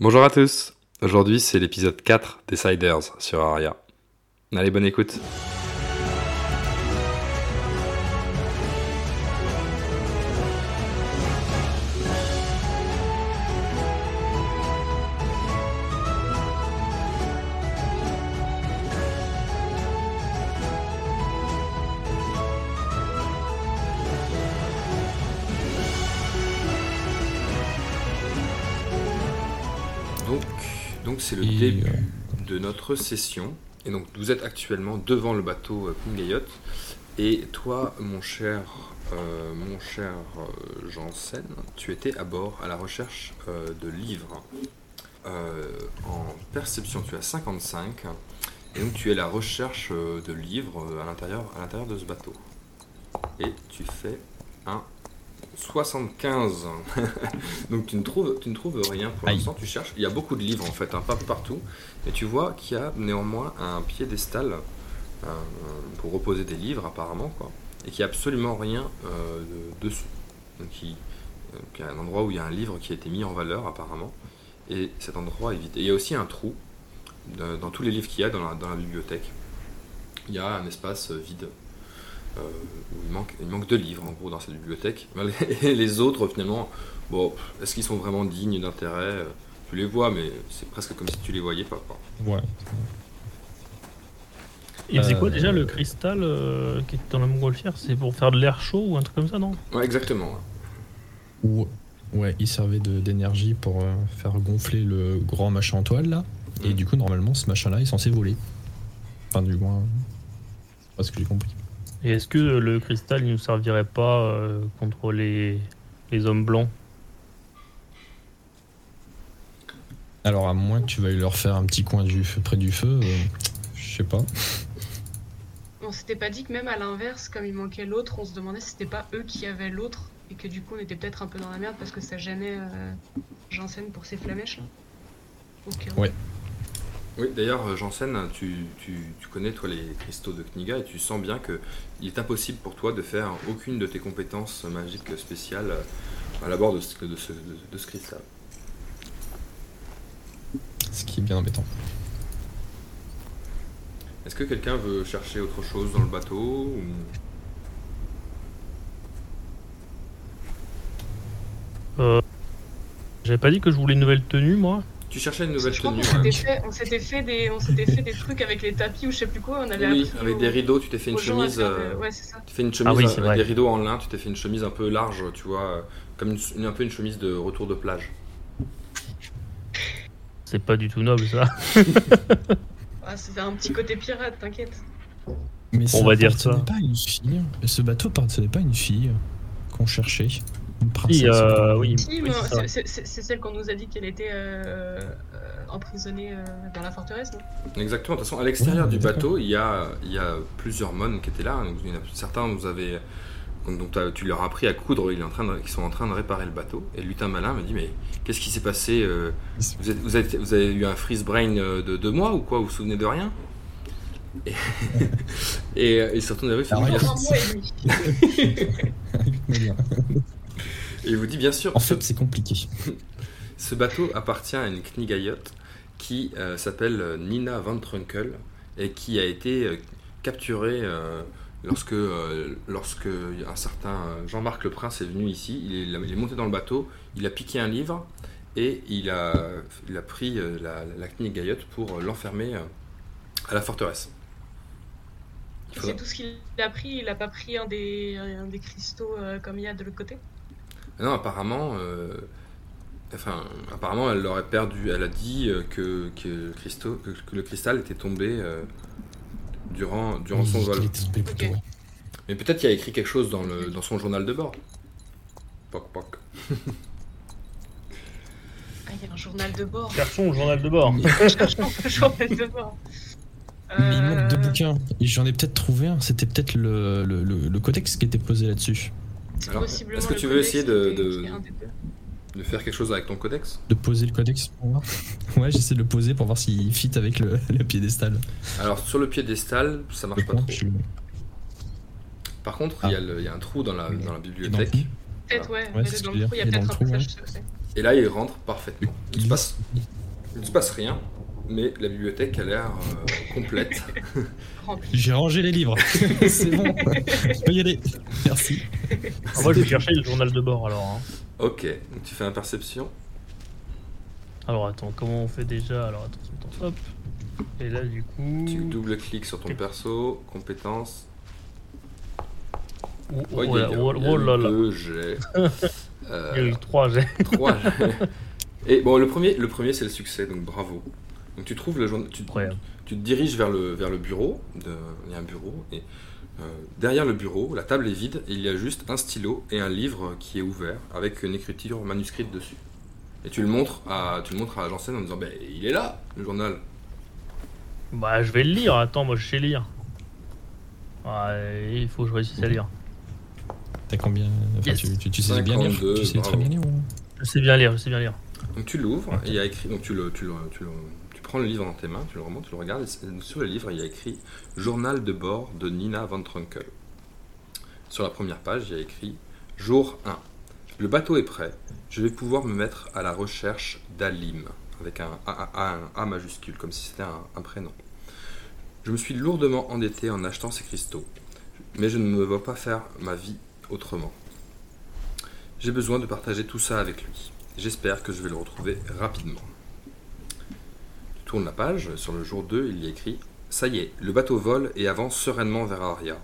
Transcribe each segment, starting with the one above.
Bonjour à tous. Aujourd'hui, c'est l'épisode 4 des Siders sur Aria. Allez, bonne écoute. C'est le Et, début de notre session. Et donc, vous êtes actuellement devant le bateau euh, Kungayot. Et toi, mon cher, euh, mon cher euh, Janssen, tu étais à bord à la recherche euh, de livres. Euh, en perception, tu as 55. Et donc, tu es à la recherche de livres à l'intérieur, à l'intérieur de ce bateau. Et tu fais un 75. donc, tu ne trouves, tu ne trouves rien pour l'instant. Tu cherches. Il y a beaucoup de livres en fait, un peu partout. Et tu vois qu'il y a néanmoins un piédestal euh, pour reposer des livres apparemment quoi, et qu'il n'y a absolument rien euh, de- dessus. Donc il, euh, y a un endroit où il y a un livre qui a été mis en valeur apparemment, et cet endroit est vide. Et il y a aussi un trou de- dans tous les livres qu'il y a dans la, dans la bibliothèque. Il y a un espace euh, vide euh, où il manque, il manque deux livres en gros dans cette bibliothèque. Et les autres finalement, bon, est-ce qu'ils sont vraiment dignes d'intérêt? Tu les vois, mais c'est presque comme si tu les voyais pas. quoi. Ouais. Il faisait quoi Euh, déjà le cristal euh, qui était dans la montgolfière? C'est pour faire de l'air chaud ou un truc comme ça, non? Ouais, exactement. Ou ouais, il servait d'énergie pour euh, faire gonfler le grand machin en toile là. Et Mm. du coup, normalement, ce machin-là est censé voler. Enfin, du moins, c'est pas ce que j'ai compris. Et est-ce que le cristal il nous servirait pas euh, contre les, les hommes blancs? Alors, à moins que tu veuilles leur faire un petit coin du feu, près du feu, euh, je sais pas. On s'était pas dit que même à l'inverse, comme il manquait l'autre, on se demandait si c'était pas eux qui avaient l'autre et que du coup on était peut-être un peu dans la merde parce que ça gênait euh, Janssen pour ses flamèches là. Ok. Ouais. Oui, d'ailleurs, euh, Janssen, tu, tu, tu connais toi les cristaux de Kniga et tu sens bien que il est impossible pour toi de faire aucune de tes compétences magiques spéciales euh, à la bord de ce, de ce, de- de ce cristal. Ce qui est bien embêtant. Est-ce que quelqu'un veut chercher autre chose dans le bateau ou... euh, J'avais pas dit que je voulais une nouvelle tenue, moi? Tu cherchais une nouvelle Je crois qu'on tenue s'était ouais. fait, on s'était fait des, on s'était fait des trucs avec les tapis ou je sais plus quoi. On avait Oui, avec des rideaux, tu t'es fait de- euh, Ouais, c'est ça. Tu fais une chemise Ah oui, euh, c'est avec vrai. des rideaux en lin, tu t'es fait une chemise un peu large, tu vois, euh, comme une, un peu une chemise de retour de plage. C'est pas du tout noble ça. Ah, c'était un petit côté pirate, t'inquiète. Mais On va dire ça. pas une fille. Ce bateau appartenait pas à une fille qu'on cherchait. Une princesse. Euh, oui, oui, mais c'est celle qu'on nous a dit qu'elle était euh, euh, emprisonnée euh, dans la forteresse, non? Exactement. De toute façon, à l'extérieur du bateau, il y a, il y a plusieurs mônes qui étaient là. Donc, il y en a- certains nous avaient. Donc, tu leur as appris à coudre, ils, est en train de- ils sont en train de réparer le bateau. Et le lutin malin me dit Mais qu'est-ce qui s'est passé vous, êtes- vous, êtes- vous avez eu un freeze brain de deux mois ou quoi? Vous vous souvenez de rien? Et, et, euh, il se retourne vers et il vous dit Bien sûr, En fait, c'est compliqué. Ce bateau appartient à une Knigayot qui euh, s'appelle euh, Nina Van Trunkel et qui a été euh, capturée euh, lorsque, euh, lorsque un certain Jean-Marc Le Prince est venu ici. Il est, il est monté dans le bateau, il a piqué un livre et il a, il a pris euh, la, la Knigayot pour l'enfermer euh, à la forteresse. C'est tout ce qu'il a pris, il a pas pris un des, un des cristaux euh, comme il y a de l'autre côté? Non, apparemment, euh, enfin, apparemment, elle aurait perdu. Elle a dit euh, que, que, Christo- que, que le cristal était tombé euh, durant, durant son vol. Mais peut-être qu'il a écrit quelque chose dans, le, dans son journal de bord. Poc, poc. Ah, il y a un journal de bord. Cherchons le journal de bord. Cherchons le journal de bord. Mais il manque deux Euh, bouquins. J'en ai peut-être trouvé un. C'était peut-être le, le, le- le codex qui était posé là-dessus. C'est Alors, possiblement est-ce que tu veux essayer de- de- faire quelque chose avec ton codex? De poser le codex pour voir? Ouais, j'essaie de le poser pour voir s'il fit avec le, le piédestal. Alors, sur le piédestal, ça marche pas trop. Par contre, il y, a le- il y a un trou dans la, dans la bibliothèque. Peut-être, ouais. Ouais, mais c'est ce dans que le je trou, il y a veux dire. peut-être Et un passage là, il rentre parfaitement. Il ne se Il- passe, il ne se passe rien, mais la bibliothèque a l'air euh, complète. J'ai rangé les livres. c'est bon. Je peux y aller. Merci. Ah, moi, je vais chercher le journal de bord alors. hein. ok, donc tu fais un perception. Alors attends, comment on fait déjà? Alors attends, attends, hop. Et là, du coup. Tu double-cliques sur ton perso, compétences. Oh, oh, Oh, il y oh a- il y a- oh, il y a oh eu là là. deux jets. Il y a Euh, eu trois jets. trois jets. Et bon, le premier, le premier c'est le succès, donc bravo. Donc tu trouves le journal, tu, te diriges vers le, vers le bureau, de- il y a un bureau, et euh, derrière le bureau, la table est vide, et il y a juste un stylo et un livre qui est ouvert, avec une écriture manuscrite dessus. Et tu le montres à, tu le montres à Janssen en disant, ben il est là, le journal. Bah, je vais le lire. Attends, moi, je sais lire. Ouais, il faut que je réussisse à lire. T'as combien? Enfin, Yes. tu, tu, tu sais bien lire 52, Tu sais très bien lire ou- Je sais bien lire, je sais bien lire. Donc tu l'ouvres, et il y a écrit, donc tu le, tu le, tu le- tu prends le livre dans tes mains, tu le remontes, tu le regardes, et sur le livre il y a écrit Journal de bord de Nina Van Trunkel. Sur la première page, il y a écrit Jour 1. Le bateau est prêt, je vais pouvoir me mettre à la recherche d'Alim, avec un A, A- A majuscule, comme si c'était un, un prénom. Je me suis lourdement endetté en achetant ces cristaux, mais je ne me vois pas faire ma vie autrement. J'ai besoin de partager tout ça avec lui. J'espère que je vais le retrouver rapidement. Sur le jour 2, il y écrit Ça y est, le bateau vole et avance sereinement vers Aria.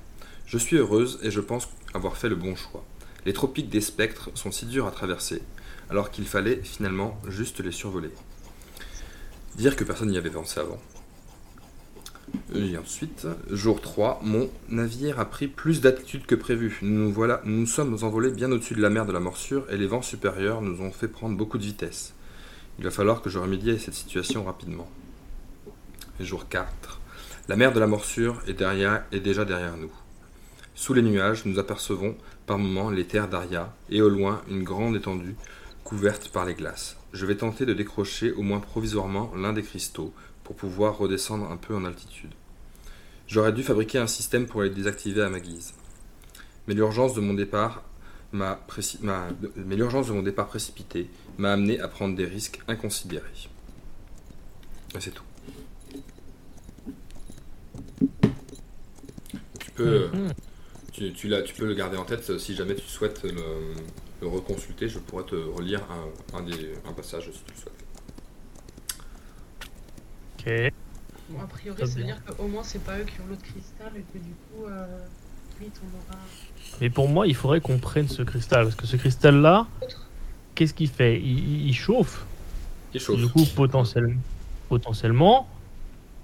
Je suis heureuse et je pense avoir fait le bon choix. Les tropiques des spectres sont si durs à traverser, alors qu'il fallait finalement juste les survoler. Dire que personne n'y avait pensé avant. Et ensuite, jour 3, mon navire a pris plus d'attitude que prévu. Nous voilà, nous sommes envolés bien au-dessus de la mer de la morsure et les vents supérieurs nous ont fait prendre beaucoup de vitesse. Il va falloir que je remédie à cette situation rapidement. Jour 4, la mer de la morsure est, déjà derrière nous. Sous les nuages, nous apercevons par moments les terres d'Aria et au loin une grande étendue couverte par les glaces. Je vais tenter de décrocher au moins provisoirement l'un des cristaux pour pouvoir redescendre un peu en altitude. J'aurais dû fabriquer un système pour les désactiver à ma guise. Mais l'urgence de mon départ m'a mais l'urgence de mon départ précipité m'a amené à prendre des risques inconsidérés. C'est tout. Tu peux, Mhm. tu, tu tu peux le garder en tête euh, si jamais tu souhaites le, le reconsulter. Je pourrais te relire un, un des, un passage si tu le souhaites. Ok. Bon, a priori, ça veut dire qu'au moins, c'est pas eux qui ont l'autre cristal et que du coup, euh, vite, on aura. Mais pour moi, il faudrait qu'on prenne ce cristal. Parce que ce cristal-là, qu'est-ce qu'il fait? Il, il- il chauffe. Il chauffe. Du coup, potentiel- potentiellement.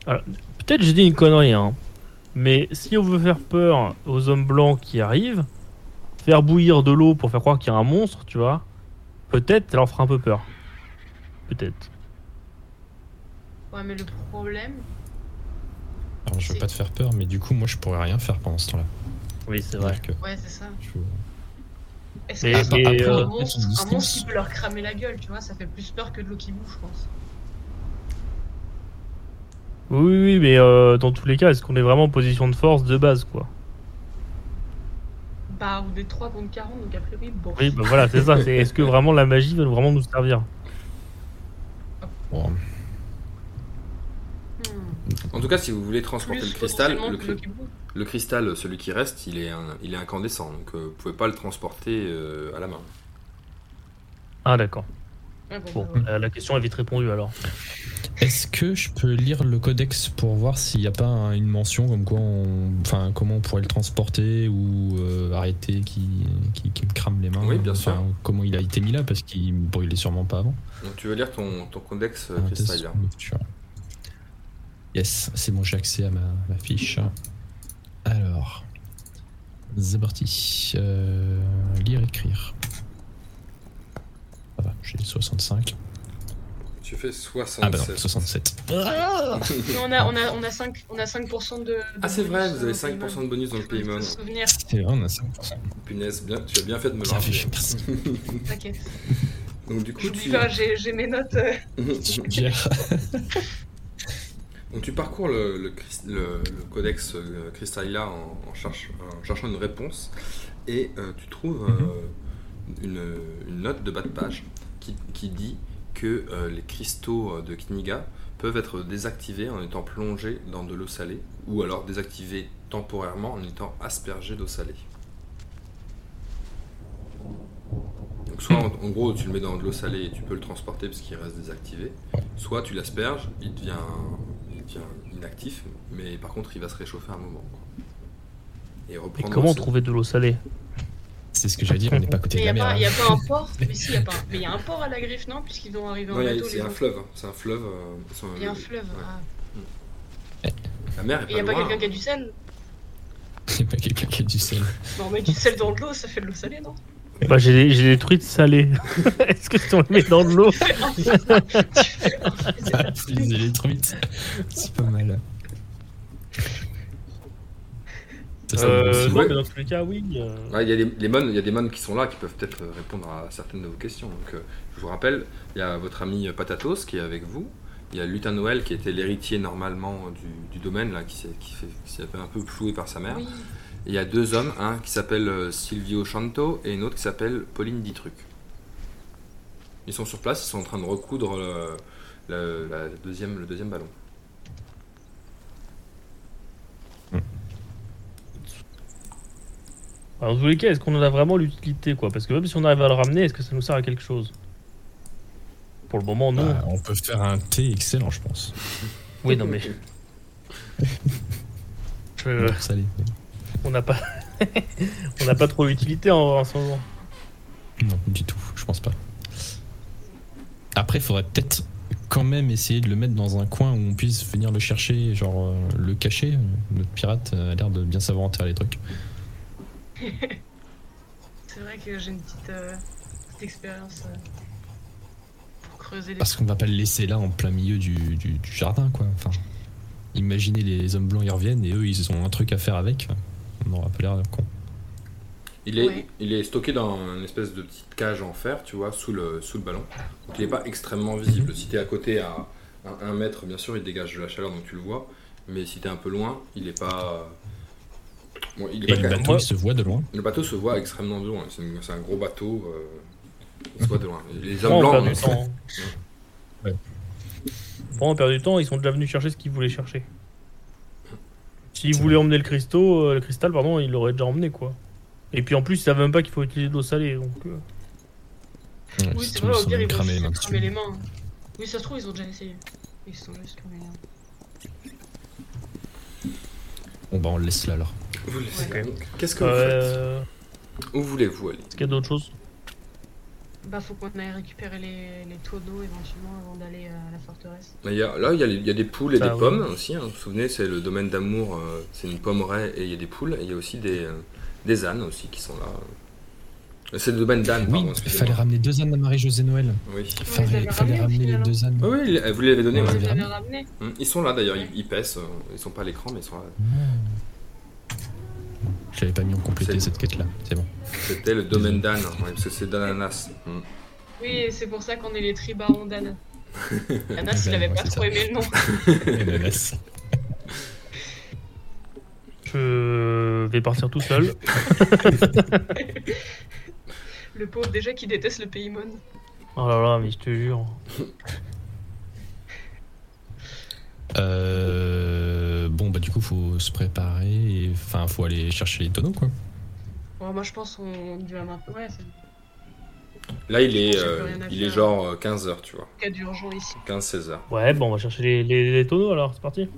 alors, Peut-être j'ai dit une connerie, hein. Mais si on veut faire peur aux hommes blancs qui arrivent, faire bouillir de l'eau pour faire croire qu'il y a un monstre, tu vois, peut-être ça leur fera un peu peur. Peut-être. Ouais, mais le problème, Alors, je veux pas te faire peur, mais du coup, moi, je pourrais rien faire pendant ce temps-là. Oui, c'est vrai. Que ouais, c'est ça. je- Est-ce que un, monstre, un monstre qui peut leur cramer la gueule, tu vois, ça fait plus peur que de l'eau qui bouge, je pense. Oui, oui, oui, mais euh, dans tous les cas, est-ce qu'on est vraiment en position de force de base, quoi? Bah, ou des 3 contre 40, donc a priori, bon. Oui, bah voilà, c'est ça. c'est- Est-ce que vraiment la magie va vraiment nous servir? Bon, Hmm. En tout cas, si vous voulez transporter Plus le cristal, cri- le cristal, celui qui reste, il est, un- il est incandescent, donc euh, vous pouvez pas le transporter euh, à la main. Ah, d'accord. Ouais, bon, ouais. la, la question est vite répondue alors. Est-ce que je peux lire le codex pour voir s'il n'y a pas un- une mention comme quoi on, enfin, comment on pourrait le transporter ou euh, arrêter qui, qui, qui me crame les mains Oui, bien sûr. Enfin, Comment il a été mis là parce qu'il brûlait sûrement pas avant. Donc tu veux lire ton, ton codex euh, cristal. lecture. Yes, c'est bon, j'ai accès à ma, ma fiche. Alors, c'est parti. Euh, lire, écrire. Va, j'ai 65. Tu fais Ah bah non, 67. 67. Mais on a, on a, on a 5, on a 5% de, de Ah c'est vrai, bonus, vous avez euh, 5% de bonus dans le Paymon. souvenir, C'est vrai, on a 5%. Punaise, bien, tu as bien fait de me le rappeler. t'inquiète. Donc du coup, tu... pas, j'ai mes notes. euh. Donc tu parcours le, le, cris- le- le codex euh, Crystallia en, en cherche- en cherchant une réponse et euh, tu trouves euh, une, une note de bas de page qui, qui dit que euh, les cristaux euh, de Kniga peuvent être désactivés en étant plongés dans de l'eau salée, ou alors désactivés temporairement en étant aspergés d'eau salée. Donc soit en, en gros tu le mets dans de l'eau salée et tu peux le transporter parce qu'il reste désactivé, soit tu l'asperges, il devient, il devient inactif, mais par contre il va se réchauffer un moment. quoi. Et comment trouver de l'eau salée? C'est ce que j'allais dire, on n'est pas à côté Mais de il la n'y mer. a, hein. pas- y a pas un port Mais si, il y a pas un- Mais il y a un port à la griffe, non Puisqu'ils vont arriver en il bateau. c'est les un fleuve, c'est un fleuve. euh, ils sont- Il y a un fleuve. Ouais. Ah. La mer est Et il n'y a pas pas quelqu'un qui a du sel Il y a pas quelqu'un qui a du sel. Bah, on met du sel dans de l'eau, ça fait de l'eau salée, non Bah, j'ai des- j'ai des truites salées. Est-ce que si on les met dans de l'eau Tu fais un- tu fais un- Ah, les truites. C'est pas mal. Ça euh, aussi. Non, Ouais. mais dans tous les cas, oui. euh, Ouais, Il y a des les mônes, il y a des qui sont là qui peuvent peut-être répondre à certaines de vos questions. Donc, euh, je vous rappelle, il y a votre ami Patatos qui est avec vous. Il y a Lutin Noël qui était l'héritier normalement du, du domaine là, qui s'est qui fait- qui s'est fait un peu floué par sa mère. Oui. Et il y a deux hommes, un qui s'appelle Silvio Chanto et une autre qui s'appelle Pauline Ditruc. Ils sont sur place, ils sont en train de recoudre le, le- la deuxième, le deuxième ballon. Alors, dans tous les cas, est-ce qu'on en a vraiment l'utilité, quoi? Parce que même si on arrive à le ramener, est-ce que ça nous sert à quelque chose? Pour le moment, non. Bah, on peut faire un thé excellent, je pense. Oui, non, mais. Je- salé. On n'a pas. on n'a pas trop l'utilité en, en ce moment. Non, du tout, je pense pas. Après, il faudrait peut-être quand même essayer de le mettre dans un coin où on puisse venir le chercher, genre euh, le cacher. Notre pirate euh, a l'air de bien savoir enterrer les trucs. C'est vrai que j'ai une petite, euh, petite expérience euh, pour creuser les. Parce qu'on va pas le laisser là en plein milieu du, du- du jardin, quoi. Enfin, imaginez les hommes blancs, ils reviennent et eux, ils ont un truc à faire avec. On n'aura pas l'air con. Il est, Ouais. il est stocké dans une espèce de petite cage en fer, tu vois, sous le, sous le ballon. Donc il n'est pas extrêmement visible. Si tu es à côté à 1 mètre, bien sûr, il dégage de la chaleur, donc tu le vois. Mais si tu es un peu loin, il n'est pas. Bon, il est Et pas le bateau, il se voit de loin. Le bateau se voit extrêmement de loin. C'est une- c'est un gros bateau. euh, il se voit de loin. Les hommes on blancs. perd du non, temps. Ouais. On perd du temps, ils sont déjà venus chercher ce qu'ils voulaient chercher. S'ils voulaient emmener le cristal, le cristal, pardon, ils l'auraient déjà emmené, quoi. Et puis en plus, ils savent même pas qu'il faut utiliser de l'eau salée, donc. euh, Ouais, Oui, c'est vrai, au pire, ils vont les mains se cramer dessus. les mains. Oui, ça se trouve, ils ont déjà essayé. Ils se sont juste cramés les mains. Bon, bah, on le laisse là alors. Vous le laissez. Ok. Donc, Qu'est-ce que vous faites? Euh, Où voulez-vous aller? Est-ce qu'il y a d'autres choses? Bah, faut qu'on aille récupérer les, les tonneaux éventuellement avant d'aller à la forteresse. Il y a- Là, il y, a les- il y a des poules et des oui. pommes aussi. hein. Vous vous souvenez, c'est le domaine d'amour. euh, c'est une pommeraie et il y a des poules. Et il y a aussi des, euh, des ânes aussi qui sont là. Euh, C'est le domaine Oui, pardon, il fallait ramener deux ânes à Marie-José Noël. Oui. Il fallait, ramener les deux ânes. Oui, vous les avez donnés. Ouais, Hum, Ils sont là d'ailleurs, Ouais. ils, ils pèsent. euh, Ils sont pas à l'écran, mais ils sont là. Je l'avais pas mis en compléter cette quête là, c'est bon. C'était le domaine d'âne, ouais, parce que c'est d'ananas. Hum. Oui, et c'est pour ça qu'on est les tribarons d'Anna. Anas, il Ben, avait pas trop ça. aimé le nom. Ananas. Je vais partir tout seul. Le pauvre, déjà, qui déteste le Paymon. Oh là là, mais je te jure. Euh, bon, bah, du coup, faut se préparer. et- Enfin, faut aller chercher les tonneaux, quoi. Bon, moi, je pense qu'on dû à maintenant. Ouais, c'est Là, il est, euh, il est genre 15h, tu vois. cas d'urgent ici. 15-16h. Ouais, bon, on va chercher les, les- les tonneaux alors, c'est parti.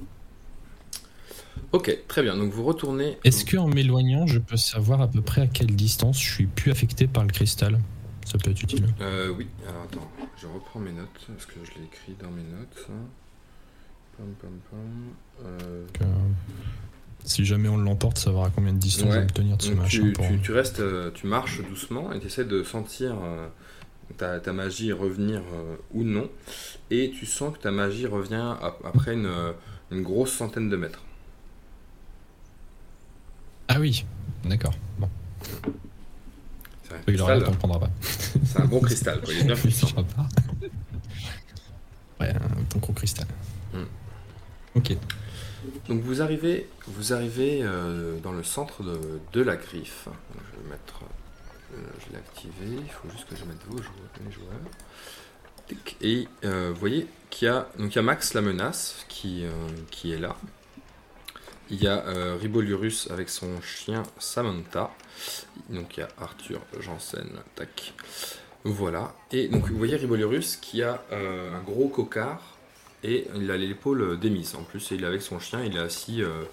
Ok, très bien. Donc vous retournez. Est-ce que en m'éloignant, je peux savoir à peu près à quelle distance je suis plus affecté par le cristal? Ça peut être utile. Euh, oui, alors attends, je reprends mes notes, parce que je l'ai écrit dans mes notes. hein. Pam, pam, pam. Euh, Donc, euh, si jamais on l'emporte, savoir à combien de distance Ouais. on va tenir de ce donc machin. tu, pour- tu- tu restes, euh, tu marches doucement et tu essaies de sentir euh, ta, ta magie revenir euh, ou non. Et tu sens que ta magie revient ap- après une, euh, une grosse centaine de mètres. Ah oui, d'accord. Bon, C'est un, oui, cristal, prendras pas. c'est un bon cristal, quoi, il est bien puissant. Pas. Ouais, un bon gros cristal. Hmm. Ok. Donc vous arrivez, vous arrivez euh, dans le centre de, de la griffe. Je vais mettre euh, je l'ai activé. Il faut juste que je mette vos joueurs, les joueurs. Et euh, vous voyez qu'il y a donc il y a Max la menace qui qui est là. Il y a euh, Ribolurus avec son chien Samantha. Donc il y a Arthur Janssen. Tac. Voilà. Et donc vous voyez Ribolurus qui a euh, un gros cocard et il a l'épaule démise. En plus, il est avec son chien, il est assis euh,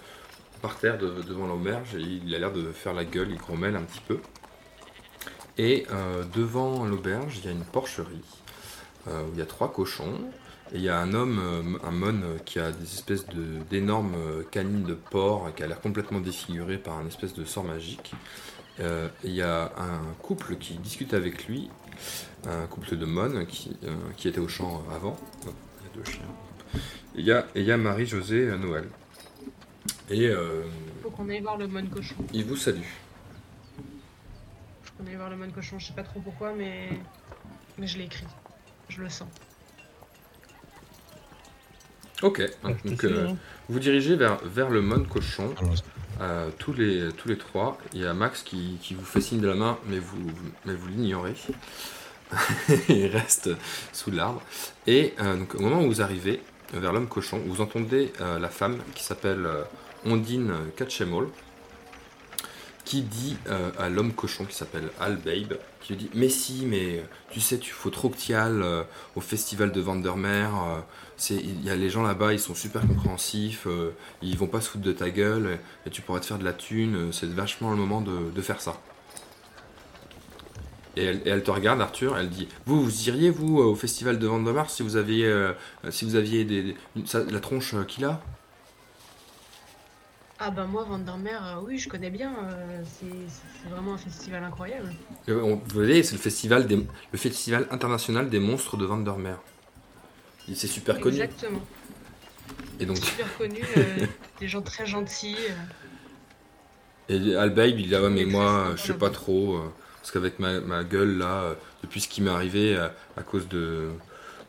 par terre de- devant l'auberge et il a l'air de faire la gueule, il grommelle un petit peu. Et euh, devant l'auberge, il y a une porcherie euh, où il y a trois cochons. Et il y a un homme, euh, un mon, euh, qui a des espèces de- d'énormes euh, canines de porc, et qui a l'air complètement défiguré par un espèce de sort magique. Euh, il y a un couple qui discute avec lui, un couple de mon qui, euh, qui était au champ avant. Il y a deux chiens. Et il y a, Marie-Josée Noël. Et euh, Faut qu'on aille voir le mode cochon. il vous salue. Faut qu'on aille voir le mode cochon. Je sais pas trop pourquoi, mais. Mais je l'ai écrit. Je le sens. Ok, Ah, te donc euh, hein. vous dirigez vers, vers le mon cochon. Alors, Euh, tous, les, tous les trois. Il y a Max qui, qui vous fait signe de la main, mais vous, mais vous l'ignorez. Il reste sous l'arbre. Et euh, donc, au moment où vous arrivez vers l'homme cochon, vous entendez euh, la femme qui s'appelle euh, Ondine Catchemol qui dit euh, à l'homme cochon qui s'appelle Al Babe, qui lui dit Mais si, mais tu sais, tu faut trop que tu ailles euh, au festival de Vandermeer. euh, Il y a les gens là-bas, ils sont super compréhensifs, euh, ils vont pas se foutre de ta gueule, et, et tu pourrais te faire de la thune, euh, c'est vachement le moment de, de faire ça. Et elle, et elle te regarde, Arthur, elle dit Vous, vous iriez, vous, au festival de Vandermeer si vous aviez, euh, si vous aviez des, des- une- ça- la tronche euh, qu'il a? Ah bah moi, Vandermeer, euh, oui, je connais bien. euh, c'est c'est vraiment un festival incroyable. Euh, on- Vous voyez, c'est le festival, des, le festival international des monstres de Vandermeer. Et C'est super connu. Exactement. Et donc, Super connu. euh, des gens très gentils. euh. et Albaïb, il dit ah ouais, mais moi, c'est je sais pas trop, euh, parce qu'avec ma, ma gueule là, euh, depuis ce qui m'est arrivé euh, à cause de,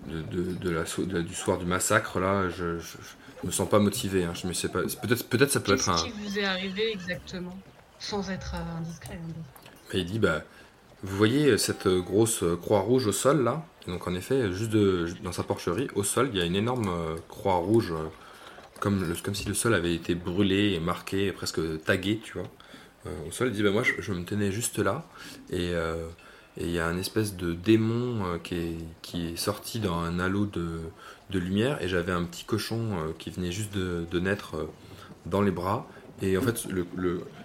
de, de- de la, du soir du massacre là, je, je, je me sens pas motivé. Hein, je me sais pas. Peut-être, peut-être ça peut être Qu'est-ce un. qui vous est arrivé exactement Sans être euh, indiscret. hein. Et il dit bah, vous voyez cette euh, grosse euh, croix rouge au sol là? Donc en effet, juste dans sa porcherie, au sol, il y a une énorme euh, croix rouge, euh, comme, comme si le sol avait été brûlé et marqué, presque tagué, tu vois. Euh, au sol, il dit bah moi je, me tenais juste là et il y a un espèce de démon qui, est, sorti dans un halo de, lumière et j'avais un petit cochon qui venait juste de, naître dans les bras et en fait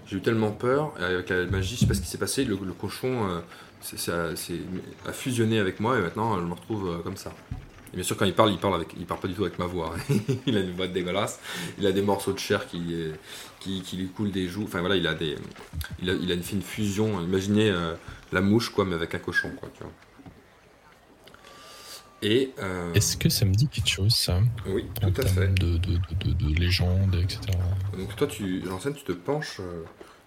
j'ai eu tellement peur avec la magie je sais pas ce qui s'est passé le, cochon c'est- a fusionné avec moi et maintenant je me retrouve euh, comme ça. Et bien sûr quand il parle il parle avec il parle pas du tout avec ma voix. Il a une voix dégueulasse. Il a des morceaux de chair qui, euh, qui, qui lui coulent des joues. Enfin voilà il a des il a, il a une, fait une fusion. Imaginez euh, la mouche quoi mais avec un cochon quoi tu vois. Et euh, Est-ce que ça me dit quelque chose, ça? Oui tout à fait. De, de, de, de, de légende, etc. Donc toi, tu, tu te penches,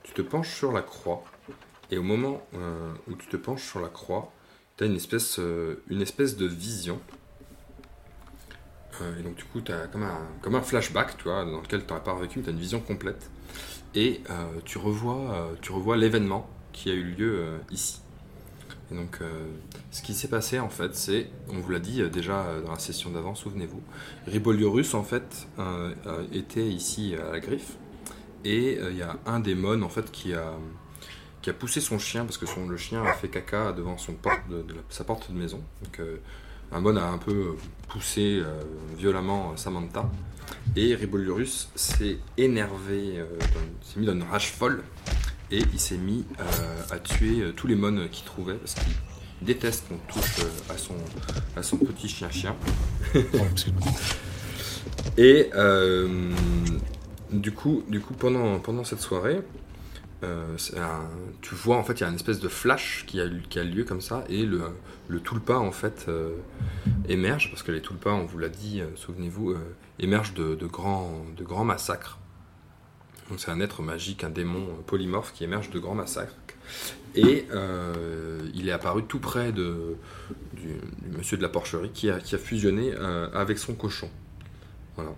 tu te penches sur la croix, et au moment euh, où tu te penches sur la croix, tu as une espèce, euh, une espèce de vision. Euh, et donc du coup, tu as comme un, comme un flashback, tu vois, dans lequel tu n'aurais pas vécu, tu as une vision complète, et tu revois, tu revois l'événement qui a eu lieu ici. Et donc, ce qui s'est passé en fait, c'est, on vous l'a dit déjà dans la session d'avant, souvenez-vous, Riboliorus en fait était ici à la griffe et il y a un mônes en fait qui a qui a poussé son chien parce que son, le chien a fait caca devant son porte de, de la- sa porte de maison. Donc euh, a un peu poussé euh, violemment Samantha et Riboliorus s'est énervé, euh, s'est mis dans une rage folle et il s'est mis euh, à tuer euh, tous les mônes qu'il trouvait parce qu'il déteste qu'on touche euh, à son à son petit chien chien. Pardon, excuse-moi. Et euh, du coup, du coup pendant, pendant cette soirée, euh, tu vois en fait il y a une espèce de flash qui a, lieu comme ça et le, le tulpa en fait euh, émerge parce que les tulpas, on vous l'a dit, euh, souvenez-vous, émergent de, grands, massacres. Donc c'est un être magique, un démon polymorphe qui émerge de grands massacres. Et il est apparu tout près de, du, monsieur de la porcherie qui a, qui a fusionné avec son cochon. Voilà.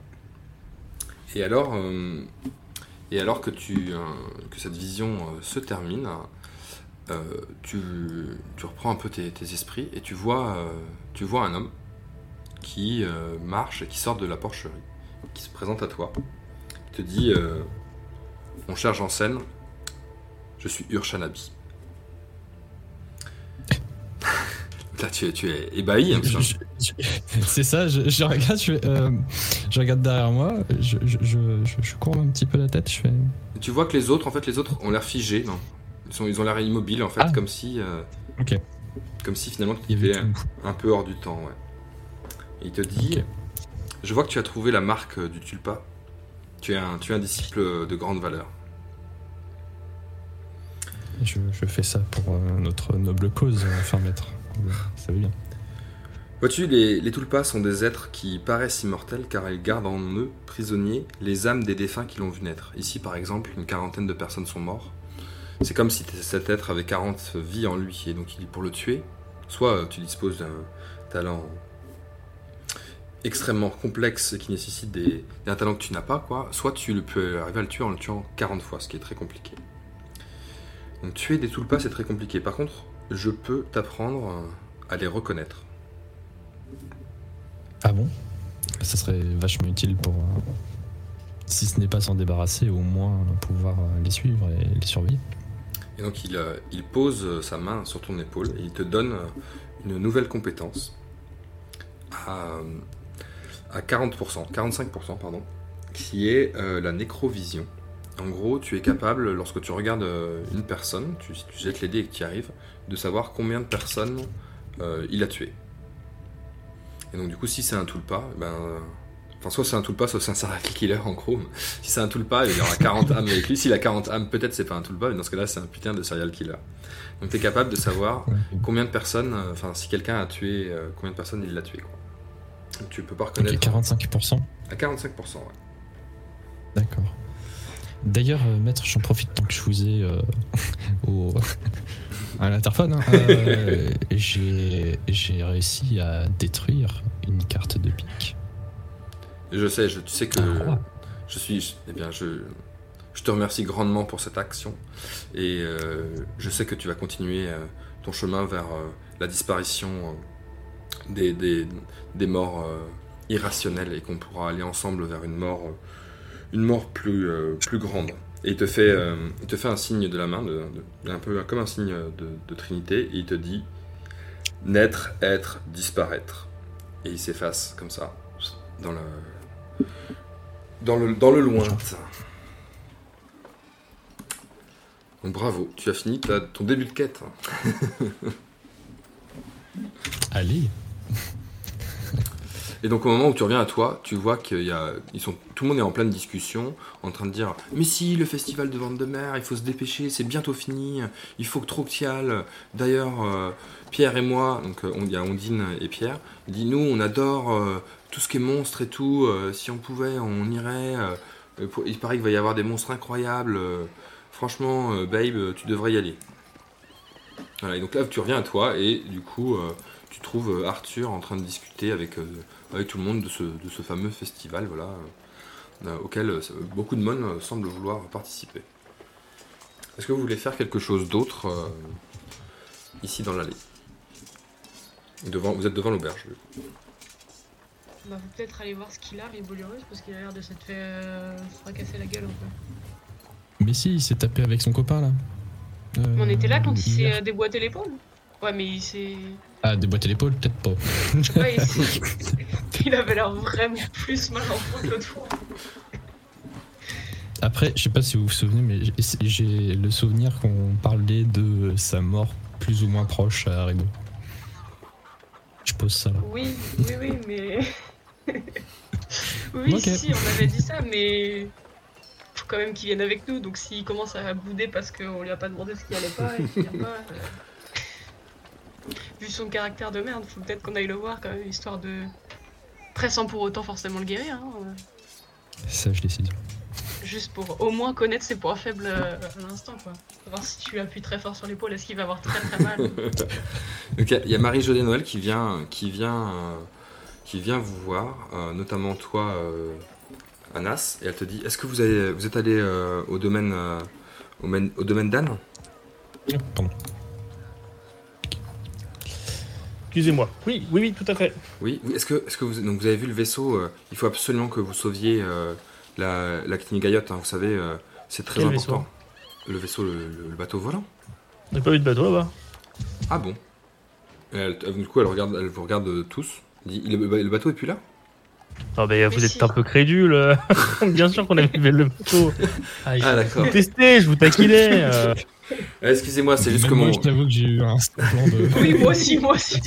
Et alors, et alors que, euh, cette vision euh, se termine, euh, tu, reprends un peu tes, esprits et tu vois, tu vois un homme qui marche et qui sort de la porcherie, qui se présente à toi, te dit Mon cher Janssen, je suis Urshanabi. Là, tu es, tu es ébahi. hein, C'est ça, je, je regarde, je, euh, je regarde derrière moi, je, je, je, je- je courbe un petit peu la tête, je fais. Tu vois que les autres, en fait, les autres ont l'air figés. Non? Ils, sont, ils ont l'air immobiles, en fait, Ah. comme si, euh, Ok, comme si finalement tu étais un peu hors du temps. Ouais. Et il te dit. Je vois que tu as trouvé la marque euh, du tulpa. Tu es un, tu es un disciple de grande valeur. Je, je fais ça pour euh, notre noble cause, euh, enfin maître. Ça va bien. Vois-tu, les, les tulpas sont des êtres qui paraissent immortels car ils gardent en eux, prisonniers, les âmes des défunts qui l'ont vu naître. Ici, par exemple, une quarantaine de personnes sont mortes. C'est comme si cet être avait 40 vies en lui. Et donc, pour le tuer, soit euh, tu disposes d'un talent extrêmement complexe qui nécessite des, talent que tu n'as pas, quoi, soit tu le peux arriver à le tuer en le tuant 40 fois, ce qui est très compliqué. Donc, tuer des tulpas, c'est très compliqué. Par contre, je peux t'apprendre à les reconnaître. Ah bon? Ça serait vachement utile pour. euh, si ce n'est pas s'en débarrasser, au moins pouvoir euh, les suivre et les surveiller. Et donc il, euh, il pose sa main sur ton épaule et il te donne une nouvelle compétence à, à 40%, 45%, pardon, qui est euh, la nécrovision. En gros, tu es capable, lorsque tu regardes une personne, tu, tu jettes les dés et que tu arrives, de savoir combien de personnes euh, il a tué. Et donc du coup, si c'est un tulpa, ben, euh, enfin soit c'est un tulpa, soit c'est un serial killer en gros. Si c'est un tulpa, il y aura 40 âmes avec lui. S'il a 40 âmes, peut-être c'est pas un tulpa, mais dans ce cas-là, c'est un putain de serial killer. Donc tu es capable de savoir combien de personnes, euh, enfin si quelqu'un a tué, euh, combien de personnes il l'a tué. Quoi. Donc, tu peux pas reconnaître 45%. à 45%. Ouais. D'accord. D'ailleurs, euh, maître, j'en profite tant que je vous ai euh, au, à l'interphone. hein. Euh, j'ai réussi à détruire une carte de pique. Je sais, je, tu sais que je suis, je- eh bien, je, je te remercie grandement pour cette action et euh, je sais que tu vas continuer euh, ton chemin vers euh, la disparition euh, des, des, des morts euh, irrationnelles et qu'on pourra aller ensemble vers une mort, une mort plus, euh, plus grande. Et il te fait, euh, il te fait un signe de la main, un peu comme un signe de, Trinité, et il te dit naître, être, disparaître. Et il s'efface comme ça dans le, dans le, dans le lointain. Donc bravo, tu as fini ton début de quête. Allez, Et donc au moment où tu reviens à toi, tu vois qu'il y a, ils sont, tout le monde est en pleine discussion, en train de dire mais si le festival de vente de mer, il faut se dépêcher, c'est bientôt fini, il faut que trop y ailles. D'ailleurs, euh, Pierre et moi, donc euh, il y a Ondine et Pierre, dit nous on adore euh, tout ce qui est monstre et tout. si on pouvait, on irait. il paraît qu'il va y avoir des monstres incroyables. franchement, babe, tu devrais y aller. Voilà, et donc là tu reviens à toi et du coup tu trouves Arthur en train de discuter avec avec tout le monde de ce, de ce fameux festival voilà, euh, euh, auquel euh, beaucoup de monde semblent vouloir participer. Est-ce que vous voulez faire quelque chose d'autre euh, ici dans l'allée? Devant, Vous êtes devant l'auberge. Bah, faut peut-être aller voir ce qu'il a, Ribolurus, parce qu'il a l'air de s'être fait euh, fracasser la gueule un peu. mais si, il s'est tapé avec son copain là. Euh, on était là quand il s'est euh, déboîté l'épaule. Ouais, mais il s'est. Ah, déboîter l'épaule, peut-être pas. Ouais, il, avait l'air vraiment plus mal en point que l'autre fois. Après, je sais pas si vous vous souvenez, mais j'ai- le souvenir qu'on parlait de sa mort plus ou moins proche à Rideau. Je pose ça là. Oui, oui, oui, mais. oui, si, on avait dit ça, mais. Faut quand même qu'il vienne avec nous, donc s'il commence à bouder parce qu'on lui a pas demandé ce qui allait pas et qu'il pas. euh, Vu son caractère de merde, faut peut-être qu'on aille le voir quand même, histoire de. Après, sans pour autant forcément le guérir, hein, euh, Sage décision. juste pour au moins connaître ses points faibles euh, à l'instant, quoi. Voir si tu appuies très fort sur l'épaule, est-ce qu'il va avoir très très mal Donc il y a- a Marie-Jodée Noël qui vient, qui vient, euh, qui vient vous voir, euh, notamment toi, euh, Anas, et elle te dit Est-ce que vous, avez, vous êtes allé euh, au domaine, euh, au domaine d'Anne? Pardon. Excusez-moi. Oui, oui, oui, tout à fait. Oui, oui, est-ce que, est que vous, donc vous avez vu le vaisseau euh, Il faut absolument que vous sauviez euh, la, la Knigayotte, hein, vous savez, euh, c'est très Quel important. Le vaisseau, le, le- le bateau volant. On n'a pas eu de bateau là-bas. Ah bon? Elle- Du coup, elle, regarde, elle vous regarde tous. Dit, le, le bateau est plus là? Ah, mais vous êtes si. un peu crédule. Bien sûr qu'on a vu le bateau. Ah, je Ah, vous d'accord. testais, je vous taquinais. Ah, Excusez-moi, c'est juste que moi, mon... je t'avoue que j'ai eu un plan de. Oui, moi aussi, moi aussi.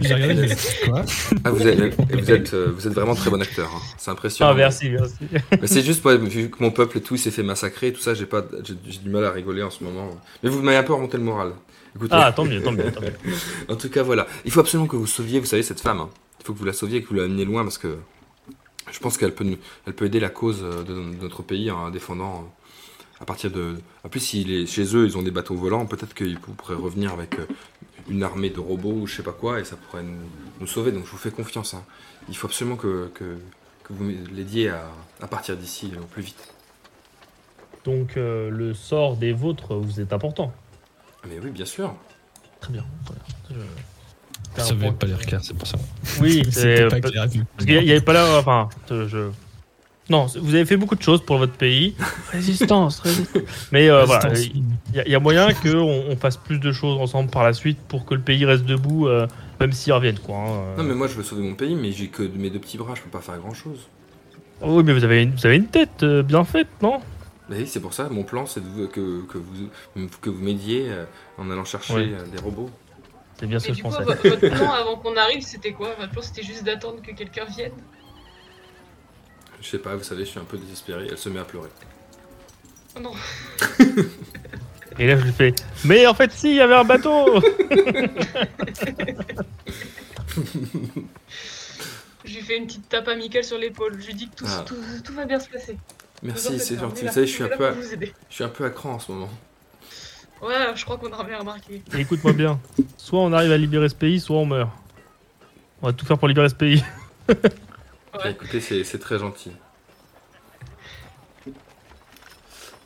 J'ai regardé, quoi Ah, vous êtes, vous, êtes, euh, vous êtes vraiment très bon acteur. hein. C'est impressionnant. Ah, merci, merci. Mais c'est juste, ouais, vu que mon peuple et tout, il s'est fait massacrer et tout ça, j'ai pas, j'ai du mal à rigoler en ce moment. Mais vous m'avez un peu remonté le moral. Écoutez, Ah, tant mieux, tant mieux, tant mieux. en tout cas, voilà. Il faut absolument que vous sauviez, vous savez, cette femme. hein. Il faut que vous la sauviez et que vous l'ameniez loin parce que je pense qu'elle peut, elle peut aider la cause euh, de, de notre pays en défendant. À partir de. En plus, s'il est chez eux, ils ont des bateaux volants, peut-être qu'ils pourraient revenir avec euh, une armée de robots ou je sais pas quoi et ça pourrait nous, nous sauver. Donc, je vous fais confiance. hein. Il faut absolument que, que, que vous l'aidiez à, à partir d'ici au plus vite. Donc, euh, le sort des vôtres vous est important. Mais oui, bien sûr. Très bien. très bien. Je- Ça C'est un avait point pas l'air clair, c'est pour ça. Oui, c'est pas parce qu'il y avait pas là. Enfin, je. Non, vous avez fait beaucoup de choses pour votre pays. Résistance, résistance. Mais euh, voilà, il y, a- il y a moyen qu'on on fasse plus de choses ensemble par la suite pour que le pays reste debout, euh, même s'ils reviennent, quoi. hein. Non, mais moi, je veux sauver mon pays, mais j'ai que mes deux petits bras, je peux pas faire grand chose. Oh oui, mais vous avez une, vous avez une tête euh, bien faite, non? Mais oui, c'est pour ça, mon plan, c'est de vous- que, que vous, que vous m'aidiez euh, en allant chercher Ouais. euh, des robots. C'est bien ce que du je coup, pensais. vo- votre plan avant qu'on arrive, c'était quoi? Votre plan, c'était juste d'attendre que quelqu'un vienne? Je sais pas, vous savez, je suis un peu désespéré. Elle se met à pleurer. Oh non. Et là, je lui fais Mais en fait, si, il y avait un bateau Je lui fais une petite tape amicale sur l'épaule. Je lui dis que tout, Ah. tout, tout va bien se passer. Merci, c'est gentil. Vous savez, je suis un peu, à, pour vous aider. je suis un peu à cran en ce moment. Ouais, je crois qu'on a bien remarqué. Écoute-moi bien. Soit on arrive à libérer ce pays, soit on meurt. On va tout faire pour libérer ce pays. Bah, Ouais. écoutez, c'est très gentil.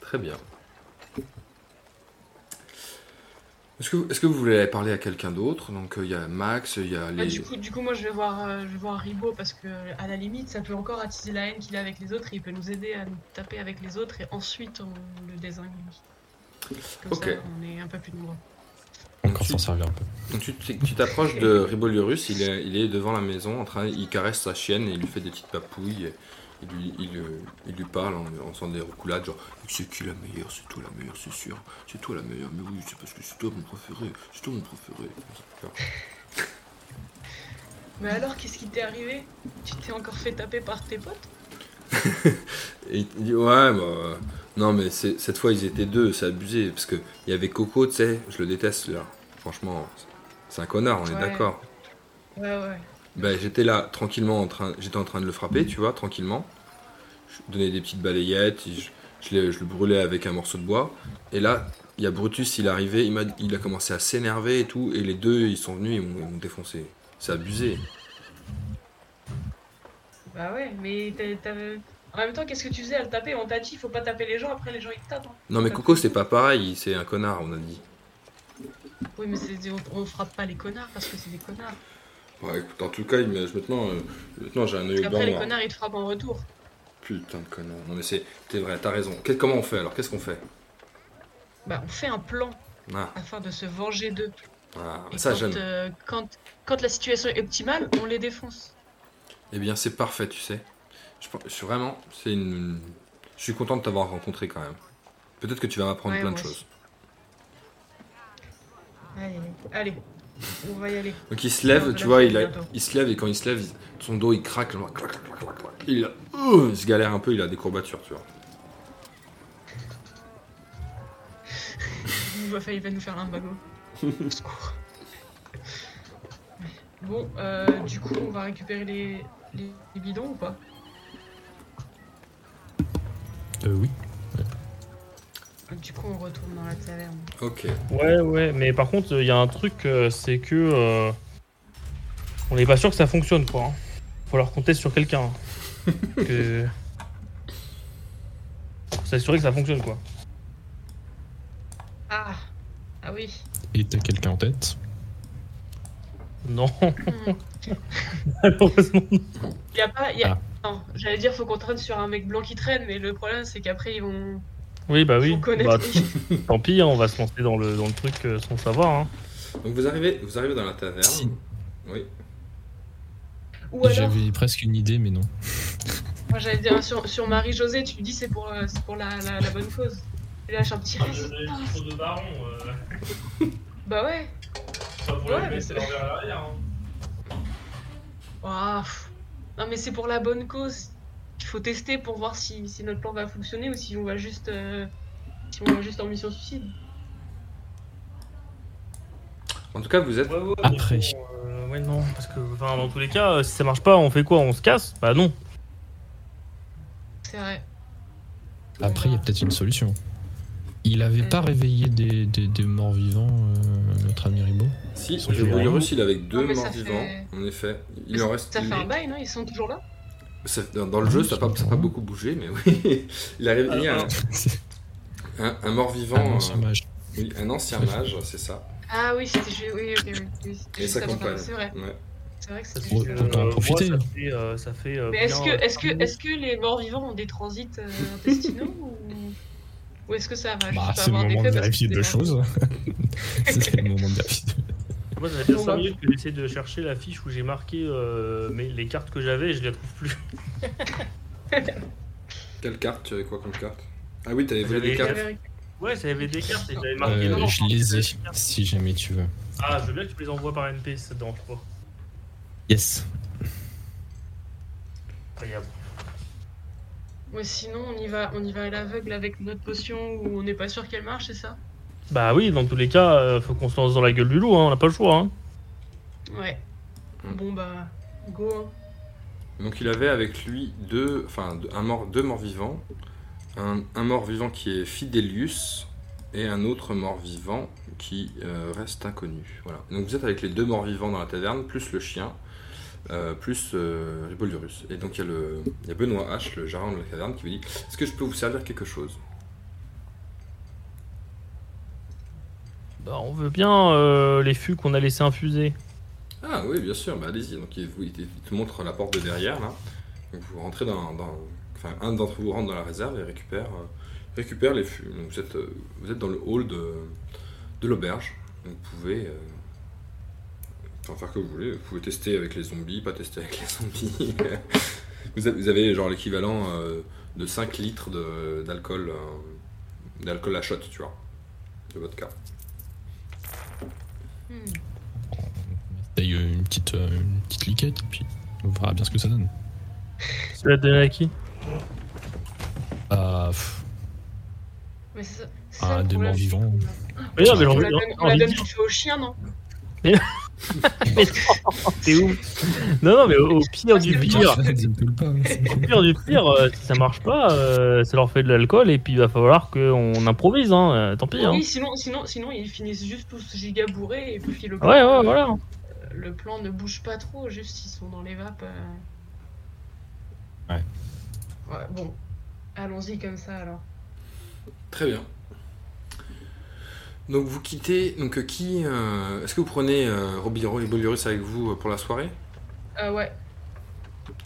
Très bien. Est-ce que, vous voulez parler à quelqu'un d'autre? Donc, euh, il y a Max, il y a Bah, les. du, coup, du coup, moi, je vais voir, euh, je vais voir Ribo parce que, à la limite, ça peut encore attiser la haine qu'il a avec les autres. Et il peut nous aider à nous taper avec les autres et ensuite on le désingue. Comme ça, on est un peu plus nombreux. Encore s'en servir un peu. Donc tu t'approches de Riboliurus, il est, il est devant la maison, en train, il caresse sa chienne et il lui fait des petites papouilles. et Il lui, il, euh, il lui parle en, en faisant des reculades, genre c'est qui la meilleure, c'est toi la meilleure, c'est sûr, c'est toi la meilleure, mais oui, c'est parce que c'est toi mon préféré, c'est toi mon préféré. Mais alors, qu'est-ce qui t'est arrivé? Tu t'es encore fait taper par tes potes? Et il dit ouais, bah, non mais cette fois ils étaient deux, c'est abusé, parce que il y avait Coco, tu sais, je le déteste là, franchement, c'est un connard, on est Ouais. d'accord. Ouais, ouais. Ben, j'étais là tranquillement en train, j'étais en train de le frapper, tu vois, tranquillement. Je donnais des petites balayettes, je, je l'ai- je le brûlais avec un morceau de bois. Et là, il y a Brutus, il est arrivé, il, il a commencé à s'énerver et tout, et les deux, ils sont venus, ils m'ont, défoncé. C'est abusé. Bah ouais, mais t'avais- en même temps, qu'est-ce que tu faisais à le taper On t'a dit, faut pas taper les gens, après les gens ils te tapent. hein. Non mais Coco, c'est pas pareil, c'est un connard, on a dit. Oui, mais c'est- on, on frappe pas les connards parce que c'est des connards. Ouais, écoute, en tout cas, il me- maintenant, euh, maintenant j'ai un œil au qu'après, les blanc. connards ils te frappent en retour. Putain de connard. Non mais c'est, c'est vrai, t'as raison. Qu'est- comment on fait alors? Qu'est-ce qu'on fait? Bah, on fait un plan ah, afin de se venger d'eux. ah, Et ça quand, euh, quand, quand la situation est optimale, on les défonce. Eh bien, c'est parfait, tu sais. Je, je suis vraiment, c'est une. Je suis content de t'avoir rencontré quand même. Peut-être que tu vas m'apprendre Ouais, plein de aussi. Allez, allez, on va y aller. Donc il se lève, tu vois, il, a- il se lève et quand il se lève, il- son dos il craque, genre, clac, clac, clac, clac, clac. il, a- Ouh, il se galère un peu, il a des courbatures, tu vois. Il va, il va nous faire un bagot. Au secours. Bon, euh, du coup, on va récupérer les, les, les bidons ou pas? Euh, oui. Du coup, on retourne dans la taverne. Ok. Ouais, ouais, mais par contre, il y a un truc, euh, c'est que. euh, on n'est pas sûr que ça fonctionne, quoi. hein. Faut falloir compter sur quelqu'un. hein. que. Faut s'assurer que ça fonctionne, quoi. Ah Ah oui. Et t'as quelqu'un en tête? Non, Hmm. malheureusement. Il y a pas. y a- Ah. Non, j'allais dire faut qu'on traîne sur un mec blanc qui traîne, mais le problème c'est qu'après ils vont. Oui, bah oui. Bah, tant pis, hein, on va se lancer dans le, dans le truc euh, sans savoir. Hein. Donc vous arrivez, vous arrivez dans la taverne. Si. Oui. Ou alors, J'avais presque une idée, mais non. moi j'allais dire sur, sur Marie-Josée, tu lui dis c'est pour, euh, c'est pour la, la, la bonne cause. Tu lâches un petit reste. de baron, Bah ouais. pas pour la Ouais, mais mettre c'est- l'arrière. Ouah, pff. Non mais c'est pour la bonne cause. Faut tester pour voir si, si notre plan va fonctionner ou si on va juste, euh, si on va juste en mission suicide. En tout cas, vous êtes. Après. euh, ouais, non, parce que enfin, dans tous les cas, euh, si ça marche pas, on fait quoi? On se casse? Bah non. C'est vrai. Après, il y a peut-être une solution. Il avait pas réveillé des, des, des morts vivants, euh, notre ami Ribo Si, Ils sont le. Bolurus, il avec deux Non, morts fait- vivants, en effet. Il Mais en ça- reste. Ça fait un bail, non? Ils sont toujours là? Dans, dans le jeu, ça n'a pas, ça a pas beaucoup bougé, mais oui. Il a réveillé un, un, un mort vivant. Un ancien euh, mage. oui, un ancien mage, c'est ça. Ah oui, c'était. Oui, ok, oui. oui, Et sa ça, compagne. C'est vrai. Ouais. C'est vrai que que, autant en euh, profiter. moi, ça fait, euh, ça fait, euh, Mais est-ce que, est-ce que, euh, est-ce que les morts vivants ont des transits euh, intestinaux ou, ou est-ce que ça va? Bah, juste c'est le avoir moment de vérifier c'est deux choses. c'est le moment de vérifier. Moi, ça fait bien Bon, 5 bah. minutes que j'essaie de chercher la fiche où j'ai marqué euh, mes- les cartes que j'avais et je les trouve plus. Quelle carte Tu avais quoi comme carte? Ah oui, t'avais volé des cartes. Ouais, j'avais des cartes et j'avais marqué. Euh, non, non, je les ai, si jamais tu veux. Ah, je veux bien que tu me les envoies par NP, ça te dérange pas. Yes. Incroyable. Ouais, sinon on y va, on y va à l'aveugle avec notre potion où on n'est pas sûr qu'elle marche, c'est ça? Bah oui, dans tous les cas, euh, faut qu'on se lance dans la gueule du loup, hein, on n'a pas le choix. Hein. Ouais. Hmm. Bon bah, go. hein. Donc il avait avec lui deux, enfin un mort, deux morts vivants, un, un mort vivant qui est Fidelius et un autre mort vivant qui euh, reste inconnu. Voilà. Donc vous êtes avec les deux morts vivants dans la taverne, plus le chien, euh, plus euh, Ribolurus. Et donc il y, a le, il y a Benoît H, le gérant de la taverne, qui vous dit Est-ce que je peux vous servir quelque chose? Bah, on veut bien euh, les fûts qu'on a laissé infuser. Ah oui, bien sûr, bah, allez-y. Donc il, vous- te montre la porte de derrière là. Donc vous rentrez dans, enfin un d'entre vous rentre dans la réserve et récupère, euh, récupère les fûts. Donc vous êtes, euh, vous êtes dans le hall de, de l'auberge. Vous pouvez, euh, enfin, faire que vous voulez. Vous pouvez tester avec les zombies, pas tester avec les zombies. vous, avez, genre l'équivalent de 5 litres de- d'alcool, d'alcool à shot, tu vois, de vodka. Hmm. Taille une petite, euh, une petite liquette, et puis on verra bien ce que ça donne. Tu l'as donné à qui? Ah, pff, Mais c'est ça. ça ah, des morts vivants. Mais non, mais On la donne, on la au chien, non? T'es ouf Non, non, mais au, au pire du pire, hein, c'est au pire du pire, euh, si ça marche pas, euh, ça leur fait de l'alcool et puis il va falloir qu'on improvise, hein, euh, tant pis. Hein. Oui, sinon, sinon, sinon ils finissent juste tous giga bourrés et puis le, Ouais, ouais, voilà. le plan ne bouge pas trop, juste ils sont dans les vapes. euh. Ouais. Ouais, bon. Allons-y comme ça alors. Très bien. Donc vous quittez. Donc euh, qui euh, Est-ce que vous prenez euh, Robiro et Bolurus avec vous euh, pour la soirée? Euh, ouais.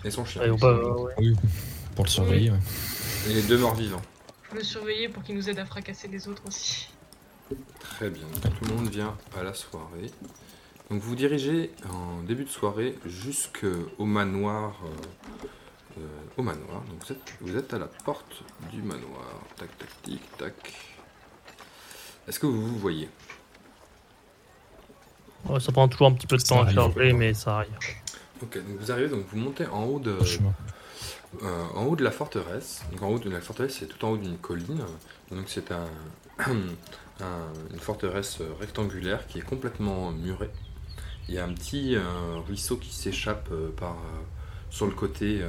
Et son chien Ouais, ouais. Oui, pour le surveiller. ouais. Et les deux morts vivants. Faut le surveiller pour qu'il nous aide à fracasser les autres aussi. Très bien. Donc, tout le monde vient à la soirée. Donc vous vous dirigez en début de soirée jusqu'au manoir. euh, euh, au manoir. Donc vous êtes, vous êtes à la porte du manoir. Tac, tac, tic, tac. Est-ce que vous vous voyez? Ouais, ça prend toujours un petit peu de Ça temps à charger, mais ça arrive. Ok, donc vous arrivez, donc vous montez en haut de. Euh, en haut de la forteresse, donc en haut de la forteresse, c'est tout en haut d'une colline. Donc c'est un, un- une forteresse rectangulaire qui est complètement murée. Il y a un petit euh, ruisseau qui s'échappe euh, par euh, sur le côté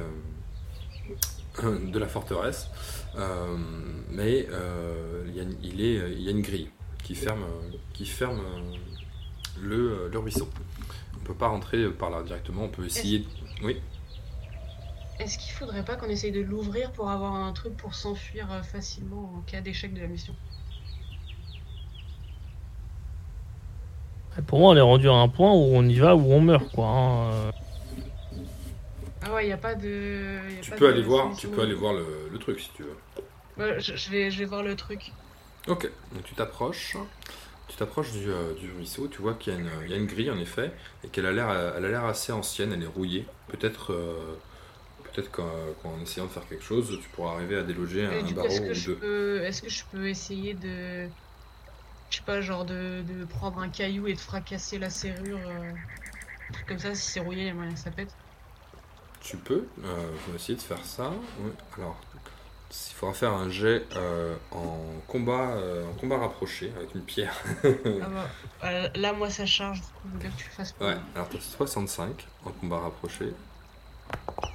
euh, de la forteresse, Euh, mais euh, il, y a, une- il est, il y a une grille qui ferme, euh, qui ferme euh, le, le ruisseau. On peut pas rentrer par là directement. On peut essayer. Oui. Est-ce qu'il faudrait pas qu'on essaye de l'ouvrir pour avoir un truc pour s'enfuir euh, facilement en cas d'échec de la mission? Pour moi, on est rendu à un point où on y va, où on meurt, quoi. hein. Ah ouais, y a pas de. y a Tu pas peux de aller voir, tu peux aller voir le, le truc si tu veux. Ouais, je, je vais, je vais voir le truc. Ok, donc tu t'approches, tu t'approches du, euh, du ruisseau, tu vois qu'il y, a une- il y a une grille en effet, et qu'elle a l'air, elle a l'air assez ancienne, elle est rouillée. Peut-être, euh, peut-être qu'en, essayant de faire quelque chose, tu pourras arriver à déloger un, coup, barreau est-ce que, ou je deux. peux, est-ce que je peux essayer de. Je sais pas, genre de, de prendre un caillou et de fracasser la serrure euh, un truc comme ça, si c'est rouillé, il y a moyen que ça pète? Tu peux, euh, je vais essayer de faire ça. Alors, il faudra faire un jet euh, en combat, euh, en combat rapproché avec une pierre. Ah bah, euh, là, moi, ça charge, du coup, je veux bien que tu fasses Ouais, alors t'as 65 en combat rapproché.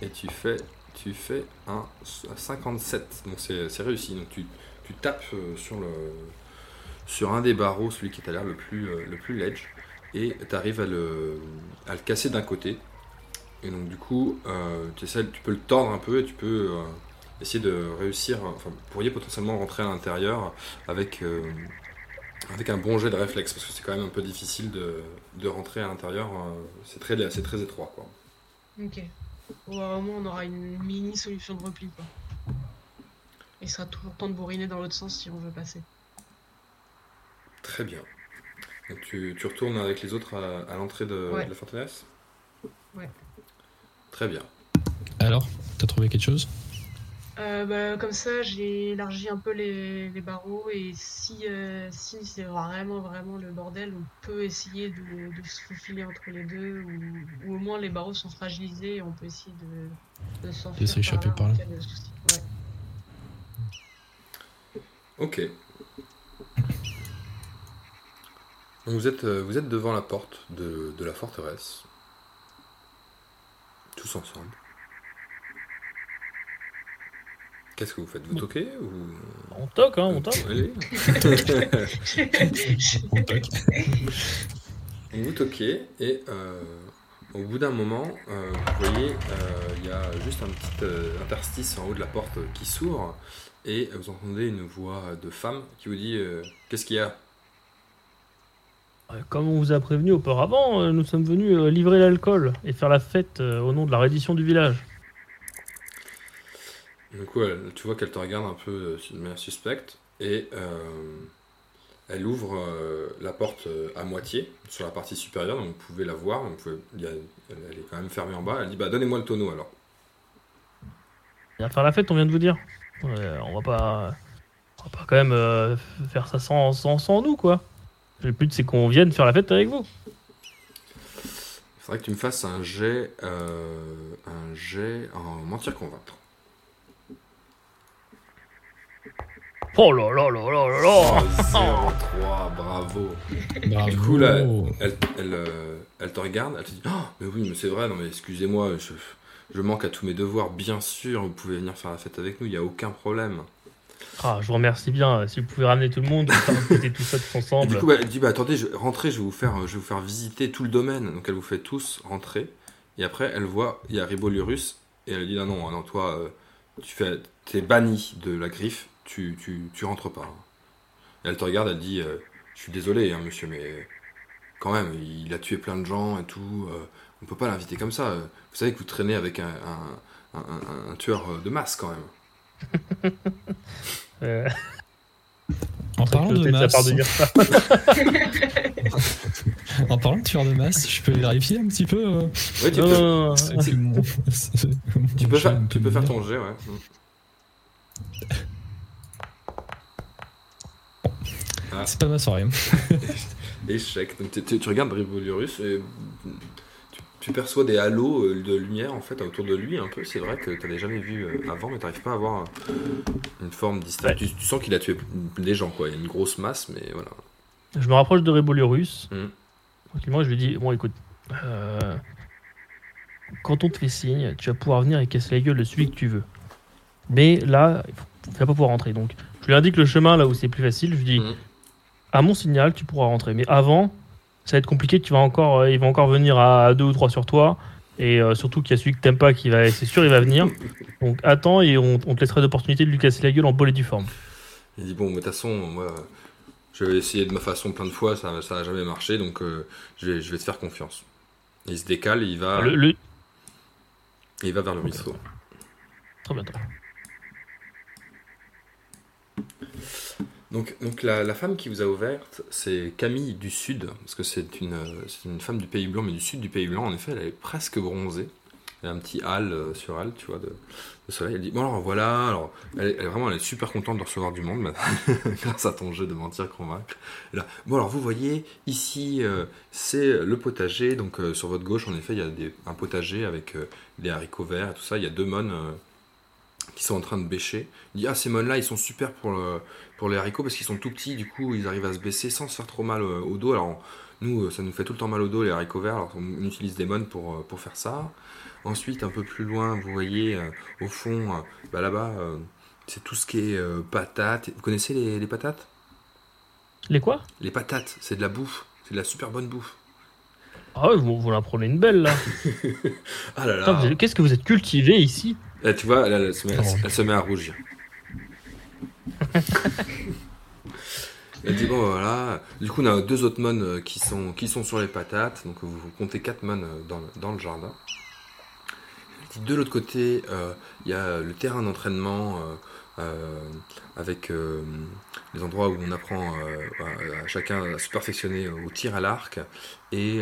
Et tu fais, tu fais un 57. Donc c'est réussi. Donc tu, tu tapes euh, sur, le, sur un des barreaux, celui qui t'a l'air le plus, euh, le plus ledge. Et tu arrives à le, à le casser d'un côté. Et donc du coup, euh, tu, essaies- tu peux le tordre un peu et tu peux euh, essayer de réussir. Enfin, vous pourriez potentiellement rentrer à l'intérieur avec, euh, avec un bon jet de réflexe. Parce que c'est quand même un peu difficile de, de rentrer à l'intérieur. c'est très, c'est très étroit. Quoi. Ok. Bon, au moins, on aura une mini solution de repli, quoi. Il sera toujours temps de bourriner dans l'autre sens si on veut passer. Très bien. Donc tu, tu retournes avec les autres à, à l'entrée de, Ouais. de la forteresse? Ouais. Très bien. Alors, t'as trouvé quelque chose? Euh, bah, comme ça, j'ai élargi un peu les, les barreaux et si, euh, si c'est vraiment vraiment le bordel, on peut essayer de, de se faufiler entre les deux ou, ou au moins les barreaux sont fragilisés et on peut essayer de, de s'enfuir. De s'échapper là par en là. Ouais. Ok. Donc vous êtes, euh, vous êtes devant la porte de, de la forteresse. Tous ensemble. Qu'est-ce que vous faites? Vous toquez ou... On toque, hein, on toque. On toque. Vous toquez et euh, au bout d'un moment, euh, vous voyez, euh, il y a juste un petit euh, interstice en haut de la porte qui s'ouvre et vous entendez une voix de femme qui vous dit euh, Qu'est-ce qu'il y a? Comme on vous a prévenu auparavant, euh, nous sommes venus euh, livrer l'alcool et faire la fête euh, au nom de la reddition du village. Du coup, elle- tu vois qu'elle te regarde un peu euh, de manière suspecte et euh, elle ouvre euh, la porte euh, à moitié sur la partie supérieure, donc vous pouvez la voir. donc vous pouvez- il y a- elle, elle est quand même fermée en bas. Elle dit Bah, donnez-moi le tonneau alors. Viens faire la fête, on vient de vous dire. Ouais, on va pas, on va pas quand même euh, faire ça sans, sans, sans nous, quoi. Le but, c'est qu'on vienne faire la fête avec vous. Il faudrait que tu me fasses un jet, euh, un jet en mentir convaincre. Oh là là là là là là Oh, 0-3, bravo. Bravo. Du coup, là, elle, elle, euh, elle te regarde, elle te dit Oh, mais oui, mais c'est vrai, non, mais excusez-moi, je, je manque à tous mes devoirs, bien sûr, vous pouvez venir faire la fête avec nous, il n'y a aucun problème. Ah, je vous remercie bien. Si vous pouvez ramener tout le monde, on tout ça tous Et ensemble. du coup, bah, elle dit bah, Attendez, je, rentrez, je vais, vous faire, je vais vous faire visiter tout le domaine. Donc, elle vous fait tous rentrer, et après, elle voit, il y a Ribolurus, et elle dit Non, non, non toi, euh, tu fais, t'es banni de la griffe, tu, tu, tu rentres pas. Et elle te regarde, elle dit euh, Je suis désolé, hein, monsieur, mais quand même, il a tué plein de gens et tout. euh, on peut pas l'inviter comme ça. euh. Vous savez que vous traînez avec un, un, un- un- un tueur euh, de masse quand même. Euh, En parlant de masse, part de dire ça. en parlant de tueur de masse, je peux vérifier un petit peu. euh, Oui, tu peux, mon- tu peux faire, tu peux ton jet, ouais. Ah, C'est pas ma soirée. échec. Donc tu, regardes Ribolurus et tu, perçois des halos euh, de lumière en fait autour de lui un peu. C'est vrai que tu n'avais jamais vu euh, avant, mais tu n'arrives pas à avoir une forme distincte. Tu, tu sens qu'il a tué des gens, quoi. Il y a une grosse masse, mais voilà. Je me rapproche de Rébolurus. Mhm. Tranquillement, je lui dis Bon, écoute, euh, quand on te fait signe, tu vas pouvoir venir et casser la gueule de celui que tu veux. Mais là, tu vas pas pouvoir rentrer. Donc, je lui indique le chemin là où c'est plus facile. Je lui dis Mhm. À mon signal, tu pourras rentrer. Mais avant, ça va être compliqué. Tu vas encore, euh, il va encore venir à, à deux ou trois sur toi. Et euh, surtout qu'il y a celui que t'aimes pas qui va, c'est sûr, il va venir. Donc, attends et on, on te laissera l'opportunité de lui casser la gueule en bonne et due forme. Il dit bon, mais de toute façon, moi, J'avais essayé de ma façon plein de fois, ça ça a jamais marché, donc euh, je, vais, je vais te faire confiance. Il se décale il va, Le, le- il va vers le Ok, ruisseau. Très bien, très bien. Donc, donc la, femme qui vous a ouverte, c'est Camille du Sud, parce que c'est une, euh, une femme du Pays Blanc, mais du Sud du Pays Blanc, en effet, elle est presque bronzée. Elle a un petit hâle euh, sur elle, tu vois, de, soleil. Elle dit, bon alors voilà, alors, elle, elle vraiment, elle est super contente de recevoir du monde, grâce à ton jeu de mentir convaincre. Là, bon alors vous voyez, ici, euh, c'est le potager, donc sur votre gauche, en effet, il y a un potager avec des haricots verts et tout ça, il y a deux mônes qui sont en train de bêcher. Il dit, ah ces mônes-là, ils sont super pour le pour les haricots parce qu'ils sont tout petits, du coup ils arrivent à se baisser sans se faire trop mal euh, au dos. Alors on- nous, euh, ça nous fait tout le temps mal au dos les haricots verts, alors on utilise des mônes pour, euh, pour faire ça. Ensuite, un peu plus loin, vous voyez au fond, bah, là-bas, c'est tout ce qui est patates. Vous connaissez les, les patates? Les quoi? Les patates, c'est de la bouffe, c'est de la super bonne bouffe. Ah ouais, vous, vous en prenez une belle là. Ah là là Qu'est-ce que vous êtes cultivé ici? Là, tu vois, là, elle, se met, elle se- elle se met à rougir. Elle dit bon voilà, du coup on a deux autres mônes euh, qui sont, qui sont sur les patates, donc vous, vous comptez quatre mônes euh, dans, le- dans le jardin. De l'autre côté, euh, il y a le terrain d'entraînement euh, euh, avec euh, les endroits où on apprend euh, à, à chacun à se perfectionner au tir à l'arc. Et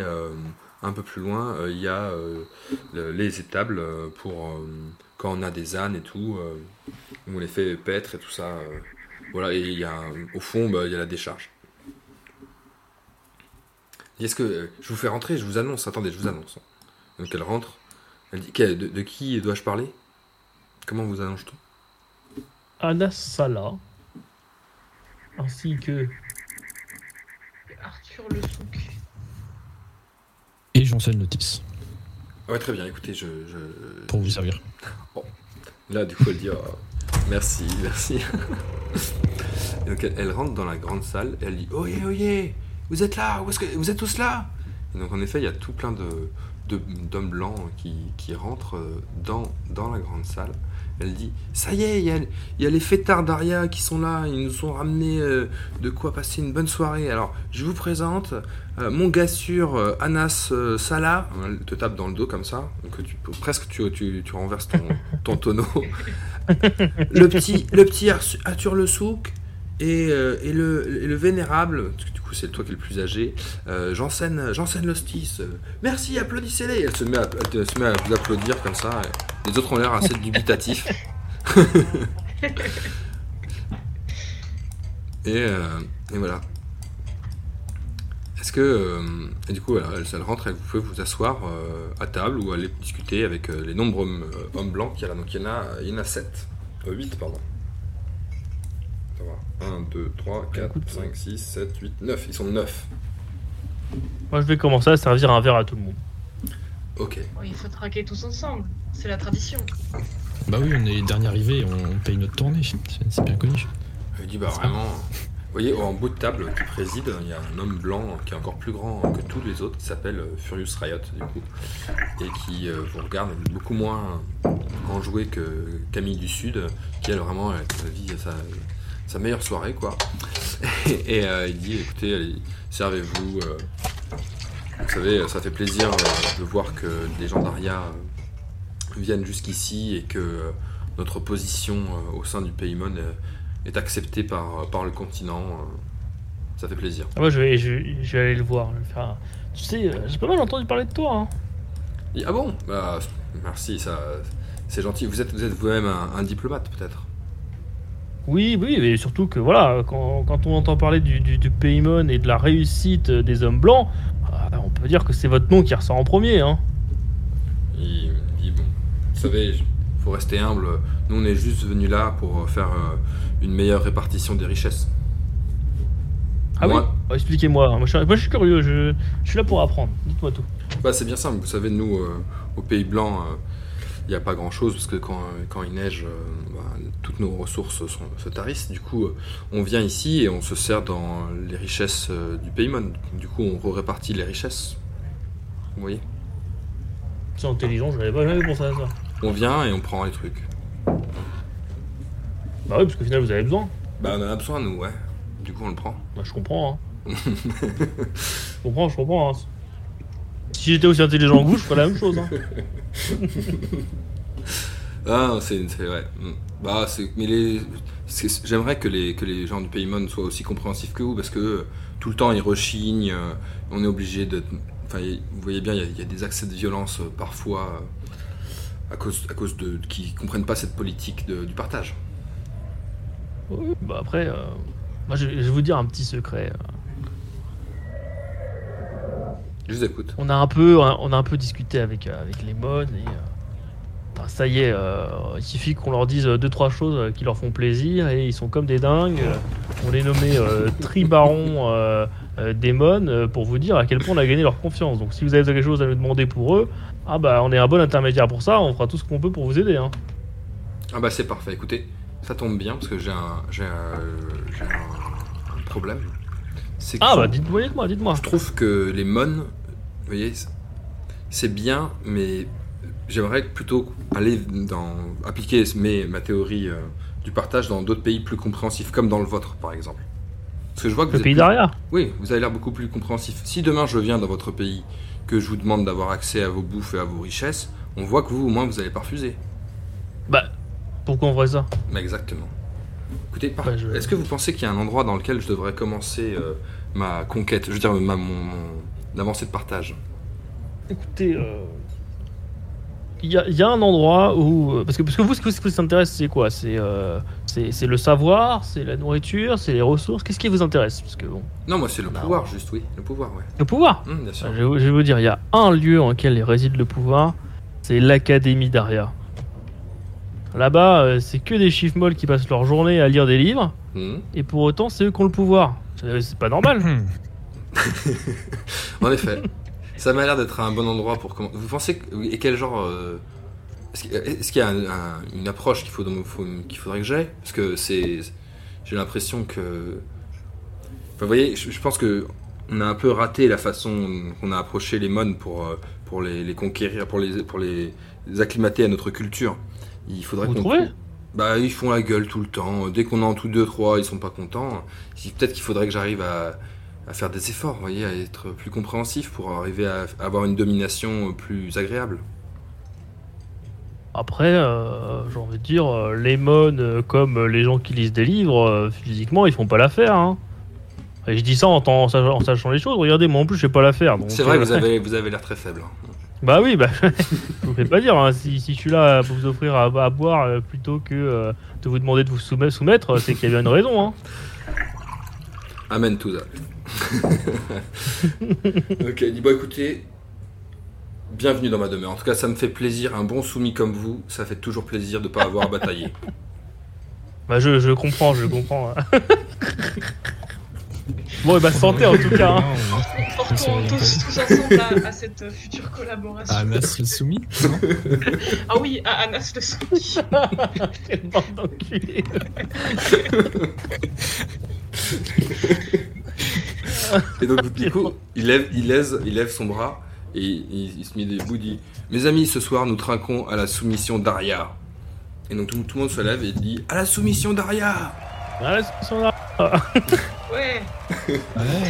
un peu plus loin, euh, il y a euh, le- les étables euh, pour euh, quand on a des ânes et tout, euh, où on les fait paître et tout ça. euh. voilà, et il y a au fond, bah, il y a la décharge. Est-ce que euh, je vous fais rentrer Je vous annonce. Attendez, je vous annonce. Donc elle rentre. Elle dit de, de qui dois-je parler? Comment vous annonce-t-on? Anas Salah. Ainsi que. Arthur Le Souk. Et Janssen Notice, Ouais, très bien. Écoutez, je, je- pour vous servir. Là, du coup, elle dit oh, merci, merci. Et donc, elle, elle rentre dans la grande salle et elle dit Oyez, oyez, vous êtes là, où est-ce que vous êtes tous là? Et donc, en effet, il y a tout plein de, de- d'hommes blancs qui, qui rentrent euh, dans, dans la grande salle. Elle dit Ça y est, il y a, il y a les fêtards d'Aria qui sont là, ils nous ont ramené euh, de quoi passer une bonne soirée. Alors, je vous présente euh, mon gars sûr, euh, Anas Salah. Elle te tape dans le dos comme ça, donc tu, presque tu, tu, tu renverses ton, ton tonneau. le petit, le petit Arthur Le Souk et, et, le, et le vénérable, du c'est toi qui es le plus âgé, euh, Lostis. euh, merci, applaudissez-les. Elle se met à, elle se met à vous applaudir comme ça. et les autres ont l'air assez dubitatifs. et, euh, et voilà. Est-ce que, euh, et du coup, elle, elle rentre, elle, vous pouvez vous asseoir euh, à table ou aller discuter avec les nombreux hommes, hommes blancs qu'il y a là. Donc il y en a, il y en a 7. 8, pardon. Ça va. 1, 2, 3, 4, Écoute, 5, 6, 7, 8, 9. Ils sont 9. Moi, je vais commencer à servir un verre à tout le monde. Ok. Bon, il faut traquer tous ensemble. C'est la tradition. Bah oui, on est les derniers arrivés, on paye notre tournée, c'est bien connu. Elle dit, bah vraiment. Vous voyez, en bout de table qui préside, il y a un homme blanc qui est encore plus grand que tous les autres, qui s'appelle euh, Furious Riot, du coup, et qui euh, vous regarde beaucoup moins enjoué que Camille du Sud, qui elle vraiment elle, elle vit sa, sa meilleure soirée, quoi. Et, euh, il dit, écoutez, allez, servez-vous. euh, vous savez, ça fait plaisir euh, de voir que des gens d'Aria viennent jusqu'ici et que notre position au sein du Paymon est acceptée par, par le continent. ça fait plaisir. Ah, moi, je vais, je, vais- je vais aller le voir. je vais faire- Tu sais, j'ai pas mal entendu parler de toi. Hein. Ah bon? Bah, Merci, ça, c'est gentil. Vous êtes, vous êtes vous-même un, un diplomate, peut-être? Oui, oui, mais surtout que voilà, quand, quand on entend parler du, du, du Paymon et de la réussite des hommes blancs, euh, on peut dire que c'est votre nom qui ressort en premier. Hein. Dit, bon, vous savez, il faut rester humble. Nous, on est juste venus là pour faire euh, une meilleure répartition des richesses. Ah Moi- oui Bah, Expliquez-moi. Moi, je suis- moi, je suis curieux. Je, je suis là pour apprendre. Dites-moi tout. Bah, c'est bien simple. Vous savez, nous, euh, au Pays Blanc, euh, il n'y a pas grand-chose parce que quand, quand il neige, euh, bah, toutes nos ressources sont, se tarissent. Du coup, euh, on vient ici et on se sert dans les richesses euh, du Paymon. Du coup, on répartit les richesses. Vous voyez? C'est intelligent, je n'avais pas jamais pensé à ça. On vient et on prend les trucs. Bah oui, parce qu'au final, vous avez besoin. Bah, on en a besoin, nous, ouais. Du coup, on le prend. Bah, je comprends. Hein. je comprends, je comprends. hein. Si j'étais aussi intelligent que vous, je ferais la même chose. Hein. Ah, c'est vrai. Mm. Bah, c'est mais les j'aimerais que les que les gens du Paymon soient aussi compréhensifs que vous parce que euh, tout le temps ils rechignent, euh, on est obligé de enfin vous voyez bien il y, a- il y a des accès de violence euh, parfois à cause à cause de qui comprennent pas cette politique de- du partage. Oui, bah après, moi, je, je vais vous dire un petit secret. Je vous écoute. On a un peu, on a un peu discuté avec, avec les mods et enfin, ça y est, euh, il suffit qu'on leur dise deux trois choses qui leur font plaisir et ils sont comme des dingues. On les nommait euh, tribarons euh, euh, démon euh, pour vous dire à quel point on a gagné leur confiance. Donc si vous avez quelque chose à nous demander pour eux, ah bah on est un bon intermédiaire pour ça, on fera tout ce qu'on peut pour vous aider. Hein. Ah bah c'est parfait. Écoutez, ça tombe bien parce que j'ai un j'ai un, j'ai un- un problème. C'est Ah bah dites-moi, dites-moi, dites-moi. Je trouve que les mon, vous voyez, c'est bien, mais j'aimerais plutôt aller dans appliquer mes, ma théorie euh, du partage dans d'autres pays plus compréhensifs, comme dans le vôtre, par exemple. Parce que je vois que vous Le êtes pays plus- d'Aria. Oui, vous avez l'air beaucoup plus compréhensif. Si demain je viens dans votre pays, que je vous demande d'avoir accès à vos bouffes et à vos richesses, on voit que vous, au moins, vous n'allez pas refuser. Bah pourquoi on ferait ça? Mais exactement. Écoutez, par- Bah, je- est-ce que vous pensez qu'il y a un endroit dans lequel je devrais commencer euh, ma conquête, je veux dire ma, mon, mon avancée de partage? Écoutez, euh, il y, a, il y a un endroit où. Parce que, parce que vous, ce qui vous intéresse, c'est quoi? C'est euh, c'est c'est le savoir, c'est la nourriture, c'est les ressources. Qu'est-ce qui vous intéresse? Parce que bon, Non, moi c'est le pouvoir, juste, oui. Le pouvoir, ouais. le pouvoir? Hum, bien sûr. Je, vais vous- je vais vous dire, il y a un lieu en lequel réside le pouvoir, c'est l'Académie d'Aria. Là-bas, euh, c'est que des chiffres molles qui passent leur journée à lire des livres, Hum. et pour autant, c'est eux qui ont le pouvoir. C'est pas normal. En effet, ça m'a l'air d'être un bon endroit pour commencer. Vous pensez que. Et quel genre. euh, Est-ce qu'il y a un- un- une approche qu'il faut, faut- qu'il faudrait que j'aie? Parce que c'est. J'ai l'impression que. Enfin, vous voyez, je, je pense que. On a un peu raté la façon qu'on a approché les mônes pour, euh, pour les, les conquérir, pour les, pour les acclimater à notre culture. Il faudrait Vous qu'on trouvez? Bah, ils font la gueule tout le temps. Dès qu'on en tout deux, trois, ils sont pas contents. Peut-être qu'il faudrait que j'arrive à, à faire des efforts, vous voyez, à être plus compréhensif pour arriver à, avoir une domination plus agréable. Après, euh, j'ai envie de dire, euh, les mônes, euh, comme euh, les gens qui lisent des livres, euh, physiquement, ils font pas l'affaire. Hein. Et je dis ça en, sachant, en sachant les choses. Regardez, moi en plus, je sais pas l'affaire. C'est vrai, euh, vous avez, vous avez l'air très faible. hein. Bah oui, bah, je vous fais pas dire. hein. Si, si je suis là pour vous offrir à, à boire euh, plutôt que euh, de vous demander de vous soumettre, soumettre c'est qu'il y a bien une raison. Hein. Amen tout ça. ok, dis bon écoutez, bienvenue dans ma demeure. En tout cas, ça me fait plaisir, un bon soumis comme vous, ça fait toujours plaisir de pas avoir bataillé. Bah je, je comprends, je comprends. hein. bon, et bah santé en tout cas. hein. Portons tous, tous ensemble à, à cette euh, future collaboration. Ah, Nas le soumis Ah oui, à Anas le soumis. Quelle bande d'enculés. Et donc, du coup, il lève, il lève, il lève son bras et il, il se met debout, il dit Mes amis, ce soir, nous trinquons à la soumission d'Aria. Et donc, tout, tout le monde se lève et dit À la soumission d'Aria Ah, ils sont là. Ouais, Ouais.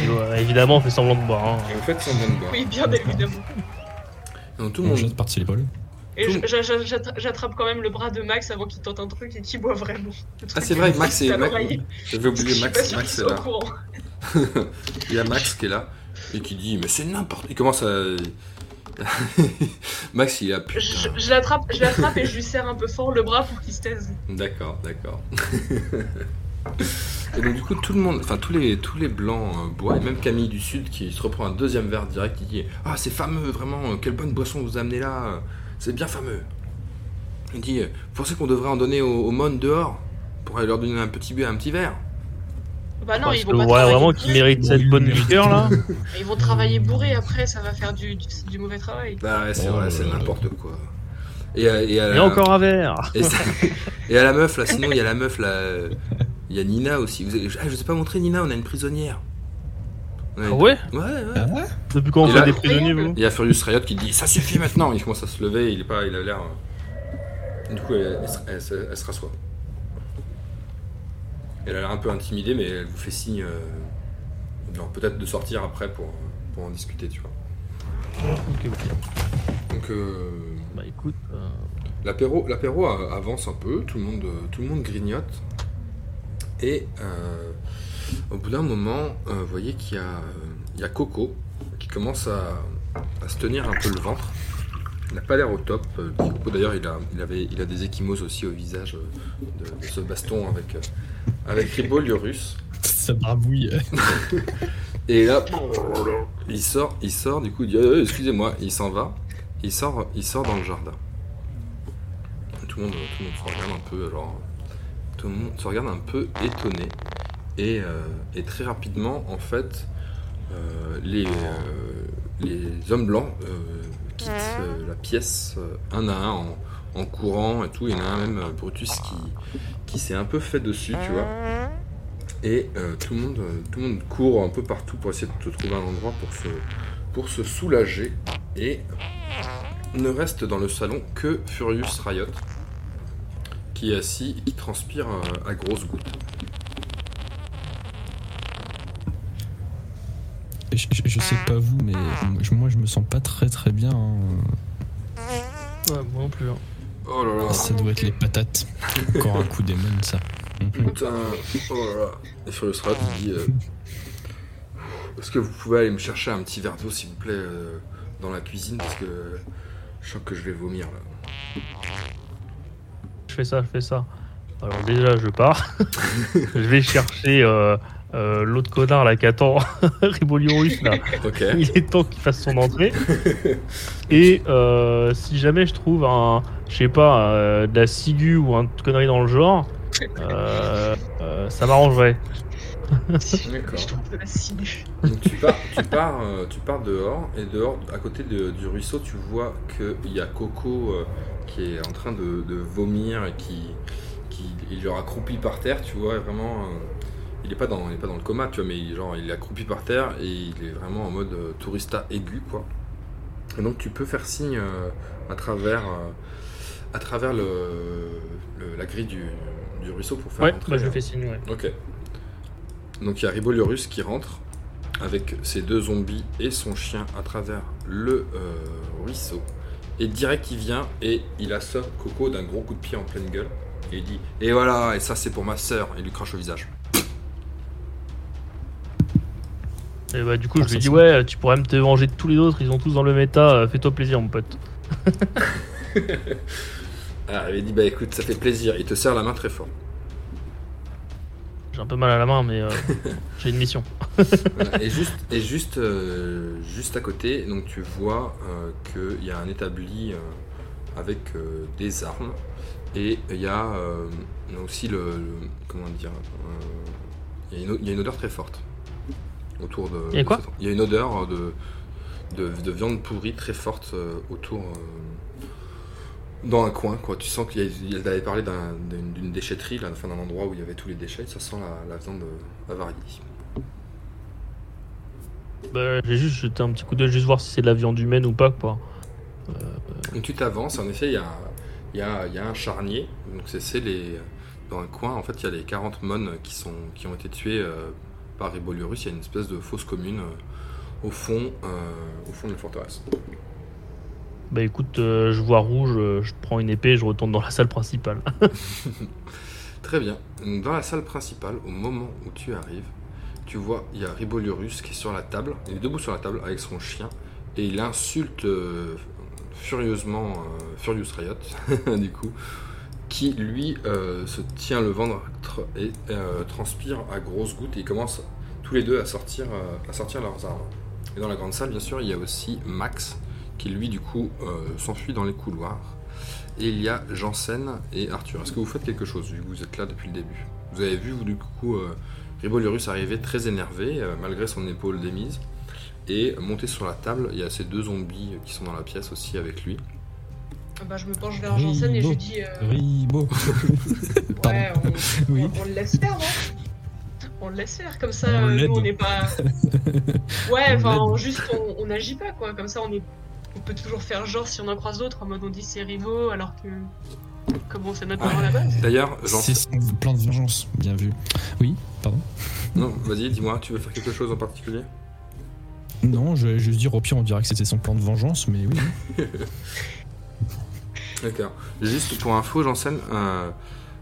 Ouais, évidemment, on fait semblant de boire. hein. Et en fait, c'est bon de boire. oui, bien évidemment. Et donc, tout le On monde. l'épaule. Et j'attrape quand même le bras de Max avant qu'il tente un truc et qu'il boit vraiment. Ah, c'est vrai, qui Max est. à Max- l'oreille. J'avais oublié Max. Max est là. Il y a Max qui est là et qui dit Mais c'est n'importe. Il commence à. Max, il a putain. je l'attrape je l'attrape et je lui serre un peu fort le bras pour qu'il se taise. D'accord, d'accord. et donc du coup tout le monde, enfin tous les tous les blancs euh, boivent, et même Camille du Sud qui se reprend un deuxième verre direct, il dit ah c'est fameux vraiment, euh, quelle bonne boisson vous amenez là, euh, c'est bien fameux. Il dit euh, vous pensez qu'on devrait en donner aux, mônes dehors pour aller leur donner un petit un petit verre. Bah non, Parce ils que vont pas travailler vraiment qu'ils méritent cette bonne liqueur là. Ils vont travailler bourrés après, ça va faire du, du, du mauvais travail. Bah ouais, c'est Oh vrai, c'est n'importe quoi. Et, à- et, à Et la- encore un verre. Et, ça- et à la meuf là, sinon il y a la meuf là, euh, il y a Nina aussi. Vous avez- ah, je vous ai pas montré Nina, on a une prisonnière. Ah ouais Ouais, ouais. Ah ouais Depuis quand on fait là- des prisonniers, vous Il y a Furious Riot qui dit ça suffit maintenant. Il commence à se lever, il est pas, il a l'air. euh, Du coup, elle, elle se- elle se- elle se rassoit. elle a l'air un peu intimidée, mais elle vous fait signe, euh, peut-être de sortir après pour, pour en discuter, tu vois. Ok, ok. Donc, euh, Bah écoute, euh, L'apéro, avance un peu, tout le monde, tout le monde grignote. Et euh, au bout d'un moment, euh, vous voyez qu'il y a, euh, il y a Coco qui commence à, à se tenir un peu le ventre. Il n'a pas l'air au top. euh, Coco d'ailleurs, il a, il, avait, il a des échymoses aussi au visage euh, de, de ce baston avec, avec Riboliorus. Ça barbouille. Et là, il sort, il sort, du coup, il dit Euh, excusez-moi, il s'en va. Il sort, il sort dans le jardin. Tout le monde, tout le monde se regarde un peu, genre, tout le monde se regarde un peu étonné. Et, euh, et très rapidement, en fait, euh, les, euh, les hommes blancs quittent la pièce un à un en, courant et tout. Il y en a un même, Brutus, qui, qui s'est un peu fait dessus, tu vois. Et tout, le monde, tout le monde court un peu partout pour essayer de trouver un endroit pour se, pour se soulager. Et ne reste dans le salon que Furious Riot, qui est assis qui transpire à grosses gouttes. Je, je- je sais pas vous, mais moi je me sens pas très très bien. hein. ouais, moi non plus. hein. Oh là là, Ça doit être les patates. Encore un coup démon, ça. Putain, oh là là. Et Furious dit euh, Est-ce que vous pouvez aller me chercher un petit verre d'eau, s'il vous plaît, euh, dans la cuisine Parce que je sens que je vais vomir là. Je fais ça, je fais ça. Alors déjà, je pars. je vais chercher euh, euh, l'autre connard là qui attend Riboliorus là. Il est temps qu'il fasse son entrée. Et euh, si jamais je trouve un, je sais pas, euh, de la ciguë ou un connerie dans le genre, euh, euh, ça m'arrangerait. D'accord. Je trouve de la ciguë. Donc tu pars, tu pars, tu pars dehors et dehors, à côté de- du ruisseau, tu vois qu'il y a Coco qui est en train de, de vomir et qui, qui il est genre accroupi par terre, tu vois, vraiment. Il est pas dans, il est pas dans le coma, tu vois, mais il, genre il est accroupi par terre et il est vraiment en mode euh, tourista aigu, quoi. Et donc tu peux faire signe euh, à travers, euh, à travers le, le- la grille du, du ruisseau pour faire Ouais, rentrer, bah je fais signe, ouais. Ok. Donc il y a Riboliorus qui rentre avec ses deux zombies et son chien à travers le ruisseau. Et direct il vient et il assomme Coco d'un gros coup de pied en pleine gueule. Et il dit Et voilà, et ça c'est pour ma sœur. Et il lui crache au visage. Et bah du coup, Ah, je lui dis ouais, tu pourrais me te venger de tous les autres, ils ont tous dans le méta, euh, fais-toi plaisir mon pote. Ah, il dit Bah écoute, ça fait plaisir. Il te serre la main très fort. J'ai un peu mal à la main, mais euh, j'ai une mission. Voilà. Et juste, et juste, euh, juste à côté, donc tu vois euh, qu'il y a un établi euh, avec euh, des armes et il y a euh, aussi le, le- comment dire, euh, y, il y a une odeur très forte autour de. Il y a quoi Il y a une odeur de, de, de viande pourrie très forte euh, autour. euh, dans un coin, quoi. Tu sens qu'il y a, il avait parlé d'un- d'une déchetterie, là, enfin d'un endroit où il y avait tous les déchets. Ça sent la, la viande euh, avariée. Bah, j'ai juste jeté un petit coup d'œil, juste voir si c'est de la viande humaine ou pas, quoi. Donc tu t'avances, en effet, il y a, y, a, y a un charnier. Donc c'est c'est les. Dans un coin, en fait, il y a les 40 mônes qui, sont, qui ont été tués euh, par Riboliorus. Il y a une espèce de fosse commune euh, au, fond, euh, au fond de la forteresse. Bah écoute, euh, je vois rouge, je prends une épée, je retourne dans la salle principale. Très bien. Dans la salle principale, au moment où tu arrives, tu vois, il y a Riboliorus qui est sur la table. Il est debout sur la table avec son chien et il insulte euh, furieusement euh, Furious Riot, du coup, qui lui euh, se tient le ventre et euh, transpire à grosses gouttes et ils commencent tous les deux à sortir, euh, leurs armes. Et dans la grande salle, bien sûr, il y a aussi Max qui lui, du coup, s'enfuit dans les couloirs. Et il y a Janssen et Arthur. Est-ce que vous faites quelque chose vu que vous êtes là depuis le début? Vous avez vu, vous, du coup, Riboliorus arriver très énervé, malgré son épaule démise. Et monter sur la table, il y a ces deux zombies qui sont dans la pièce aussi avec lui. Ah Bah, je me penche vers Janssen et je lui dis euh. Ouais, on, Oui. on- on le laisse faire, non? On le laisse faire, comme ça, On nous on n'est pas. Ouais, enfin, juste on n'agit pas, quoi. Comme ça, on est. On peut toujours faire genre si on en croise d'autres, en mode on dit c'est Ribo, alors que. Comment c'est notre plan à la base D'ailleurs, j'en C'est son plan de vengeance, bien vu. Oui, pardon. Non, vas-y, dis-moi, tu veux faire quelque chose en particulier? Non, je vais juste dire au pire, on dirait que c'était son plan de vengeance, mais oui. D'accord. Juste pour info, j'enseigne, euh,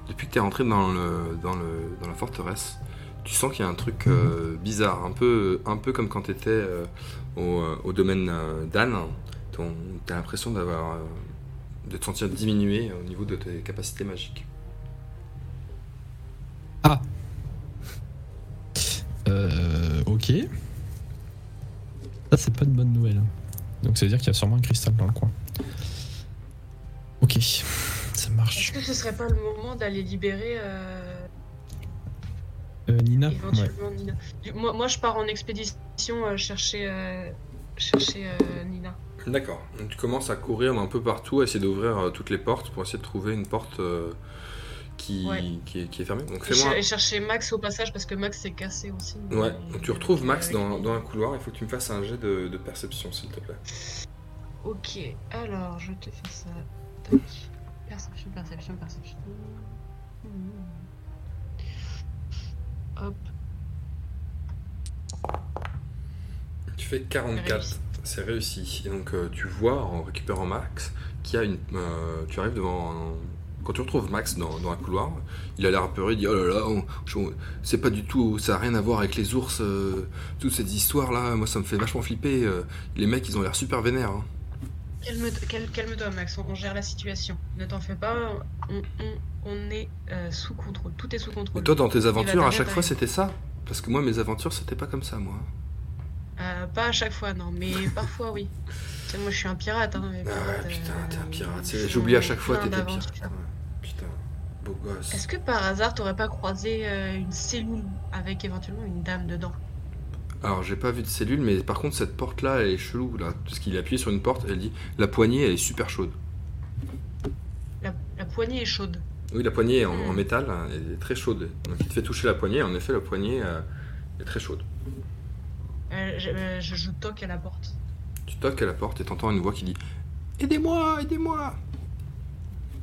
depuis que tu es rentré dans, le, dans, le, dans la forteresse, tu sens qu'il y a un truc euh, bizarre, un peu, un peu comme quand tu étais au, euh, au domaine d'Anne. Tu as l'impression d'avoir, de te sentir diminué au niveau de tes capacités magiques. Ah Euh. Ok. Ça, c'est pas une bonne nouvelle. Donc, ça veut dire qu'il y a sûrement un cristal dans le coin. Ok, ça marche. Est-ce que ce serait pas le moment d'aller libérer euh, Euh, Nina Ouais. éventuellement Nina? Moi, moi, je pars en expédition euh, chercher, euh, chercher euh, Nina. D'accord. Donc tu commences à courir un peu partout, à essayer d'ouvrir euh, toutes les portes pour essayer de trouver une porte euh, qui, Ouais. qui, est, qui est fermée. Donc Et, fais-moi. cher- et chercher Max au passage parce que Max s'est cassé aussi. Ouais, donc tu retrouves Max dans, dans un couloir, il faut que tu me fasses un jet de, de perception s'il te plaît. Ok, alors je te fais ça. Tac. Perception, perception, perception. Hmm. Hop. Tu fais 44, Réussi. c'est réussi. Et donc euh, tu vois en récupérant Max qu'il y a une. euh, tu arrives devant un. Quand tu retrouves Max dans, dans un couloir, il a l'air apeuré, il dit Oh là là, on- je- c'est pas du tout, ça a rien à voir avec les ours, euh, toutes ces histoires là, moi ça me fait vachement flipper. euh, les mecs ils ont l'air super vénères. hein. Calme- cal- Calme-toi, Max, on, on gère la situation. Ne t'en fais pas, on, on- on est euh, sous contrôle. Tout est sous Et contrôle. toi dans tes aventures, à chaque fois c'était ça? Parce que moi mes aventures c'était pas comme ça moi. Euh, pas à chaque fois, non, mais parfois oui. Moi je suis un pirate. Hein, les Ah ouais, putain, t'es un pirate. J'oublie à chaque fois plein t'étais pirate. Ouais, Putain, beau gosse. Est-ce que par hasard t'aurais pas croisé euh, une cellule avec éventuellement une dame dedans? Alors, j'ai pas vu de cellule, mais par contre, cette porte-là, elle est chelou, là. Parce qu'il est appuyé sur une porte, elle dit La poignée, elle est super chaude. la, la poignée est chaude. Oui, la poignée est en, en métal, hein, elle est très chaude. Donc, il te fait toucher la poignée, en effet, la poignée euh, est très chaude. Euh, je, euh, je- je toque à la porte. Tu toques à la porte et t'entends une voix qui dit Aidez-moi, aidez-moi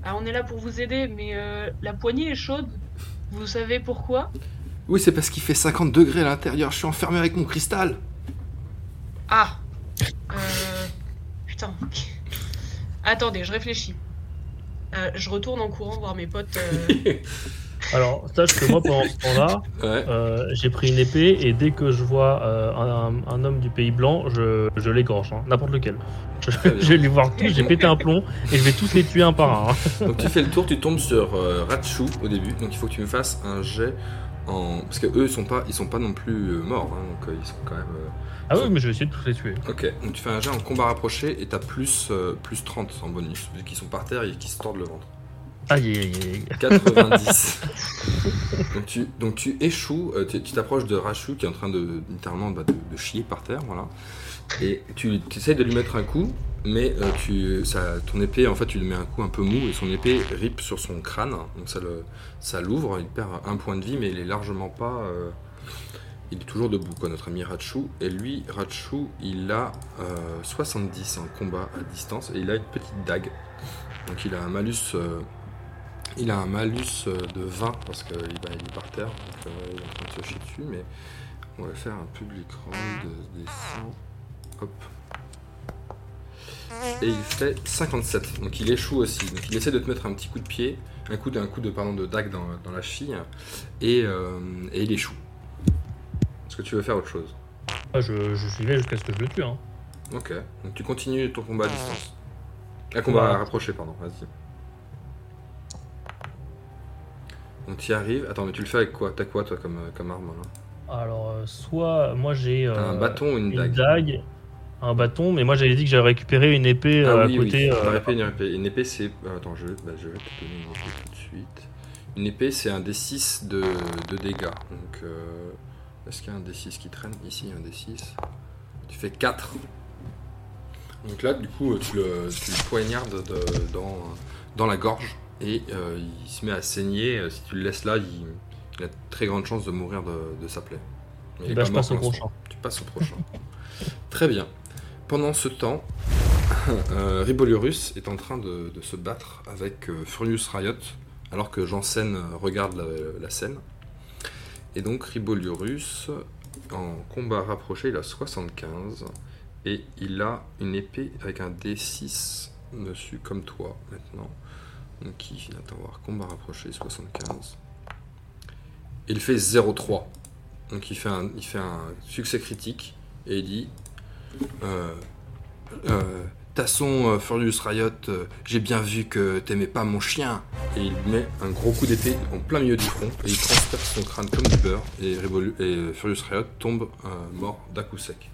Ah, on est là pour vous aider, mais la poignée est chaude. Vous savez pourquoi? Oui, c'est parce qu'il fait 50 degrés à l'intérieur, je suis enfermé avec mon cristal. Ah euh, Putain. Attendez, je réfléchis. Euh, je retourne en courant voir mes potes. euh, Alors, sache que moi, pendant ce temps-là, Ouais. euh, j'ai pris une épée et dès que je vois euh, un, un homme du pays blanc, je, je l'égorge, hein, n'importe lequel. Je, vais les voir tous, j'ai pété un plomb et je vais tous les tuer un par un. hein. Donc, tu fais le tour, tu tombes sur euh, Ratchou au début. Donc, il faut que tu me fasses un jet en. Parce que eux, ils sont pas, ils sont pas non plus euh, morts, hein, donc euh, ils sont quand même. euh, Ah oui, mais je vais essayer de tous les tuer. Ok, donc tu fais un jet en combat rapproché et t'as plus, plus 30 en bonus, vu qu'ils sont par terre et qu'ils se tordent le ventre. Aïe, aïe, aïe. 90. donc, tu, donc tu échoues, euh, tu t'approches de Rachou qui est en train de littéralement bah, de, de chier par terre, voilà. Et tu, tu essayes de lui mettre un coup, mais euh, tu, ça, ton épée, en fait, tu lui mets un coup un peu mou et son épée rip sur son crâne, donc ça le- ça l'ouvre, il perd un point de vie, mais il est largement pas. euh, il est toujours debout, quoi, notre ami Ratchou. Et lui, Ratchou, il a euh, 70 en combat à distance et il a une petite dague. Donc il a un malus. Il a un malus euh, de 20 parce qu'il bah, il est par terre, donc euh, il est en train de se chier dessus, mais on va faire un public roll de, des 100. Hop. Et il fait 57, donc il échoue aussi. Donc il essaie de te mettre un petit coup de pied, un coup de, un coup de, pardon, de dague dans, dans la cheville, et, euh, et il échoue. Est-ce que tu veux faire autre chose? Ah, je, je suivais jusqu'à ce que je le tue. Hein. Ok, donc tu continues ton combat à distance. Un combat Ouais. rapproché, pardon, vas-y. Donc tu y arrives. Attends, mais tu le fais avec quoi? T'as quoi toi comme, euh, comme arme là Alors, euh, soit moi j'ai euh, un bâton ou une une dague? dague, un bâton, mais moi j'avais dit que j'avais récupéré une épée Ah à oui, côté. oui. Une épée, une épée. Une épée, c'est. Attends, je, bah, je vais te donner une épée tout de suite. Une épée, c'est un D6 de, de dégâts. Donc, euh, est-ce qu'il y a un D6 qui traîne? Ici, il y a un D6. Tu fais 4. Donc là, du coup, tu le, tu le poignardes de- dans, dans la gorge et euh, il se met à saigner. Euh, Si tu le laisses là, il, il a de très grande chance de mourir de, de sa plaie. Il est bah, je passe au prochain. Tu passes au prochain. Très bien. Pendant ce temps, Euh, Ribolurus est en train de, de se battre avec euh, Furious Riot, alors que Janssen regarde la, la scène. Et donc Ribolurus, en combat rapproché, il a 75. Et il a une épée avec un D6 dessus, comme toi, maintenant. Donc il attends voir, combat rapproché, 75. Il fait 0,3. Donc il fait, un, succès critique. Et il dit... Euh, euh, Tasson, euh, Furious Riot, euh, j'ai bien vu que t'aimais pas mon chien. Et il met un gros coup d'épée en plein milieu du front et il transperce son crâne comme du beurre. Et, Revolu- et Furious Riot tombe mort d'un coup sec.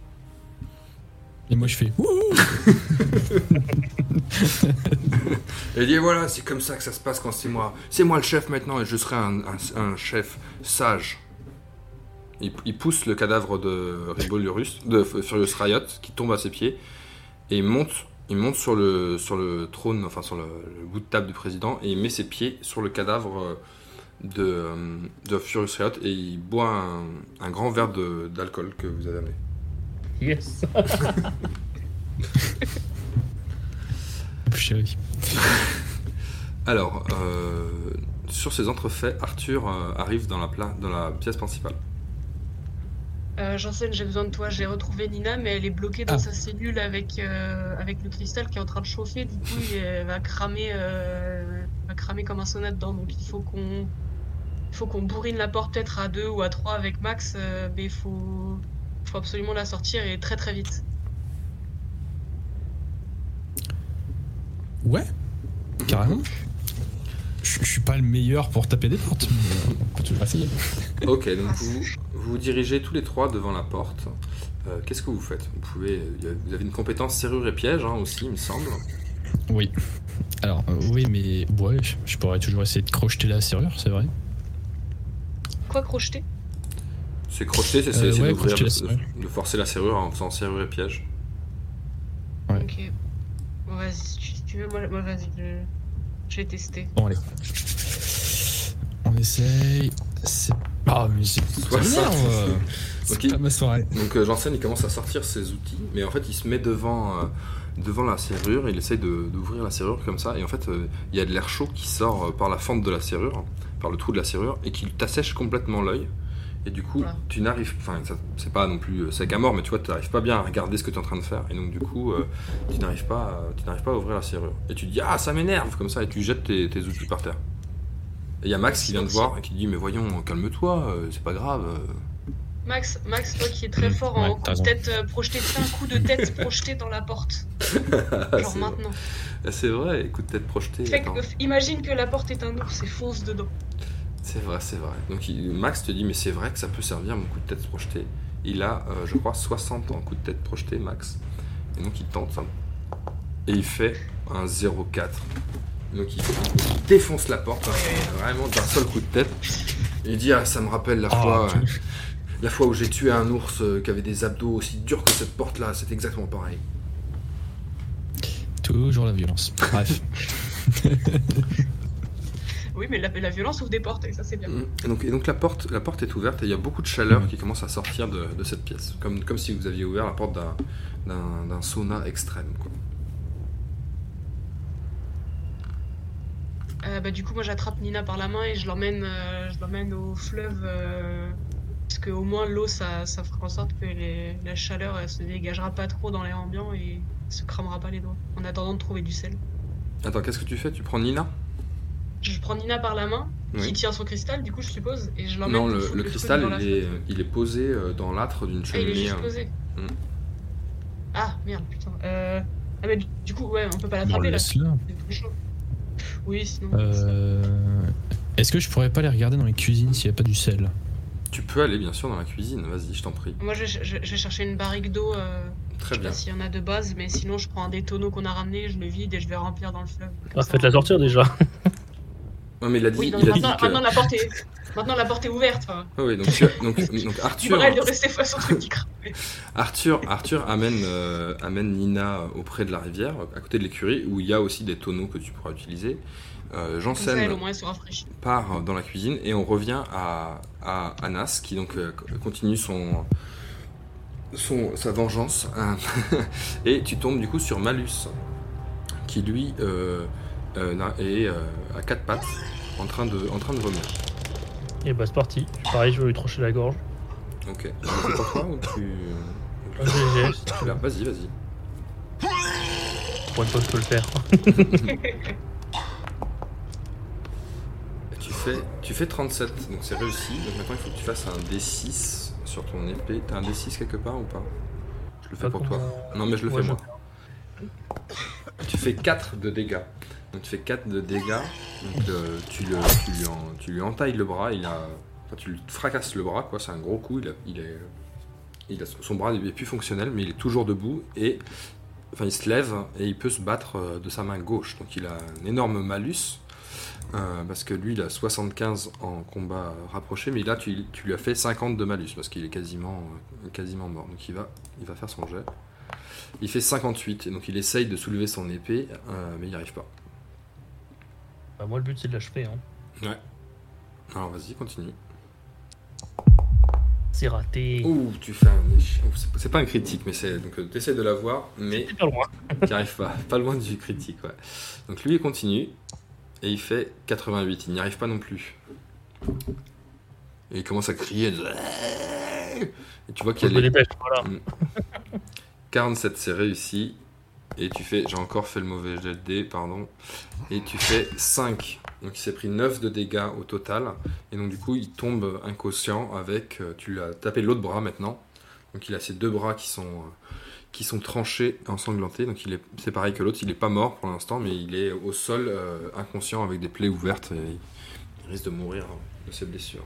Et moi, je fais Wouhou Et dit voilà, c'est comme ça que ça se passe quand c'est moi. C'est moi le chef maintenant et je serai un, chef sage. Il, pousse le cadavre de Ribolurus, de Furious Riot, qui tombe à ses pieds, et il monte, il monte sur le, sur le trône, enfin sur le, bout de table du président, et il met ses pieds sur le cadavre euh, de, euh, de Furious Riot, et il boit un, un grand verre d'alcool que vous avez amené. Yes. Chérie. Alors, euh, sur ces entrefaits, Arthur euh, arrive dans la, pla- dans la pièce principale. Euh, Janssen, j'ai besoin de toi. J'ai retrouvé Nina, mais elle est bloquée dans Ah. sa cellule avec, euh, avec le cristal qui est en train de chauffer. Du coup, elle va cramer, euh, va cramer comme un sauna dedans. Donc, il faut qu'on il faut qu'on bourrine la porte peut-être à deux ou à trois avec Max. euh, mais il faut, faut absolument la sortir et très très vite. Ouais, carrément. Je je suis pas le meilleur pour taper des portes, mais on peut toujours essayer. Ok, donc vous vous vous dirigez tous les trois devant la porte. Euh, Qu'est-ce que vous faites? Vous, pouvez, il vous avez une compétence serrure et piège hein, aussi, il me semble. Oui. Alors, euh, oui, mais ouais, je pourrais toujours essayer de crocheter la serrure, c'est vrai. Quoi crocheter? C'est crocheter, c'est Euh, ouais, la de, forcer la serrure en faisant serrure et piège. Ouais. Ok. Bon, vas-y, si tu, veux, moi, moi vas-y, je, vais tester. Bon, allez. On essaye. C'est. Ah, mais c'est. Ça Soixante. m'énerve. C'est Ok. pas ma soirée. Donc euh, Janssen il commence à sortir ses outils, mais en fait il se met devant, euh, devant la serrure, il essaye d'ouvrir la serrure comme ça, et en fait euh, il y a de l'air chaud qui sort euh, par la fente de la serrure, par le trou de la serrure, et qui t'assèche complètement l'œil. Et du coup, Voilà. tu n'arrives, enfin c'est pas non plus euh, sec à mort, mais tu vois, tu n'arrives pas bien à regarder ce que tu es en train de faire, et donc du coup, euh, tu n'arrives pas, à- tu n'arrives pas à ouvrir la serrure. Et tu te dis ah ça m'énerve comme ça, et tu jettes tes, tes outils par terre. Et il y a Max qui vient te voir et qui dit mais voyons calme-toi, euh, c'est pas grave. euh. Max, Max, toi qui es très Mmh, fort ouais, en t'as coup de raison. tête euh, projeté, fais un coup de tête projeté dans la porte. Ah, Genre maintenant. C'est vrai, écoute tête projetée. Attends. que- imagine que la porte est un ours et fonce dedans. C'est vrai, c'est vrai. Donc il- Max te dit, mais c'est vrai que ça peut servir mon coup de tête projeté. Il a, euh, je crois, 60 en coup de tête projeté, Max. Et donc il tente. hein. Et il fait un 0,4. Donc il, il défonce la porte, hein, vraiment d'un seul coup de tête. Il dit, ah, ça me rappelle la Ah, fois, euh, la fois où j'ai tué un ours euh, qui avait des abdos aussi durs que cette porte-là. C'est exactement pareil. Toujours la violence. Bref. Oui, mais la, la violence ouvre des portes et ça c'est bien. Mm. Et donc, et donc la, porte, la porte est ouverte et il y a beaucoup de chaleur qui commence à sortir de, de cette pièce. Comme, comme si vous aviez ouvert la porte d'un- sauna extrême. Quoi. Euh, bah, du coup, moi j'attrape Nina par la main et je l'emmène euh, je l'emmène au fleuve. euh, parce qu'au moins l'eau ça, ça fera en sorte que les- la chaleur elle se dégagera pas trop dans l'air ambiant et se cramera pas les doigts. En attendant de trouver du sel. Attends, qu'est-ce que tu fais? Tu prends Nina? Je prends Nina par la main, qui tient son cristal, du coup je suppose, et je l'emmène. Non, le, le cristal, il est, flotte. il est posé euh, dans l'âtre d'une Ah, il est cheminée. juste euh, posé. Mm. Ah merde, putain. Euh... Ah, mais du, coup, ouais, on peut pas Bon, l'attraper là. laisse-la. C'est trop chaud. Oui, sinon. Euh, Est-ce que je pourrais pas les regarder dans les cuisines s'il y a pas du sel? Tu peux aller bien sûr dans la cuisine, vas-y, je t'en prie. Moi, je, je- je vais chercher une barrique d'eau. Euh... Je Très sais bien. pas s'il y en a de base, mais sinon, je prends un des tonneaux qu'on a ramené, je le vide et je vais remplir dans le fleuve. Ah, ça, faites la sortir déjà. Non, mais il a dit, Oui, donc il a dit maintenant, que. maintenant, la porte est... maintenant la porte est ouverte. Enfin, Ah oui, donc, as- donc, donc Arthur, de rester face au truc qui. Arthur, Arthur amène, euh, amène Nina auprès de la rivière, à côté de l'écurie, où il y a aussi des tonneaux que tu pourras utiliser. Euh, Janssen elle, au moins, elle se rafraîchit. part dans la cuisine et on revient à, à Anas qui donc euh, continue son, son, sa vengeance. hein. et tu tombes du coup sur Malus, qui lui euh, est euh, à quatre pattes, en train de, en train de vomir. Et bah c'est parti. Pareil, je vais lui trancher la gorge. Ok. C'est pour toi ou tu. Vas-y, vas-y. pour une fois je peux le faire. Et Tu fais, tu fais 37, donc c'est réussi. Donc maintenant il faut que tu fasses un D6 sur ton épée. T'as un D6 quelque part ou pas? Je le fais Pas pour toi. Non mais je le Ouais, fais je- moi. Tu fais 4 de dégâts. Donc tu fais 4 de dégâts. Donc euh, tu, lui en- tu lui entailles le bras. Il a, enfin, tu lui fracasses le bras, quoi. C'est un gros coup. Il, a- il a, son bras n'est plus fonctionnel, mais il est toujours debout et enfin il se lève et il peut se battre euh, de sa main gauche. Donc il a un énorme malus. euh, parce que lui il a 75 en combat rapproché, mais là tu, lui as fait 50 de malus parce qu'il est quasiment, quasiment mort. Donc il va, il va faire son jet. Il fait 58 et donc il essaye de soulever son épée, mais il n'y arrive pas. Bah, moi, le but c'est de l'achever. Hein. Alors vas-y, continue. C'est raté. Ouh, tu fais un c'est- pas un critique, mais c'est donc tu essaies de l'avoir, mais pas loin. tu arrives pas. Pas loin du critique, ouais. Donc lui il continue et il fait 88. Il n'y arrive pas non plus. Et il commence à crier. Et tu vois qu'il y a les dépêche, voilà. 47, c'est réussi. Et tu fais, j'ai encore fait le mauvais jet de pardon. Et tu fais 5. Donc il s'est pris 9 de dégâts au total. Et donc du coup, il tombe inconscient avec. euh, Tu lui as tapé l'autre bras maintenant. Donc il a ses deux bras qui sont, euh, qui sont tranchés, ensanglantés. Donc il est, c'est pareil que l'autre, il est pas mort pour l'instant, mais il est au sol euh, inconscient avec des plaies ouvertes. Il risque de mourir de ses blessures.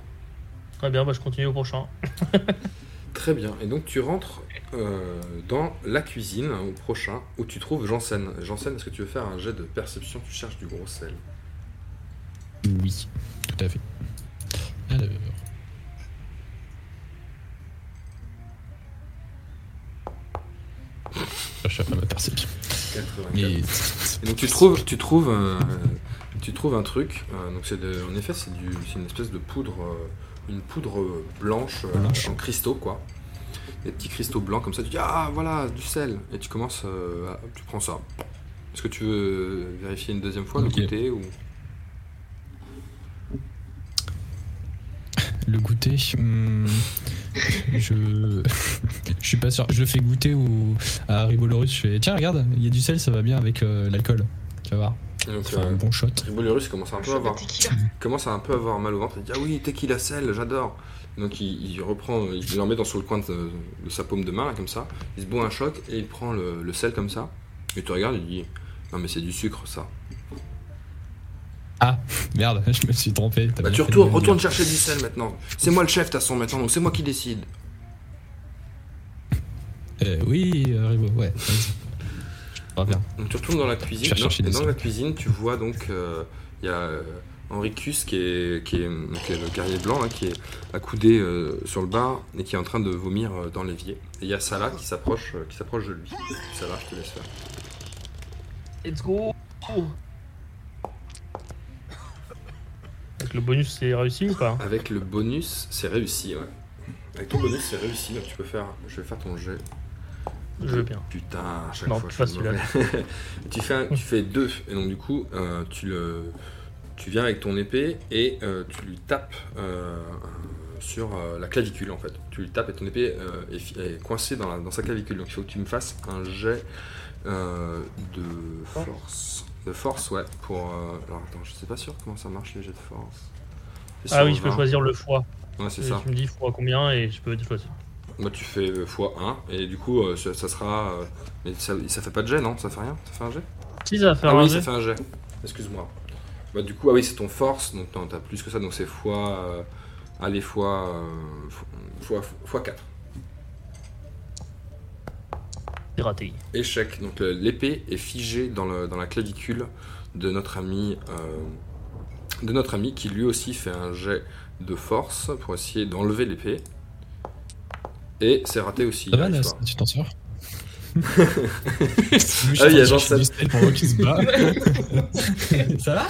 Très bien, bah, je continue au prochain. Très bien. Et donc tu rentres euh, dans la cuisine hein, au prochain où tu trouves Janssen. Janssen, est-ce que tu veux faire un jet de perception Tu cherches du gros sel? Oui, tout à fait. Alors. Je cherche à ma perception. 84. Mais. Et donc tu trouves, tu trouves, euh, tu trouves un truc. euh, donc c'est en effet c'est une espèce de poudre, une poudre blanche, euh, Blanche. en cristaux quoi. Des petits cristaux blancs comme ça. Tu dis ah voilà du sel et tu commences, euh, à- tu prends ça. Est-ce que tu veux vérifier une deuxième fois le goûter ou? Le goûter, hmm, je. je suis pas sûr. Je le fais goûter au... à Ribolorus. Je fais tiens, regarde, il y a du sel, ça va bien avec euh, l'alcool. Tu vas voir. Donc, euh, un bon shot. Ribolurus commence un peu à avoir, commence à un peu avoir mal au ventre. Il dit Ah oui, tequila sel, j'adore. Donc il, il reprend, il le remet dans sur le coin de, de sa paume de main, là, comme ça. Il se boit un choc et il prend le, le sel comme ça. Et tu regardes, il dit Non, mais c'est du sucre ça. Merde, je me suis trompé. t'as Bah tu retournes, retourne chercher du sel maintenant. C'est moi le chef, de toute façon, maintenant, donc c'est moi qui décide. Euh, oui, euh, Ribo, ouais. Donc tu retournes dans la cuisine. Non, et dans la cuisine, tu vois donc euh, il y a euh, Henricus qui est, qui est, donc, qui est le guerrier blanc là, qui est accoudé euh, sur le bar et qui est en train de vomir euh, dans l'évier. Et il y a Salah qui s'approche, euh, qui s'approche de lui. Salah, je te laisse faire. Let's go Avec le bonus, c'est réussi ou pas Avec le bonus, c'est réussi, ouais. Avec ton bonus, c'est réussi, donc tu peux faire. Je vais faire ton jet. Je veux bien. Putain, à chaque Non, fois, tu je suis tu, fais un- tu fais deux, et donc du coup, euh, tu, le, tu viens avec ton épée et euh, tu lui tapes euh, sur la clavicule en fait. Tu lui tapes et ton épée est, coincée dans, la- dans sa clavicule. Donc il faut que tu me fasses un jet de force. De force, ouais. Pour. alors attends, je sais pas sûr comment ça marche les jets de force. Ah oui, je peux 20. choisir le foie. Ouais, c'est ça. Tu me dis fois combien et je peux choisir. Moi, tu fais x1 et du coup, euh, ça, ça sera. euh, mais ça, ça fait pas de jet, non Ça fait rien Ça fait un jet Si ça va faire Ah un oui, jet. ça fait un jet. Excuse-moi. Bah, du coup, ah oui, c'est ton force, donc non, t'as plus que ça, donc c'est fois. Euh, allez, fois. euh, fois, fois 4. C'est raté. Échec. Donc le- l'épée est figée dans, le- dans la clavicule de notre ami. euh, de notre ami qui lui aussi fait un jet de force pour essayer d'enlever l'épée. Et c'est raté aussi. Ça va. Tu t'en sors Ah oui, il y a Janssen. pour moi qui se bat. Ça va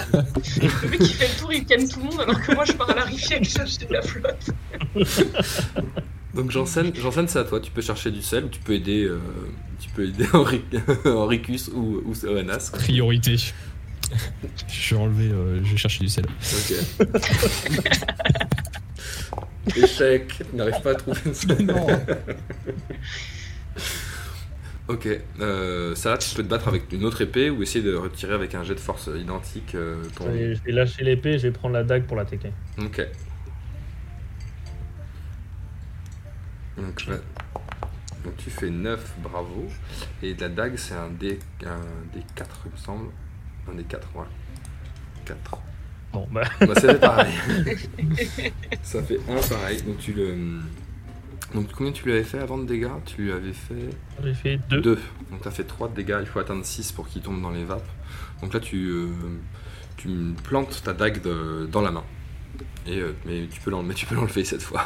Le mec qui fait le tour, il calme tout le monde alors que moi je pars à la rivière et je cherche de la flotte. Donc Janssen, Janssen c'est à toi. Tu peux chercher du sel ou tu peux aider, euh, tu peux aider Henri- Henricus ou, ou Oanas. quoi. Priorité. je vais enlever, euh, je vais chercher du sel. Ok. Échec. Tu n'arrives pas à trouver le sel. non Ok. Euh, ça, tu peux te battre avec une autre épée ou essayer de retirer avec un jet de force identique euh, ton. Je vais lâcher l'épée, je vais prendre la dague pour l'attaquer. Ok. Donc, tu fais 9, bravo. Et la dague, c'est un D, un D4, il me semble. Un D4, voilà. 4. Bon, bah, Bah, c'est pareil. Ça fait 1 pareil. Donc tu le. Donc combien tu lui avais fait avant de dégâts? Tu lui avais fait j'ai fait deux. 2. Donc tu as fait 3 de dégâts, il faut atteindre 6 pour qu'il tombe dans les vapes. Donc là tu, euh, tu plantes ta dague de- dans la main. Et, euh, mais tu peux l'enlever cette fois.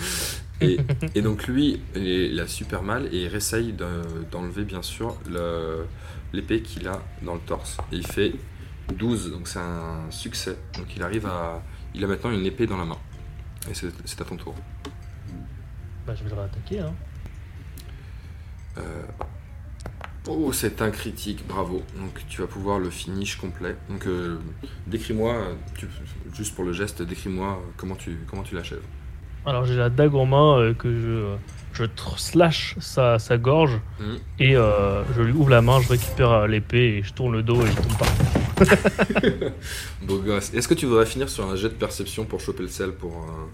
et, et donc lui, il, a super mal et il réessaye de- d'enlever bien sûr l'épée qu'il a dans le torse. Et il fait 12, donc c'est un succès. Donc il arrive à... Il a maintenant une épée dans la main. Et c'est à ton tour. Bah, je vais le réattaquer. Hein. Euh, Oh, c'est un critique, bravo. Donc tu vas pouvoir le finish complet. Donc euh, décris-moi, juste pour le geste, décris-moi comment tu, comment tu l'achèves. Alors, j'ai la dague en main euh, que je, je slash sa, sa gorge Mhm. et euh, je lui ouvre la main, je récupère euh, l'épée et je tourne le dos et je tombe par Beau gosse. Est-ce que tu voudrais finir sur un jet de perception pour choper le sel pour, euh,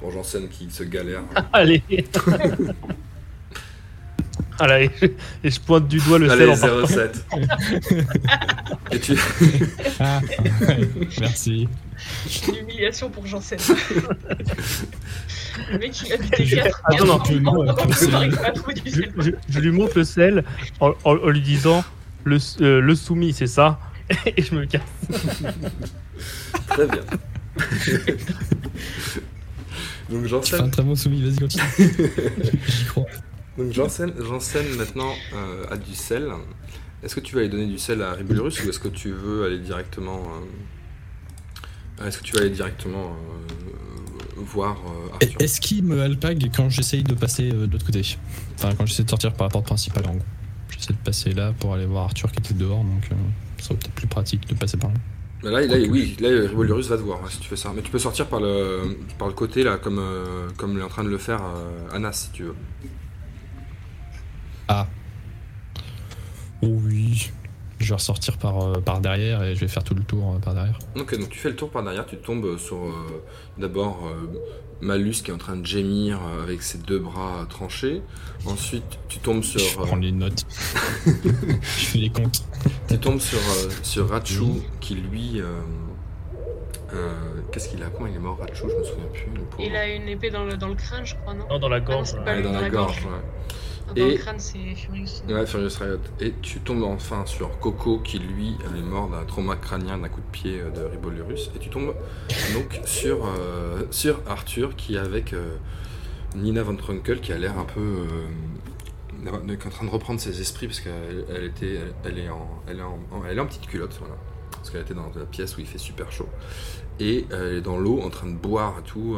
pour Janssen qui se galère Allez Allez, et je pointe du doigt le Allez, sel en partant. 07. Et tu... Ah, merci. Une humiliation pour Janssen. le mec, il Je- 4 Ah, non, non, Je, sel. lui montre le sel en, en- en lui disant le, euh, le soumis, c'est ça? Et je me casse. Très bien. Donc Tu fais Janssen, un très bon soumis, vas-y, continue. J'y crois. Donc Janssen maintenant euh, a du sel. Est-ce que tu vas aller donner du sel à Ribulurus ou est-ce que tu veux aller directement... euh, Est-ce que tu vas aller directement euh, voir euh, Arthur? Est-ce qu'il me alpague quand j'essaye de passer de l'autre côté? Enfin, quand j'essaie de sortir par la porte principale, en gros. J'essaie de passer là pour aller voir Arthur qui était dehors, donc ça serait peut-être plus pratique de passer par là. Bah Là, là, oui, là, Ribulurus va te voir hein, si tu fais ça. Mais tu peux sortir par le, par le côté, là, comme, euh, comme est en train de le faire euh, Anas, si tu veux. Ah. Oui. Je vais ressortir par, euh, par derrière et je vais faire tout le tour euh, par derrière. Ok, donc tu fais le tour par derrière, tu tombes sur euh, d'abord euh, Malus qui est en train de gémir avec ses deux bras tranchés. Ensuite, tu tombes sur, je euh, prends les notes. je fais les comptes. tu tombes sur, euh, sur Rachu Oui. qui lui. euh, euh, Qu'est-ce qu'il a Comment il est mort, Rachu Je me souviens plus. Il a une épée dans le, dans le crâne, je crois, non? Non, dans la Ah non, gorge. pas lui, dans, la, gorge. ouais. Dans Et- le crâne, c'est Furious. Ouais, Furious Riot. Et tu tombes enfin sur Coco qui lui est mort d'un trauma crânien d'un coup de pied euh, de Ribolurus. Et tu tombes donc sur, euh, sur Arthur qui est avec euh, Nina Von Trunkel qui a l'air un peu. euh, en train de reprendre ses esprits parce qu'elle elle était, elle, elle est en, elle est en, elle est en petite culotte, voilà. Parce qu'elle était dans la pièce où il fait super chaud. Et elle est dans l'eau en train de boire et tout.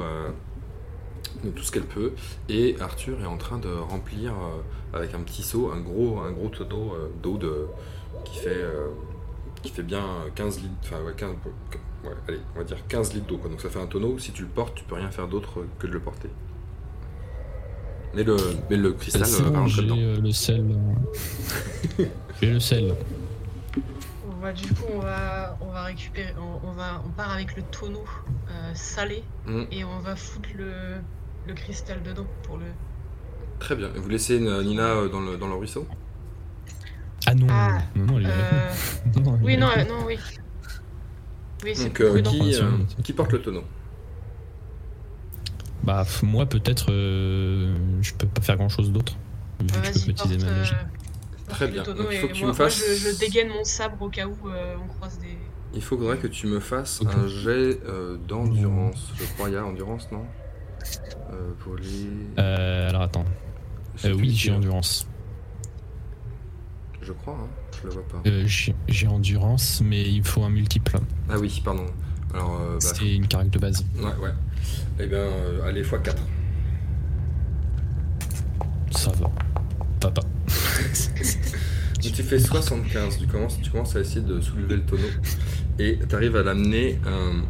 De tout ce qu'elle peut. Et Arthur est en train de remplir euh, avec un petit seau un gros, un gros tonneau euh, d'eau de, qui, fait, euh, qui fait bien 15 litres. Enfin, ouais, 15, ouais, allez, on va dire 15 litres d'eau. quoi. Donc ça fait un tonneau. Si tu le portes, tu peux rien faire d'autre que de le porter. Mais le, mais le cristal va bon, rentrer j'ai dedans. euh, le sel. j'ai le sel. On va, du coup, on va, on va récupérer. On, on va, on part avec le tonneau euh, salé Mm, et on va foutre le, le cristal dedans pour le. très bien. Et vous laissez euh, Nina euh, dans le, dans le ruisseau? Ah non, Ah, non, non, elle est- Euh, non, elle oui, est- non, euh, non, oui. Oui, c'est Donc plus euh, prudent. qui, euh, qui porte le tonneau? Bah, moi, peut-être, euh, je peux pas faire grand chose d'autre. Vu Ouais, que je peux Vas-y, pas porte, utiliser ma magie. euh, porte Très le bien. tonneau Donc, il et faut que tu moi, me moi, fasses- je, je dégaine mon sabre au cas où euh, on croise des. Il faudrait que tu me fasses Ok. un jet euh, d'endurance. Je crois, il y a endurance, non? Euh, Voler. Euh, alors attends. Euh, oui, j'ai endurance. Je crois, hein je le vois pas. Euh, j'ai endurance, mais il me faut un multiple. Ah oui, pardon. Alors, euh, bah, C'est une carte de base. ouais, ouais. Eh bien, euh, allez, x4. papa. Donc tu fais 75, tu commences, tu commences à essayer de soulever le tonneau et tu arrives à l'amener euh,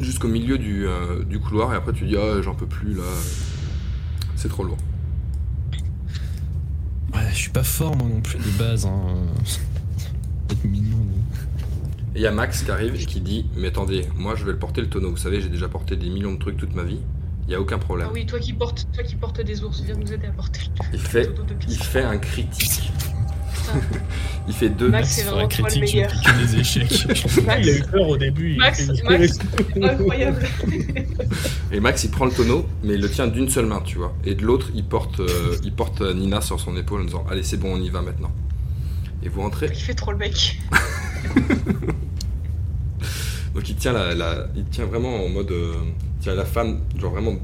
jusqu'au milieu du, euh, du couloir et après tu dis ah j'en peux plus là, c'est trop lourd. Ouais, je suis pas fort moi non plus de base. Hein. Peut-être mignon. Et il y a Max qui arrive et qui dit mais attendez, moi je vais le porter le tonneau, vous savez j'ai déjà porté des millions de trucs toute ma vie, il y a aucun problème. Ah oui, toi qui portes, toi qui portes des ours, viens nous aider à porter le Il fait, tonneau de il fait un critique. Il fait deux. Max, c'est vraiment le critique, je meilleur. que des échecs. Max, Il a eu peur au début. il Max, fait- Max. incroyable. Et Max il prend le tonneau, mais il le tient d'une seule main, tu vois. Et de l'autre, il porte, euh, il porte euh, Nina sur son épaule en disant Allez, c'est bon, on y va maintenant. Et vous rentrez. Il fait trop le mec. Donc il tient, la, la- il tient vraiment en mode. euh, il tient la femme, genre vraiment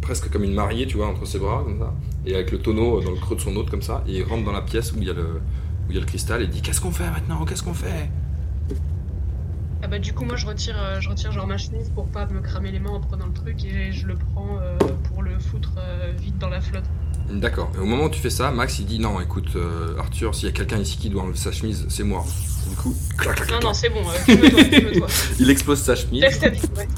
presque comme une mariée, tu vois, entre ses bras, comme ça. Et avec le tonneau dans le creux de son autre, comme ça. Et il rentre dans la pièce où il y a le, où il y a le cristal et il dit Qu'est-ce qu'on fait maintenant? Qu'est-ce qu'on fait? Ah bah du coup moi je retire, euh, je retire genre ma chemise pour pas me cramer les mains en prenant le truc et je le prends euh, pour le foutre euh, vite dans la flotte. D'accord. Et au moment où tu fais ça, Max il dit Non, écoute, euh, Arthur, s'il y a quelqu'un ici qui doit enlever sa chemise, c'est moi. Du coup, clac, clac, Non clac, non c'est bon, euh, calme-toi, calme-toi. il explose sa chemise. Laisse ta vie, ouais.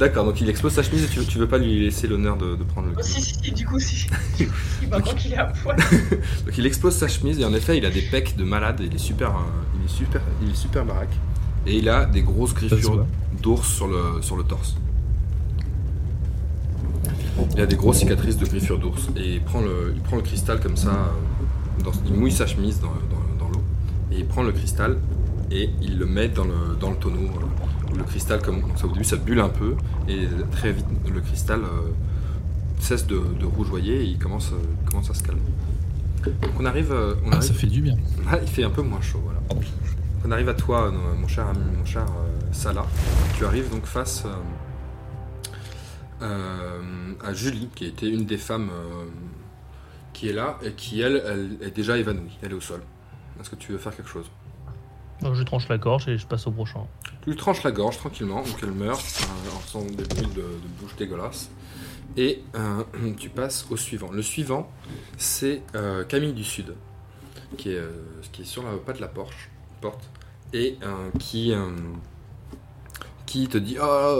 D'accord, donc il explose sa chemise et tu, tu veux pas lui laisser l'honneur de, de prendre le Oh, si si du coup si. Qu'il est à poil. Donc il explose sa chemise et en effet il a des pecs de malade, il est super, euh, il est super, il est super baraque. Et il a des grosses griffures d'ours sur le, sur le torse. Il a des grosses cicatrices de griffures d'ours et il prend le, il prend le cristal comme ça, euh, dans- il mouille sa chemise dans, dans- dans l'eau et il prend le cristal et il le met dans le, dans le tonneau. euh, où le cristal, comme ça, au début ça bulle un peu et très vite le cristal euh, cesse de, de rougeoyer et il commence, euh, il commence à se calmer. Donc on arrive, euh, on Ah, arrive ça fait du bien. ah, il fait un peu moins chaud, voilà. Pardon. On arrive à toi, mon cher ami, mon cher Salah. Tu arrives donc face euh, à Julie, qui était une des femmes euh, qui est là et qui, elle, elle est déjà évanouie. Elle est au sol. Est-ce que tu veux faire quelque chose? Je tranche la gorge et je passe au prochain. Tu tranches la gorge tranquillement, donc elle meurt euh, en faisant des bruits de, bouche dégueulasses. Et euh, tu passes au suivant. Le suivant, c'est euh, Camille du Sud, qui est, qui est sur la pas de la porche, porte, et qui, qui te dit Ah,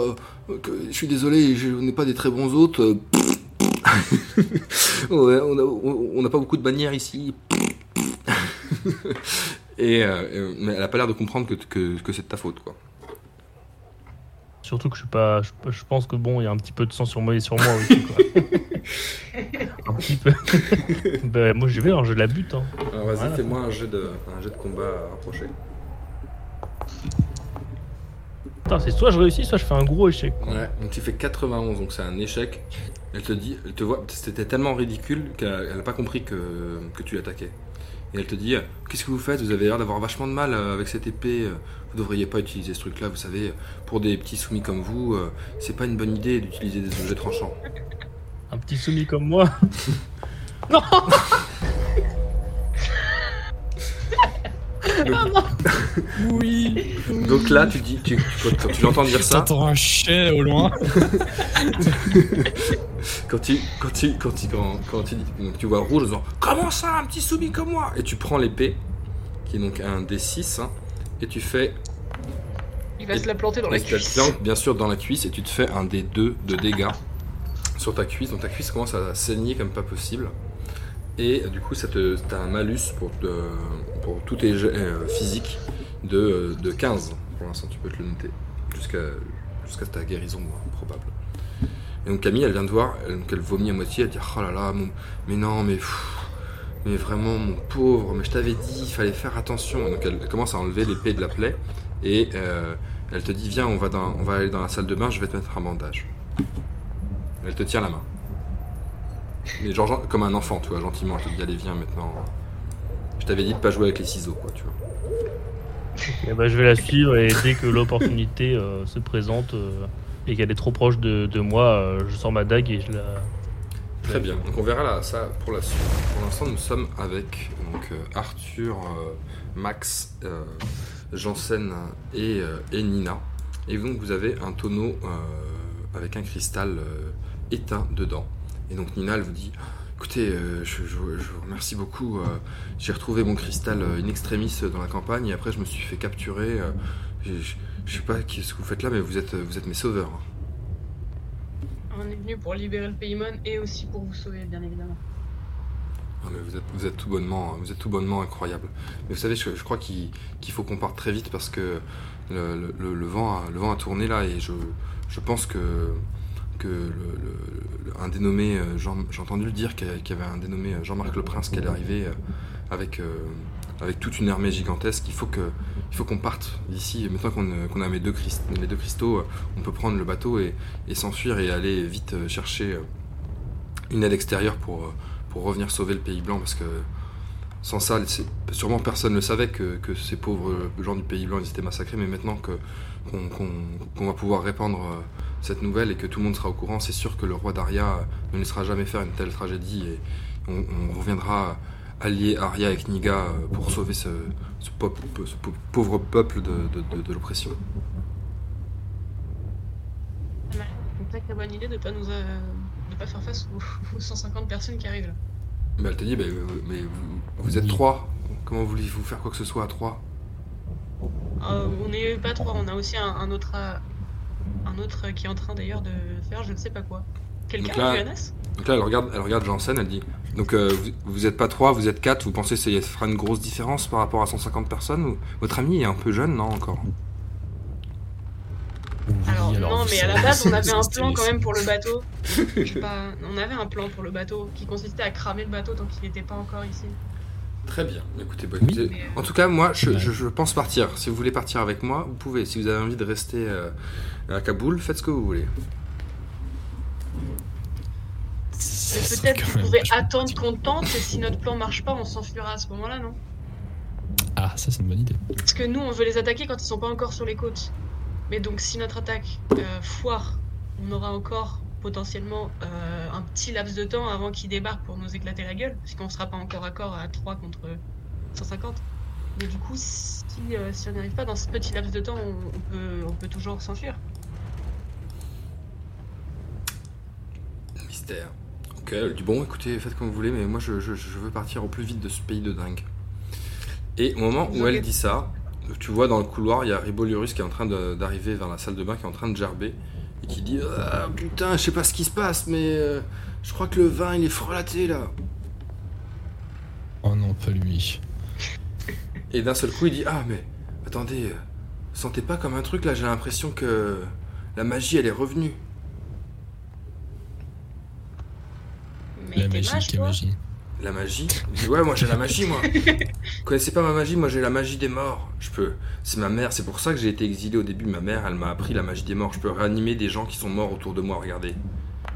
je suis désolé, je n'ai pas des très bons hôtes. on n'a pas beaucoup de bannières ici. et, euh, mais elle a pas l'air de comprendre que, que, que c'est de ta faute, quoi. Surtout que je suis pas. Je, je pense que bon, il y a un petit peu de sang sur moi et sur moi aussi. Quoi. un petit peu. ben, moi, je vais, alors je la bute. Hein. Alors vas-y, Voilà. fais-moi un jet de, un jet de combat rapproché. Putain, c'est soit je réussis, soit je fais un gros échec. Ouais, donc tu fais 91, donc c'est un échec. Elle te dit, elle te voit, c'était tellement ridicule qu'elle n'a pas compris que, que tu l'attaquais. Et elle te dit, qu'est-ce que vous faites? Vous avez l'air d'avoir vachement de mal euh, avec cette épée. Vous devriez pas utiliser ce truc-là, vous savez. Pour des petits soumis comme vous, euh, c'est pas une bonne idée d'utiliser des objets tranchants. Un petit soumis comme moi. non Oui. Donc là, tu dis, tu, tu- quand tu l'entends dire ça, T'entends un chien au loin. quand tu, quand tu, quand tu, quand, quand tu, tu vois rouge en disant Comment ça, un petit soumis comme moi? Et tu prends l'épée, qui est donc un D6, hein, et tu fais Il va se la planter dans la Et cuisse. plantes, bien sûr dans la cuisse et tu te fais un des deux de dégâts sur ta cuisse. Donc ta cuisse commence à saigner comme pas possible. Et du coup, ça te, t'as un malus pour, te- pour tous tes jets euh, physiques de, de 15. Pour l'instant, tu peux te le noter. Jusqu'à jusqu'à ta guérison euh, probable. Et donc Camille, elle vient de voir, elle, donc elle vomit à moitié, elle dit Oh là là, mais non, mais. mais vraiment, mon pauvre, mais je t'avais dit, il fallait faire attention. Et donc elle, commence à enlever l'épée de la plaie et euh, elle te dit Viens, on va, dans, on va aller dans la salle de bain, je vais te mettre un bandage. Elle te tient la main. Mais genre, comme un enfant, tu vois, gentiment, elle te dit Allez, viens maintenant. Je t'avais dit de pas jouer avec les ciseaux, quoi, tu vois. Eh ben, je vais la suivre et dès que l'opportunité euh, se présente euh, et qu'elle est trop proche de, de moi, euh, je sors ma dague et je la. Très bien, donc on verra là, ça pour la suite. Pour l'instant, nous sommes avec donc, euh, Arthur, euh, Max, euh, Janssen et, euh, et Nina. Et donc vous avez un tonneau euh, avec un cristal euh, éteint dedans. Et donc Nina, elle vous dit Écoutez, euh, je, je- je vous remercie beaucoup. euh, J'ai retrouvé mon cristal euh, in extremis dans la campagne et après je me suis fait capturer. euh, je, je- sais pas ce que vous faites là, mais vous êtes, vous êtes mes sauveurs. On est venu pour libérer le Paymon et aussi pour vous sauver, bien évidemment. Ah, mais vous êtes, vous êtes tout bonnement, vous êtes tout bonnement incroyable. Mais vous savez, je, je crois qu'il faut qu'on parte très vite parce que le, le- le- le vent, a, le vent a tourné là et je, je pense que un dénommé, euh, j'ai entendu dire qu'il y avait un dénommé euh, Jean-Marc Le Prince qui allait arriver euh, avec avec toute une armée gigantesque. Il faut faut qu'on parte d'ici. Maintenant qu'on a mes deux, cristaux, on peut prendre le bateau et, s'enfuir et aller vite chercher une aide extérieure pour pour revenir sauver le Pays Blanc parce que sans ça, sûrement personne ne savait que, que ces pauvres gens du Pays Blanc étaient massacrés, mais maintenant que qu'on va pouvoir répandre euh, cette nouvelle et que tout le monde sera au courant, c'est sûr que le roi d'Aria euh, ne laissera jamais faire une telle tragédie et on, on reviendra allier Aria avec Niga euh, pour sauver ce, pauvre peuple de, de- de- de l'oppression. C'est une bonne idée de pas nous euh, de pas faire face aux, aux 150 personnes qui arrivent là. Mais elle t'a dit, mais, mais vous, vous êtes trois, comment voulez-vous faire quoi que ce soit à trois? Euh, on n'est pas trois, on a aussi un, un autre euh, un autre qui est en train d'ailleurs de faire je ne sais pas quoi. Quelqu'un Donc là- Johannes? Donc là, elle regarde, elle regarde Janssen, elle dit Donc euh, vous, vous êtes pas trois, vous êtes quatre, vous pensez que ça fera une grosse différence par rapport à 150 personnes ou... Votre ami est un peu jeune, non encore? Oui, Alors, non, vous mais à la savez, base, on avait un c'est- plan quand même pour le bateau. Je sais pas, on avait un plan pour le bateau qui consistait à cramer le bateau tant qu'il n'était pas encore ici. Très bien. Écoutez, bah, écoutez, en tout cas, moi, je, Ouais. je- je pense partir. Si vous voulez partir avec moi, vous pouvez. Si vous avez envie de rester euh, à Kaboul, faites ce que vous voulez. Peut-être quand vous pouvez attendre qu'on tente et si notre plan marche pas, on s'enfuira à ce moment-là, non? Ah, ça c'est une bonne idée. Parce que nous, on veut les attaquer quand ils sont pas encore sur les côtes. Mais donc, si notre attaque euh, foire, on aura encore potentiellement euh, un petit laps de temps avant qu'ils débarquent pour nous éclater la gueule, puisqu'on sera pas encore à corps à 3 contre 150. Mais du coup, si, euh, si on n'y arrive pas dans ce petit laps de temps, on, on peut, on peut toujours s'enfuir. Mystère. Ok, elle dit bon, écoutez, faites comme vous voulez, mais moi, je, je- je veux partir au plus vite de ce pays de dingue. Et au moment où elle dit ça, tu vois dans le couloir, il y a Ribolurus qui est en train d'arriver vers la salle de bain, qui est en train de gerber, et qui dit Ah putain, je sais pas ce qui se passe, mais euh, je crois que le vin il est frelaté là. Oh non, pas lui. Et d'un seul coup, il dit Ah, mais attendez, euh, sentez pas comme un truc là, j'ai l'impression que la magie elle est revenue. Mais La magie, magie. La magie Ouais, moi j'ai la magie, moi. Vous connaissez pas ma magie Moi j'ai la magie des morts. Je peux. C'est ma mère, c'est pour ça que j'ai été exilé au début. Ma mère, elle m'a appris la magie des morts. Je peux réanimer des gens qui sont morts autour de moi, regardez.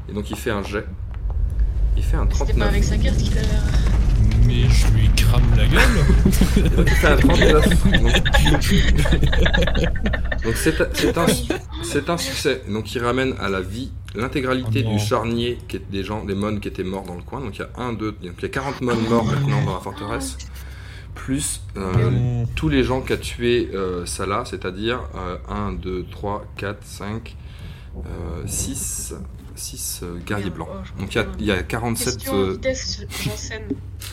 Et donc il fait un jet. Il fait un C'était pas 39. avec sa carte qu'il. Mais je lui crame la gueule. Donc il fait un 39. Donc- Donc c'est un- succès. Donc il ramène à la vie l'intégralité Oh du charnier qui est des gens, des mônes qui étaient morts dans le coin. Donc il y a un, deux, donc il y a 40 mônes morts maintenant dans la forteresse. Plus euh, tous les gens qu'a tué euh, Salah, c'est-à-dire euh, 1, 2, 3, 4, 5, 6, 6 guerriers Merde, blancs. oh, Donc il y a, comprends. il y a 47... Question en euh, vitesse, Janssen.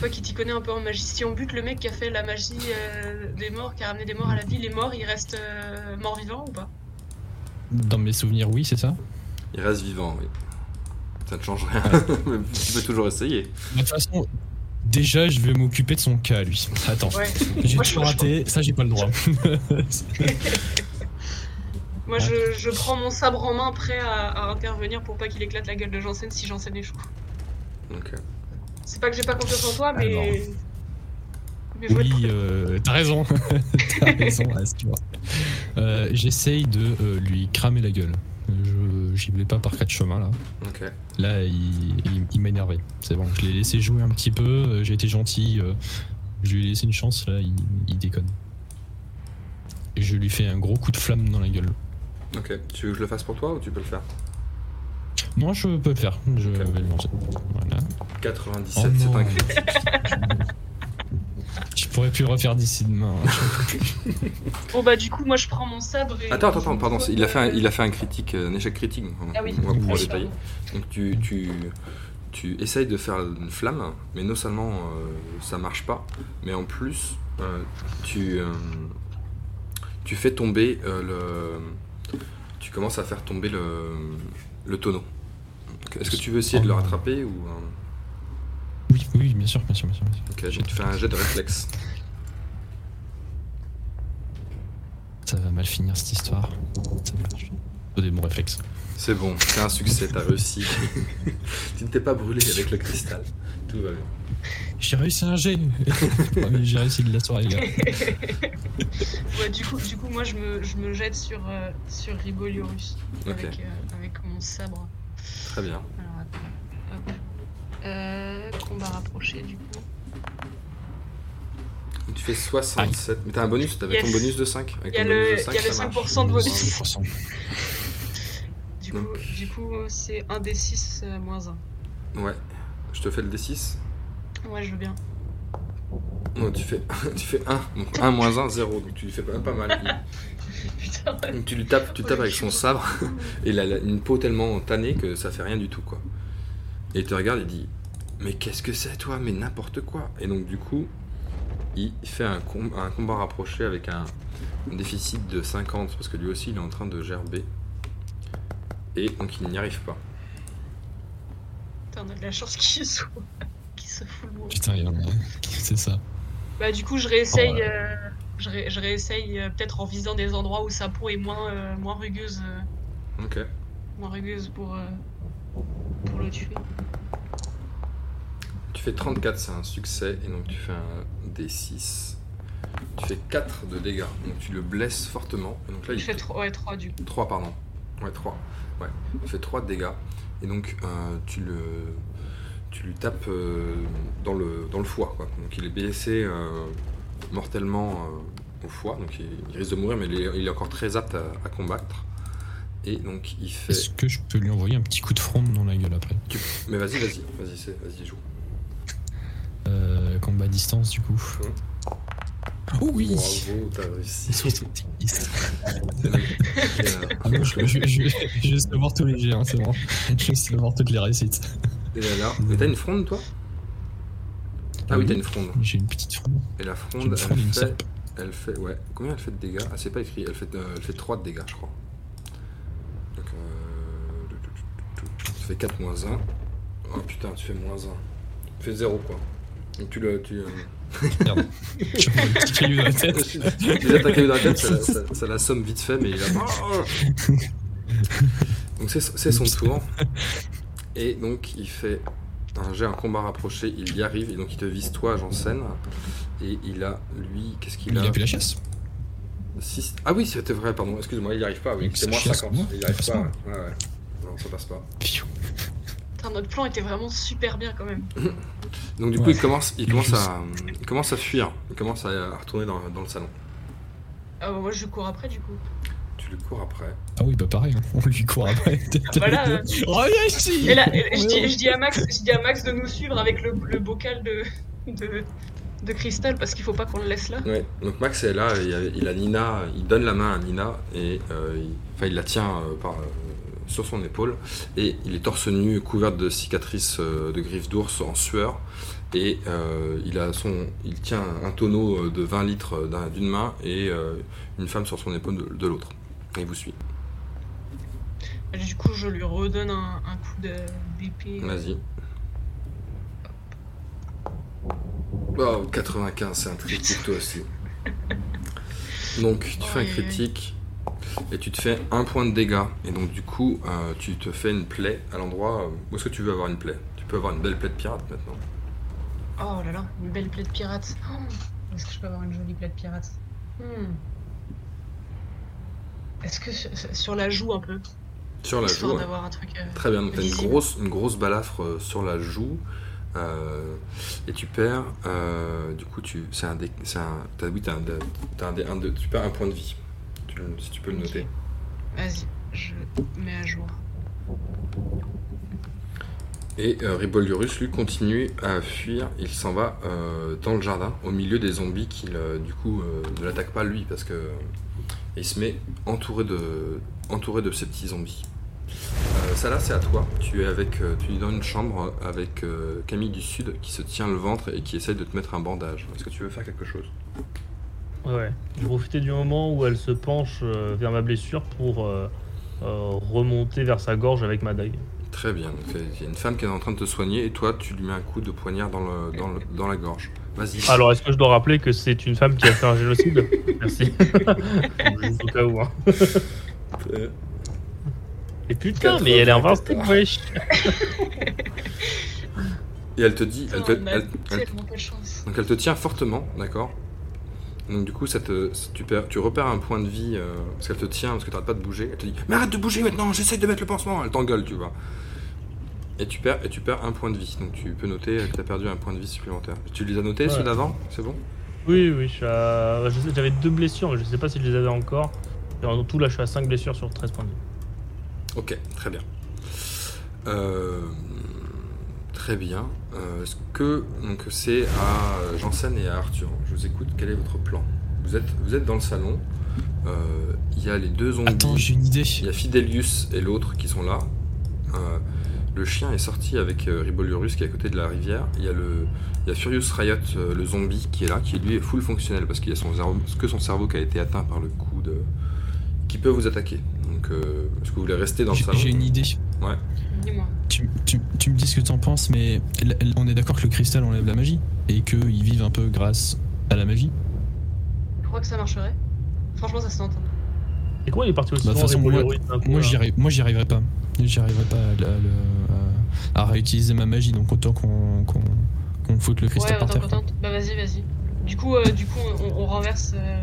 Toi qui t'y connais un peu en magie, si on bute le mec qui a fait la magie euh, des morts, qui a ramené des morts à la vie, les morts, ils restent euh, morts vivants ou pas? Dans mes souvenirs, oui, c'est ça. il reste vivant, oui. Ça ne change rien. Tu peux toujours essayer. De toute façon, déjà, je vais m'occuper de son cas, lui. Attends, Ouais. j'ai tout je- raté, ça, j'ai pas le droit. Moi, je, je prends mon sabre en main, prêt à, à intervenir pour pas qu'il éclate la gueule de Janssen si Janssen échoue. Ok. C'est pas que j'ai pas confiance en toi, mais. Alors. mais je vais être oui, euh, t'as raison. t'as raison, As, tu vois. Euh, J'essaye de euh, lui cramer la gueule. J'y vais pas par quatre chemins, là. Ok. Là, il, il- il m'a énervé. C'est bon, je l'ai laissé jouer un petit peu, euh, j'ai été gentil, euh, je lui ai laissé une chance, là, il, il déconne. Et je lui fais un gros coup de flamme dans la gueule. Ok. Tu veux que je le fasse pour toi ou tu peux le faire Moi, je peux le faire, je vais le lancer. Voilà. 97, Oh c'est un critique. Je pourrais plus le refaire d'ici demain. Bon, bah, du coup, moi, je prends mon sabre et. Attends, attends, attends, pardon, c'est- il a fait un, il a fait un critique, euh, un échec critique. Ah oui. On va pouvoir Oui, détailler. Donc tu, tu, tu essayes de faire une flamme, mais non seulement euh, ça marche pas, mais en plus euh, tu, euh, tu fais tomber euh, le. Tu commences à faire tomber le, le tonneau. Est-ce que tu veux essayer de le rattraper ou. euh, Oui, oui, bien sûr, bien sûr, bien sûr. bien sûr. Ok, tu fais un jet de réflexe. Ça va mal finir cette histoire. Ça va mal finir. Faut des bons réflexes. C'est bon, c'est un succès, t'as réussi. tu ne t'es pas brûlé avec le cristal. Tout va bien. J'ai réussi un G J'ai réussi de la soirée, gars. Ouais, du coup, du coup, moi, je me, je me jette sur, euh, sur avec, euh, avec mon sabre. Très bien. Alors, attends. Hop. Euh, combat rapproché, du coup. Tu fais 67. Mais t'as un bonus, t'avais ton bonus de 5. Avec Il y a ton le- bonus de il y a 5, le ça marche. 5% de bonus. 5%. Du coup, du coup c'est 1 des 6 euh, moins 1. Ouais. Je te fais le D6. Ouais, je veux bien. Non, tu fais, tu fais 1. Donc 1 moins 1, 0. Donc tu lui fais pas, pas mal. Putain. Donc tu lui tapes, tu tapes avec son sabre. Et il a une peau tellement tannée que ça fait rien du tout, quoi. Et il te regarde et dit Mais qu'est-ce que c'est, toi? Mais n'importe quoi. Et donc, du coup, il fait un, com- un combat rapproché avec un, un déficit de 50, parce que lui aussi, il est en train de gerber. Et donc, il n'y arrive pas. Putain, on a de la chance qu'il soit. Putain, il y en a. C'est ça. Bah, du coup, je réessaye. Oh, ouais. euh, je, ré- je réessaye euh, peut-être en visant des endroits où sa peau est moins, euh, moins rugueuse. euh, Ok. moins rugueuse pour, euh, pour le tuer. Tu fais 34, c'est un succès. Et donc, tu fais un D6. Tu fais 4 de dégâts. Donc, tu le blesses fortement. Et donc là, Je il fais 3, ouais, 3 du coup. 3 pardon. Ouais, 3. Ouais. Il fait 3 de dégâts. Et donc euh, tu le tu lui tapes euh, dans, le, dans le foie. Quoi. Donc il est blessé euh, mortellement euh, au foie. Donc il, il risque de mourir, mais il est, il est encore très apte à, à combattre. Et donc il fait. Est-ce que je peux lui envoyer un petit coup de fronde dans la gueule après? Tu- Mais vas-y, vas-y, vas-y, c'est- vas-y, joue. euh, Combat à distance, du coup. Oh oui Bravo, t'as réussi. Ah je, je, je, je vais savoir tous les jets, hein, c'est bon. Je vais savoir toutes les réussites. Et mais t'as une fronde toi? Ah oui, t'as une fronde. J'ai une petite fronde. Et la fronde, elle une fait, elle fait. Ouais, combien elle fait de dégâts? Ah, c'est pas écrit. Elle fait, euh, elle fait 3 de dégâts, je crois. Donc, euh, ça fait 4 moins 1. Oh putain, tu fais moins 1. Tu fais 0 quoi. Donc tu le. Tu, euh, Merde. J'ai un petit caillou dans la tête. dans la ça, la- ça- ça l'assomme vite fait, mais il a. Donc c'est son tour. Et donc il fait un jet, un combat rapproché, il y arrive, et donc il te vise toi, Janssen. Et il a, lui, qu'est-ce qu'il Il a a plus la chasse. Six- Ah oui, c'était vrai, pardon, excuse-moi, il n'y arrive pas, oui, c'est moins chiasse, 50. non Il n'y arrive pas, ouais. ouais. Non, ça passe pas. Piou. Putain, notre plan était vraiment super bien quand même. Donc du coup, Ouais. il commence, il commence, à, il commence à fuir, il commence à, à retourner dans, dans le salon. Ah, bah, moi, je cours après du coup. Cours après. Ah oui, bah pareil, hein. on lui court après. voilà, euh. Reviens ici Et là, je, dis, je dis à Max, je dis à Max de nous suivre avec le, le bocal de, de, de cristal parce qu'il faut pas qu'on le laisse là. Ouais. Donc Max est là, il a, il a Nina, il donne la main à Nina et euh, il, enfin, il la tient euh, par, euh, sur son épaule et il est torse nu, couvert de cicatrices euh, de griffes d'ours en sueur et euh, il a son, il tient un tonneau de 20 litres d'un- d'une main et euh, une femme sur son épaule de, de l'autre. Et il vous suit. Du coup, je lui redonne un, un coup de- d'épée. Vas-y. Oh, 95, c'est un critique toi aussi. Donc tu fais un critique et tu te fais un point de dégâts. Et donc du coup, euh, tu te fais une plaie à l'endroit euh, où est-ce que tu veux avoir une plaie? Tu peux avoir une belle plaie de pirate maintenant. Oh là là, une belle plaie de pirate. Oh, Est-ce que je peux avoir une jolie plaie de pirate? Hmm. Est-ce que sur, la joue un peu? Sur la joue. d'avoir un truc. euh, Très bien, donc tu as une grosse, une grosse balafre euh, sur la joue. euh, et tu perds, euh, du coup, tu, c'est un, dé- c'est un, t'as, oui, t'as un, t'as un, tu perds un point de vie. Tu si tu peux le noter. Vas-y, je mets à jour. Et euh, Ribolurus, lui, continue à fuir. Il s'en va euh, dans le jardin, au milieu des zombies qui, euh, du coup, ne l'attaquent pas lui, parce que euh, il se met entouré de, entouré de ces petits zombies. Euh, ça là, c'est à toi. Tu es avec, euh, tu es dans une chambre avec euh, Camille du Sud qui se tient le ventre et qui essaye de te mettre un bandage. Est-ce que tu veux faire quelque chose? Ouais. Je profiter du moment où elle se penche euh, vers ma blessure pour remonter vers sa gorge avec ma dague. Très bien. Il y a une femme qui est en train de te soigner et toi, tu lui mets un coup de poignard dans, le, dans, le- dans la gorge. Vas-y. Alors, est-ce que je dois rappeler que c'est une femme qui a fait un génocide Merci. Juste au cas où. Hein. Euh, Et putain, mais elle est invincible, wesh Et elle te dit, elle te, a elle- elle- donc elle te tient fortement, d'accord? Donc du coup, ça te, tu, perds- tu repères un point de vie euh, parce qu'elle te tient, parce que t'arrêtes pas de bouger. Elle te dit, mais arrête de bouger maintenant, j'essaye de mettre le pansement. Elle t'engueule, tu vois. Et tu perds, et tu perds un point de vie. Donc tu peux noter que t'as perdu un point de vie supplémentaire. Tu les as notés Ouais. ceux d'avant C'est bon Oui, oui, à- j'avais deux blessures, mais je sais pas si je les avais encore. Et en tout, là, je suis à 5 blessures sur 13 points de vie. Ok, très bien. Euh, très bien. Euh, Est-ce que donc c'est à Janssen et à Arthur Je vous écoute. Quel est votre plan? Vous êtes vous êtes dans le salon. Euh, Il y a les deux zombies. Attends, j'ai une idée. Il y a Fidelius et l'autre qui sont là. Le chien est sorti avec euh, Ribolurus qui est à côté de la rivière. Il y a le il y a Furious Riot, euh, le zombie, qui est là, qui lui est full fonctionnel parce qu'il y a son cerveau- que son cerveau qui a été atteint par le coup de. qui peut vous attaquer. Donc, euh, est-ce que vous voulez rester dans le salon? j'ai une idée. Dis-moi. Tu, tu- tu me dis ce que t'en penses, mais on est d'accord que le cristal enlève la magie et qu'ils vivent un peu grâce à la magie. Je crois que ça marcherait. Franchement, ça se tente. Et comment il est parti aussi Bah, de loin, toute façon, moi- coup, Moi, j'y arrive- moi, j'y arriverai pas. J'y arriverai pas à, à- à- à réutiliser ma magie, donc autant qu'on qu'on qu'on foute le cristal Ouais, par terre. Bah vas-y, vas-y. Du coup, euh, du coup, on, on renverse. euh,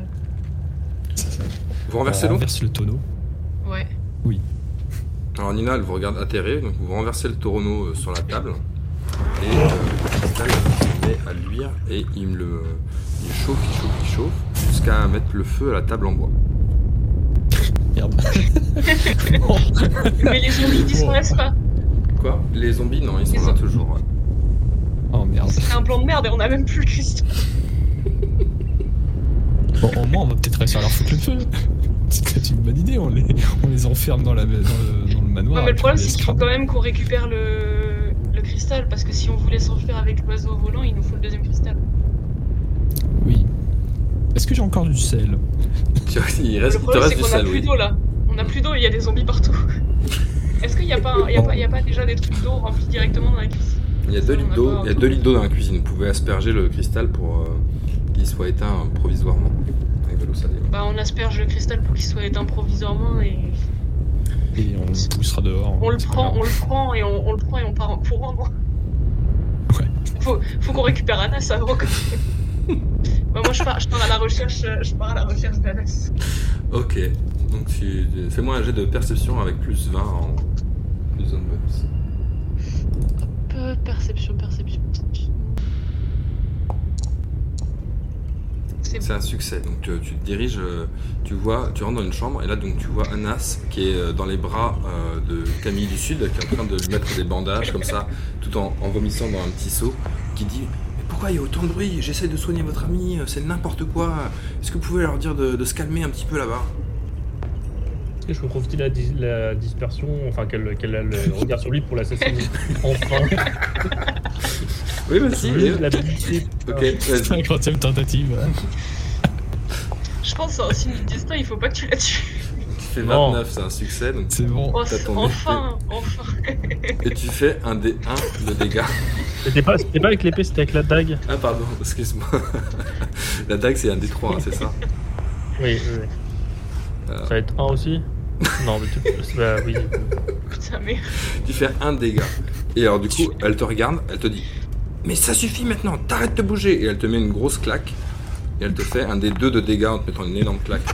Vous renversez On l'eau renverse le tonneau. Ouais. Alors Nina, elle vous regarde atterrée, donc vous renversez le taureau euh, sur la table. Et euh, le cristal se met à luire et il me le il chauffe, il chauffe, il chauffe, jusqu'à mettre le feu à la table en bois. Merde. Mais les zombies disparaissent pas. Quoi Les zombies, non, ils sont là toujours. ouais. Oh merde. C'est un plan de merde et on a même plus le cristal. Bon, au moins, on va peut-être réussir à leur foutre le feu. C'est peut-être une bonne idée, on les, on les enferme dans, la, dans, le, dans le manoir. Non, mais et le puis problème, c'est qu'il faut quand même qu'on récupère le... le cristal. Parce que si on voulait s'enfuir avec l'oiseau volant, il nous faut le deuxième cristal. Oui. Est-ce que j'ai encore du sel? Tu vois, il, reste, le il te problème, reste c'est du qu'on a sel, plus oui. d'eau là. On a plus d'eau et il y a des zombies partout. Est-ce qu'il n'y a, pas a, a déjà des trucs d'eau remplis directement dans la cuisine Il y a deux litres d'eau, il y a deux litres d'eau dans la cuisine. Vous pouvez asperger le cristal pour euh, qu'il soit éteint provisoirement avec de l'eau salée. ouais. Bah, on asperge le cristal pour qu'il soit éteint provisoirement et Et on le poussera dehors. on le prend, on le prend et on, on le prend et on part en courant. Ouais. Faut, faut qu'on récupère Anas avant. que- bah, moi je pars, je pars à la recherche, euh, je pars à la recherche d'Anas. Ok, donc tu fais-moi un jet de perception avec plus 20 en perception, perception. C'est un succès. Donc tu, tu te diriges, euh, tu vois, tu rentres dans une chambre et là donc tu vois Anas qui est euh, dans les bras euh, de Camille du Sud qui est en train de lui mettre des bandages comme ça, tout en, en vomissant dans un petit seau, qui dit mais pourquoi il y a autant de bruit? J'essaie de soigner votre ami, euh, c'est n'importe quoi. Est-ce que vous pouvez leur dire de, de se calmer un petit peu là-bas? Que je peux profiter de la, dis- la dispersion, enfin qu'elle qu'elle a le regard sur lui pour l'assassiner Enfin Oui, vas-y. Juste l'habilité. Ok, C'est vas-y. la quatrième tentative. Je pense c'est un signe du destin, il faut pas que tu la tues. Tu fais Non. 29, c'est un succès. Donc C'est bon. Oh, enfin, enfin. Et tu fais un des 1 de dégâts. C'était pas, pas avec l'épée, c'était avec la dague. Ah pardon, excuse-moi. La dague c'est un des 3, c'est ça Oui, oui, oui. Euh. Ça va être un aussi Non, mais tu. Bah oui. Putain, mais. Tu fais un dégât. Et alors du coup, elle te regarde, elle te dit Mais ça suffit maintenant, t'arrêtes de bouger Et elle te met une grosse claque. Et elle te fait un des 2 de dégâts en te mettant une énorme claque.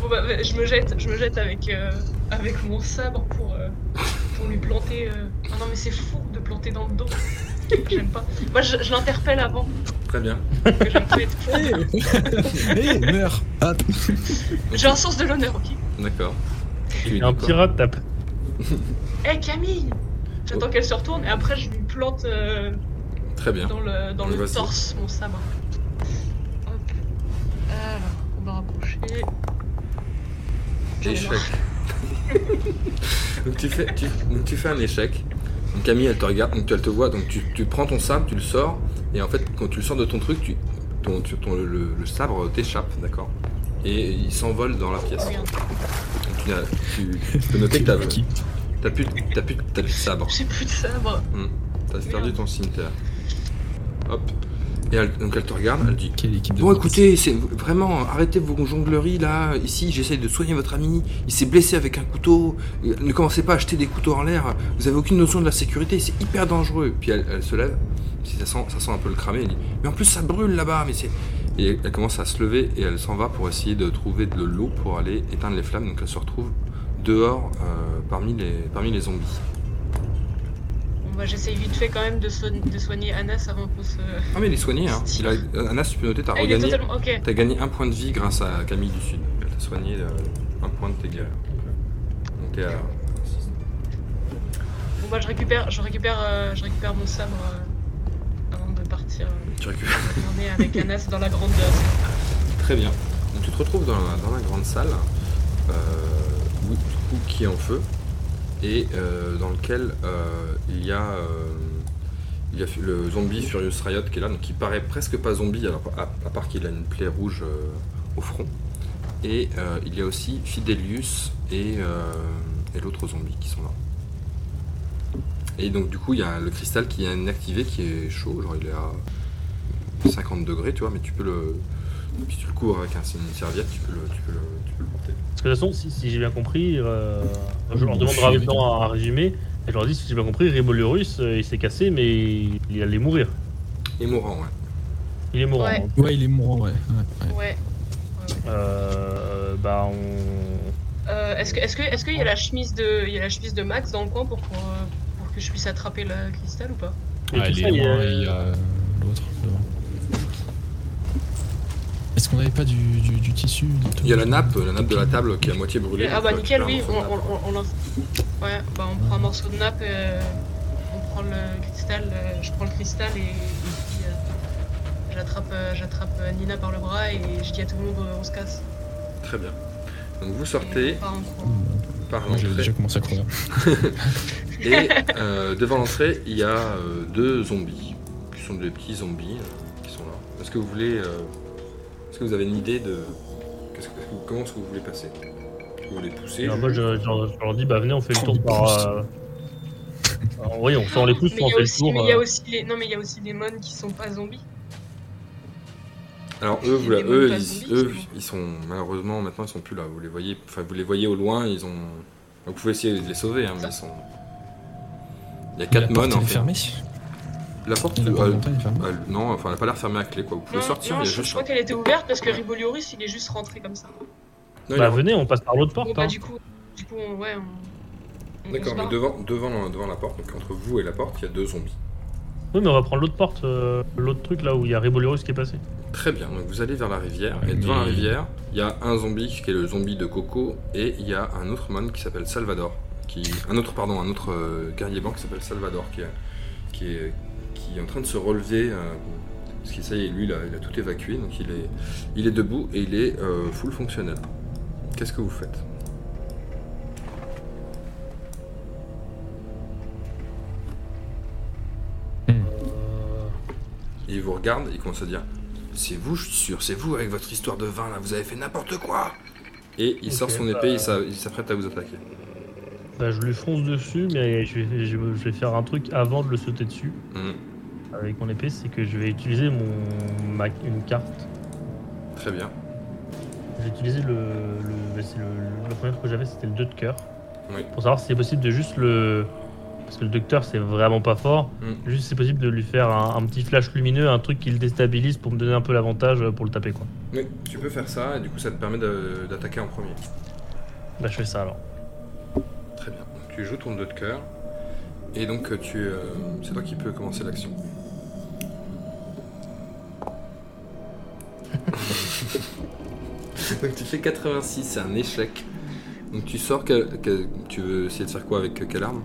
Bon, bah, bah, je me jette, je me jette avec, euh, avec mon sabre pour, euh, pour lui planter. euh. Ah non, mais c'est fou de planter dans le dos. J'aime pas. Moi, je, je l'interpelle avant, Très bien. parce que j'aime pas être. Hé, meurs Ah, J'ai un sens de l'honneur, ok D'accord. Lui Un pirate tape. Hé Camille J'attends qu'elle se retourne et après je lui plante euh, Très bien. dans le, dans le torse mon sabre. Hop. Alors, on va rapprocher. Échec. donc, tu fais, tu, donc tu fais un échec. Donc Camille, elle te regarde, donc elle te voit, donc tu, tu prends ton sabre, tu le sors, et en fait, quand tu le sors de ton truc, tu, ton, tu- ton- le, le sabre t'échappe, d'accord? Et il s'envole dans la pièce. Donc, tu, peux noter que t'as Qui- t'as plus, t'as plus, t'as plus de sabre. J'ai plus de sabre. T'as perdu ton cimetière. Hop. Et elle, donc elle te regarde, elle dit Quelle équipe de Bon, écoutez, c'est vraiment, arrêtez vos jongleries là. Ici, j'essaye de soigner votre ami. Il s'est blessé avec un couteau. Ne commencez pas à acheter des couteaux en l'air. Vous avez aucune notion de la sécurité. C'est hyper dangereux. Puis elle, elle se lève. Si ça sent, ça sent un peu le cramé. Elle dit Mais en plus, ça brûle là-bas. Mais c'est. Et elle commence à se lever et elle s'en va pour essayer de trouver de l'eau pour aller éteindre les flammes. Donc elle se retrouve dehors euh, parmi, les, parmi les zombies. Bah j'essaye vite fait quand même de, soign- de soigner Anas avant qu'on se... Ah, mais il est soigné. Hein. Il a, Anas, tu peux noter, t'as Ah, est regagné. totalement... Gagné un point de vie grâce à Camille du Sud. Elle t'a soigné euh, un point de tes guerres. Donc t'es à. Bon bah je récupère, je récupère, euh, je récupère mon sabre euh, avant de partir euh, Tu récupères. retourner avec Anas dans la grande salle. Très bien. Donc tu te retrouves dans la, dans la grande salle, euh, où, coup, qui est en feu, et euh, dans lequel euh, il y a. euh, il y a le zombie Furious Riot qui est là, donc qui paraît presque pas zombie, à, part qu'il a une plaie rouge au front. Et il y a aussi Fidelius et, et l'autre zombie qui sont là. Et donc du coup il y a le cristal qui est inactivé qui est chaud, genre il est à 50 degrés tu vois, mais tu peux le. Si tu le couvres avec un- une serviette, tu peux le, tu peux le porter. Parce que de toute façon, si, si j'ai bien compris, euh, je leur demande rapidement un résumé. Et je leur dis, si j'ai bien compris, Riboliorus, euh, il s'est cassé, mais il allait mourir. Et mourant, ouais. Il est mourant. Ouais. Ouais, il est mourant, ouais. ouais, ouais. Ouais. Euh, bah, on. Euh, est-ce que, est-ce que, est-ce qu'il y a la chemise de, il y a la chemise de Max dans le coin pour, pour, pour que je puisse attraper le cristal ou pas? Ah, il ça, est il y a- loin, et il y a l'autre devant. Est-ce qu'on n'avait pas du, du, du tissu Il y a la nappe, la nappe de la table qui est à moitié brûlée. Ah bah euh, nickel, oui. On, on, on, Ouais, bah on prend un morceau de nappe, euh, on prend le cristal, euh, je prends le cristal et, et puis euh, j'attrape, j'attrape Nina par le bras et je dis à tout le monde euh, on se casse. Très bien. Donc vous sortez par Moi, j'avais l'entrée. déjà commencé à courir. Et euh, devant l'entrée, il y a euh, deux zombies, qui sont des petits zombies euh, qui sont là. Est-ce que vous voulez, euh, est-ce que vous avez une idée de qu'est-ce que- comment est-ce que vous voulez passer? Vous voulez pousser Alors, moi, je, je leur- je leur dis, bah, venez, on fait le tour par. euh, alors, oui, on sort les pouces, Mais on fait le tour. mais il y a euh, aussi les, non mais il y a aussi les mônes qui sont pas zombies. Alors eux, vous, Des eux, ils, zombies, eux, c'est bon. ils sont malheureusement maintenant ils sont plus là. Vous les voyez, enfin vous les voyez au loin, ils ont. Vous pouvez essayer de les sauver, hein, mais ils sont. Il y a la quatre porte, mônes elle en fait. fermée. La porte, La euh, porte elle non, enfin elle a pas l'air fermée à clé quoi. Vous pouvez Non, sortir, non, il y a je, juste. je crois qu'elle était ouverte parce que Ribolioris il est juste rentré comme ça. Non, Bah, est- venez, on passe par l'autre Bon porte. bah hein. du coup, du coup on, ouais on. D'accord, mais devant, devant, devant la porte, donc entre vous et la porte, il y a deux zombies. Oui, mais on va prendre l'autre porte, euh, l'autre truc là où il y a Riboliorus qui est passé. Très bien, donc vous allez vers la rivière, et devant la rivière, il y a un zombie qui est le zombie de Coco, et il y a un autre mon qui s'appelle Salvador, qui, un autre, pardon, un autre euh, guerrier blanc qui s'appelle Salvador, qui est, qui, est, qui est en train de se relever, euh, parce que ça y est, lui, il a, il a tout évacué, donc il est, il est debout et il est euh, full fonctionnel. Qu'est-ce que vous faites? Et il vous regarde, il commence à dire C'est vous, je suis sûr, c'est vous avec votre histoire de vin là, vous avez fait n'importe quoi. Et il sort son bah- épée, s'a- il s'apprête à vous attaquer. Bah, je lui fonce dessus, mais je vais, je vais faire un truc avant de le sauter dessus Mhm, avec mon épée, c'est que je vais utiliser mon ma- une carte. Très bien. J'ai utilisé le le, bah, le, le premier truc que j'avais, c'était le 2 de cœur. Oui. Pour savoir si c'est possible de juste le parce que le docteur c'est vraiment pas fort. Mm. Juste si c'est possible de lui faire un, un petit flash lumineux, un truc qui le déstabilise pour me donner un peu l'avantage pour le taper quoi. Oui, tu peux faire ça, et du coup ça te permet d'attaquer en premier. Bah je fais ça alors. Très bien. Donc, tu joues ton 2 de cœur, et donc euh, tu, euh, c'est toi qui peux commencer l'action. donc tu fais 86, c'est un échec. Donc tu sors, quel- tu veux essayer de faire quoi avec euh, quelle arme?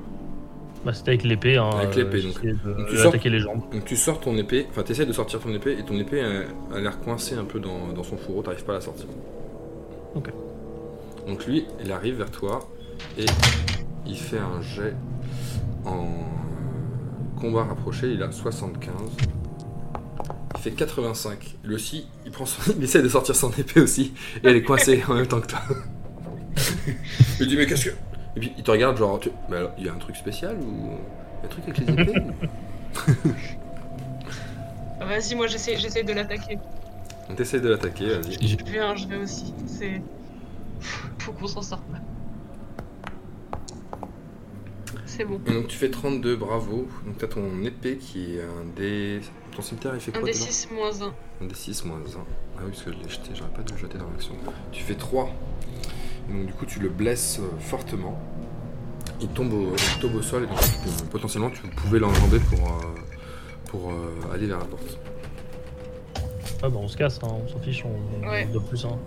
Bah c'était avec l'épée. Hein, Avec l'épée, donc. j'essayais de- Donc tu de sors- attaquer les jambes. Donc tu sors ton épée, enfin tu essaies de sortir ton épée et ton épée euh, a l'air coincée un peu dans, dans son fourreau, t'arrives pas à la sortir. Ok. Donc lui, il arrive vers toi Et il fait un jet en combat rapproché, il a 75. Il fait 85. Lui aussi, il, prend son... il essaie de sortir son épée aussi, et elle est coincée en même temps que toi. il dit mais qu'est-ce que... Et puis il te regarde genre, tu- mais alors, il y a un truc spécial ou... Il y a un truc avec les épées ou- Vas-y, moi j'essaie j'essaie de l'attaquer. On t'essaie de l'attaquer, vas-y. Je viens, je vais aussi. C'est. Faut qu'on s'en sorte là. C'est bon. Donc tu fais 32, bravo. Donc t'as ton épée qui est un des... Ton cimetière il fait Un quoi des dedans 6 moins 1. Un des 6 moins 1. Ah oui, parce que je l'ai jeté, j'aurais pas dû le jeter dans l'action. Tu fais 3. Et donc du coup, tu le blesses euh, fortement. Il tombe au, il tombe au sol et donc potentiellement tu pouvais l'enjamber pour, euh, pour euh, aller vers la porte. Ah bah on se casse, hein, on s'en fiche, on, on Ouais. de plus. Hein.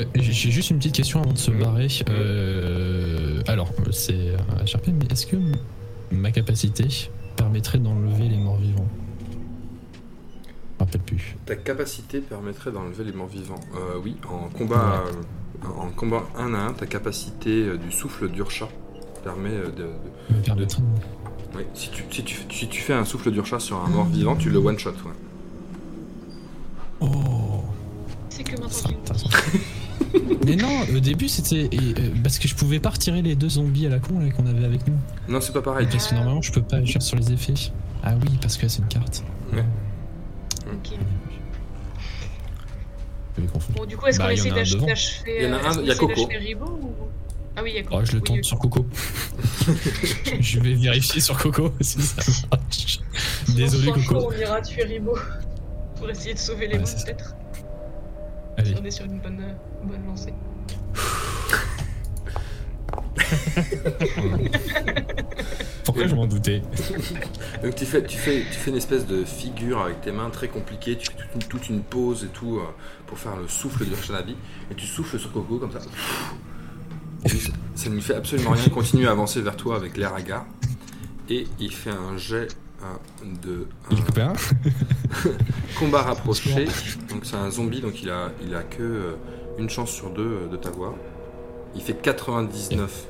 Euh, J'ai juste une petite question avant de se barrer. Euh, alors, c'est euh, HRP, mais est-ce que ma capacité permettrait d'enlever les morts vivants? Je me rappelle plus. Ta capacité permettrait d'enlever les morts vivants. Euh, oui, en combat, euh, en combat 1 à 1, ta capacité euh, du souffle d'Urcha permet de, de- Me permettrait de- Oui, si tu, si, tu, si tu fais un souffle d'Urcha sur un mort vivant, tu le one-shot. Ouais. Oh C'est que maintenant. Mais non, au début c'était. euh, parce que je pouvais pas retirer les deux zombies à la con là, qu'on avait avec nous. Non, c'est pas pareil. Parce que normalement je peux pas agir sur les effets. Ah oui, parce que c'est une carte. Ouais. Ok. Bon, du coup, est-ce Bah, qu'on essaie a un d'ach- devant. d'achever. Il y en a euh, un, il y a Coco. Ribo ou... Ah oui, il y a Coco. Oh, je le Oui, tente sur Coco. je vais vérifier sur Coco si ça marche. Désolé Coco. on ira tuer Ribo. Pour essayer de sauver les Ouais, mots, peut-être. Allez. On est sur une bonne, euh, bonne lancée. Pourquoi je m'en doutais Donc tu fais, tu, fais, tu fais une espèce de figure avec tes mains très compliquée, tu fais toute une, toute une pause et tout euh, pour faire le souffle du Shanabi, et tu souffles sur Coco comme ça, ça ne lui fait absolument rien, il continue à avancer vers toi avec l'air hagard, et il fait un jet euh, de Il est un combat rapproché, donc c'est un zombie, donc il a, il a que euh, une chance sur deux euh, de t'avoir. Il fait 99.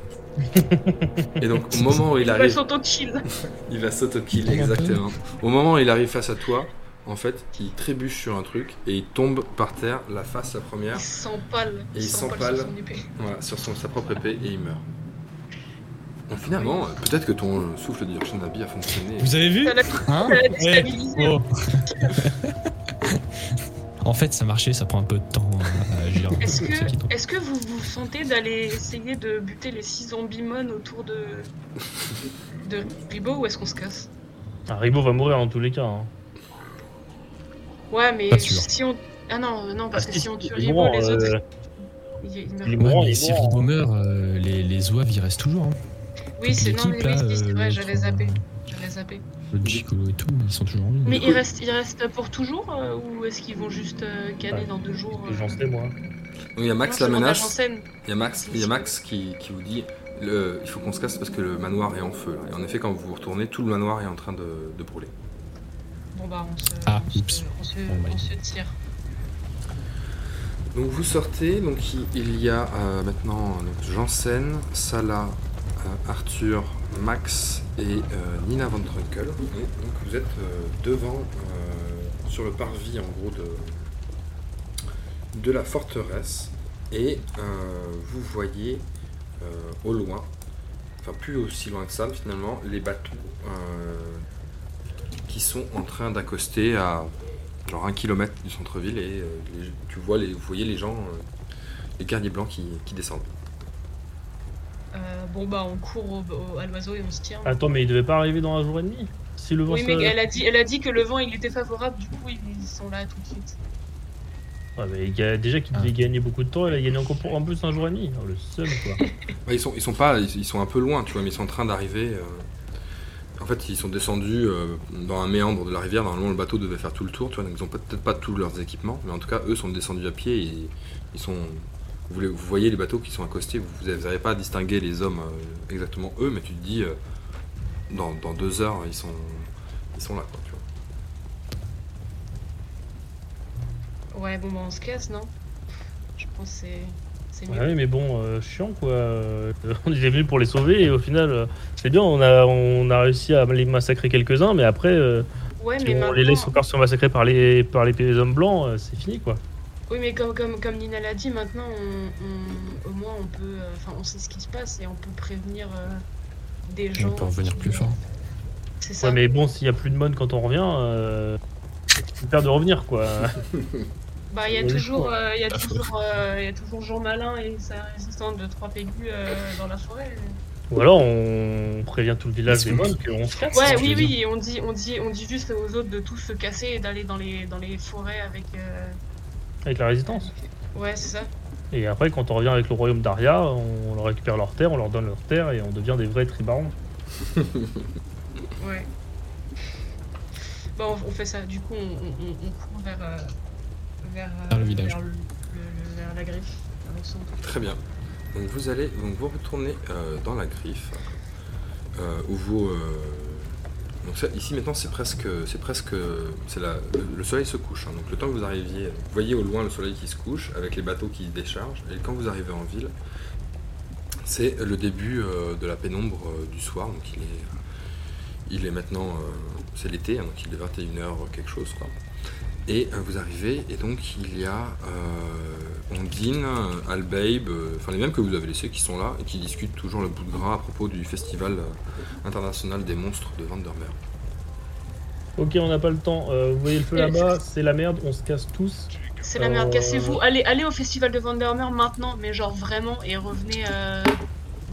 Et donc au moment où il Il va arrive... s'auto-kill. Il va s'auto-kill, exactement. Au moment où il arrive face à toi, en fait, il trébuche sur un truc et il tombe par terre, la face la première, Il s'empale. Et il s'empale s'empale. sur son épée. voilà, sur son, sa propre épée et il meurt. Donc finalement, euh, peut-être que ton euh, souffle de Shanabi a fonctionné. Vous avez vu Hein Ouais. Oh. En fait, ça marchait, ça prend un peu de temps à agir. Est-ce est que, vous vous sentez d'aller essayer de buter les 6 zombies mon autour de. de Ribo ou est-ce qu'on se casse? Ah, Ribo va mourir dans tous les cas. Hein. Ouais, mais si on. Ah non, non, parce Ah, que si on tue il Ribo, les autres. euh, meurent. il Ouais, mourra, mais il si. Ribo meurt, euh, les, les zouaves ils restent toujours. Hein. Oui, c'est non, mais l'équipe, oui, c'est euh, vrai, l'autre, j'avais zappé. euh, J'avais zappé. Le Gicolo et tout, ils sont toujours en vie. Mais coup- il reste, il reste pour toujours euh, ou est-ce qu'ils vont juste euh, canner dans deux jours Et euh, J'en sais moi. Donc il y a Max non, la menace, Janssen. il y a Max, il y a Max qui, qui vous dit le, il faut qu'on se casse parce que le manoir est en feu. Là. Et en effet, quand vous vous retournez, tout le manoir est en train de, de brûler. Bon bah on se, Ah, on, se, oups. on, se, Bon, bah. on se tire. Donc vous sortez, donc il, il y a euh, maintenant donc, Janssen, Salah, euh, Arthur, Max et euh, Nina Von Trunkel. Et donc vous êtes euh, devant, euh, sur le parvis en gros de, de la forteresse. Et euh, vous voyez euh, au loin, enfin plus aussi loin que ça finalement, les bateaux euh, qui sont en train d'accoster à genre un kilomètre du centre-ville et euh, les- tu vois les, vous voyez les gens, euh, les guerriers blancs qui, qui descendent. Euh, bon bah on court au, au- à l'oiseau et on se tire. Attends, mais il devait pas arriver dans un jour et demi Si le vent oui mais elle a, dit, elle a dit que le vent il était favorable, du coup ils sont là tout de suite. Ouais, mais il y a déjà qu'il Ah. devait gagner beaucoup de temps, il a gagné encore pour- en plus un jour et demi. Oh, le seul quoi. Ils sont ils sont pas ils, ils sont un peu loin tu vois mais ils sont en train d'arriver. euh, En fait ils sont descendus euh, dans un méandre de la rivière. Normalement le bateau devait faire tout le tour tu vois donc ils ont peut-être pas tous leurs équipements mais en tout cas eux sont descendus à pied et ils sont vous, les- vous voyez les bateaux qui sont accostés vous n'arrivez pas à distinguer les hommes euh, exactement eux mais tu te dis euh, dans, dans deux heures ils sont ils sont là quoi tu vois. Ouais bon bah on se casse non? Je pense que c'est... Mieux. Ouais, mais bon, euh, chiant quoi. Euh, on était venu pour les sauver et au final, euh, c'est bien, on a, on a réussi à les massacrer quelques-uns, mais après, euh, Ouais, si mais on maintenant, les laisse encore se massacrer par les, par les hommes blancs, c'est fini quoi. Oui, mais comme, comme, comme Nina l'a dit, maintenant, on, on- au moins, on peut, euh, enfin, on sait ce qui se passe et on peut prévenir euh, des gens. On peut revenir qui- plus fort. C'est ça. Ouais, mais bon, s'il y a plus de mon quand on revient, euh, c'est peur de revenir quoi. Bah, il y a toujours, euh, il y a faux. toujours, euh, il y a toujours Jean Malin et sa résistante de 3 pégus euh, dans la forêt. Ou alors on prévient tout le village des mônes qu'on se casse. Ouais, que oui, oui, on dit, on dit, on dit juste aux autres de tous se casser et d'aller dans les, dans les forêts avec. Avec la résistance. Ouais, c'est ça. Et après, quand on revient avec le royaume d'Aria, on leur récupère leurs terres, on leur donne leurs terres et on devient des vrais tribarons. Ouais. Bon, on, fait ça. Du coup, on, on, on- on court vers, euh, vers, euh, Vers le village. vers, le- le- vers la griffe, vers le centre. Très bien. Donc vous allez, donc vous retournez euh, dans la griffe euh, où vous. Donc ça, ici maintenant c'est presque, c'est presque, c'est la, le, le soleil se couche. hein. donc le temps que vous arriviez, vous voyez au loin le soleil qui se couche avec les bateaux qui se déchargent. Et quand vous arrivez en ville, c'est le début euh, de la pénombre euh, du soir. Donc il est, il est maintenant, euh, c'est l'été, hein, donc il est 21h quelque chose quoi. Et euh, vous arrivez, et donc il y a euh, Ondine, Albabe, euh, enfin les mêmes que vous avez laissés qui sont là et qui discutent toujours le bout de gras à propos du festival euh, international des monstres de Vandermeer. Ok, on n'a pas le temps. Euh, vous voyez le feu là-bas, c'est la merde, on se casse tous. C'est la merde, Euh, cassez-vous. Allez, allez au festival de Vandermeer maintenant, mais genre vraiment, et revenez euh,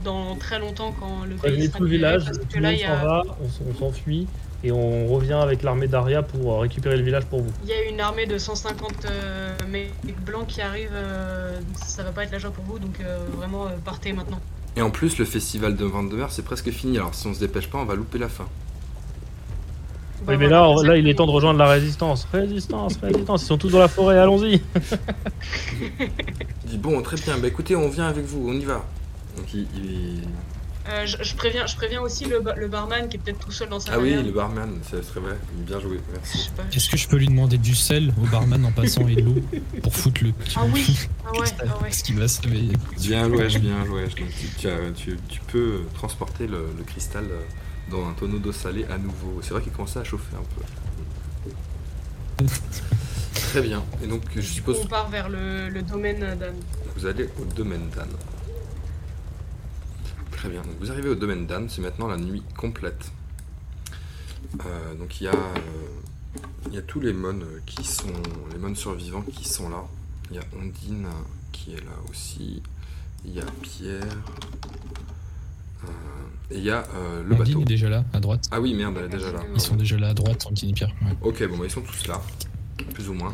dans très longtemps quand le pays sera tout le village, parce tout que là, monde il y, a, va, on s'enfuit et on revient avec l'armée d'Aria pour euh, récupérer le village pour vous. il y a une armée de 150 euh, mecs blancs qui arrivent, euh, ça, va pas être la joie pour vous, donc euh, vraiment euh, partez maintenant. Et en plus, le festival de Vandermeer c'est presque fini, alors si on se dépêche pas, on va louper la fin. Bah, oui, mais là, on- là, il est temps de rejoindre la résistance. Résistance, résistance, ils sont tous dans la forêt, allons-y. Il dit Bon, très bien, bah écoutez, on vient avec vous, on y va. Donc il. il- Euh, je, je préviens, je préviens aussi le, ba- le barman qui est peut-être tout seul dans sa Ah oui, le barman, c'est très vrai, bien joué, merci. Est-ce que je peux lui demander du sel au barman en passant et de l'eau pour foutre le. Ah oui, ah ouais, ah ouais. Ce qui va se réveiller. Bien joué, bien joué. Tu, tu as- tu- tu peux transporter le, le cristal euh, dans un tonneau d'eau salée à nouveau. C'est vrai qu'il commençait à chauffer un peu. Très bien. Et donc, je suppose On part vers le, le domaine d'Anne. vous allez au domaine d'Anne. Très bien. Donc, vous arrivez au domaine d'Anne. C'est maintenant la nuit complète. Euh, donc, il y a, euh, il y a tous les mônes qui sont les mônes survivants qui sont là. Il y a Ondine qui est là aussi. Il y a Pierre. Euh, et il y a le Ondine bateau. est déjà là, à droite. Ah oui, merde, elle est déjà là. Ils sont déjà là à droite, Ondine et Pierre. Ouais. Ok, bon, bah, ils sont tous là, plus ou moins.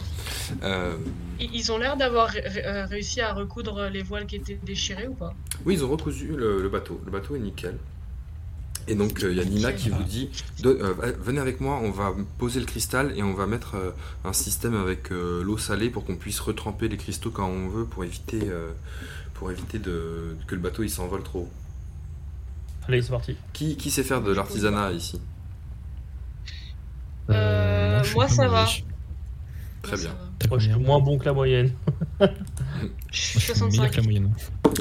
Euh, Ils ont l'air d'avoir euh, réussi à recoudre les voiles qui étaient déchirées ou pas? Oui, ils ont recousu le, le bateau. Le bateau est nickel. Et donc, euh, il y a Nina qui vous dit de- euh, Venez avec moi, on va poser le cristal et on va mettre euh, un système avec euh, l'eau salée pour qu'on puisse retremper les cristaux quand on veut pour éviter, euh, pour éviter de, que le bateau il s'envole trop haut. Allez, c'est parti. Qui, qui sait faire de l'artisanat ici? Euh, moi, ça va. Très bien. Moi, je suis moins bon que la moyenne. Je suis je suis meilleur 65. que la moyenne.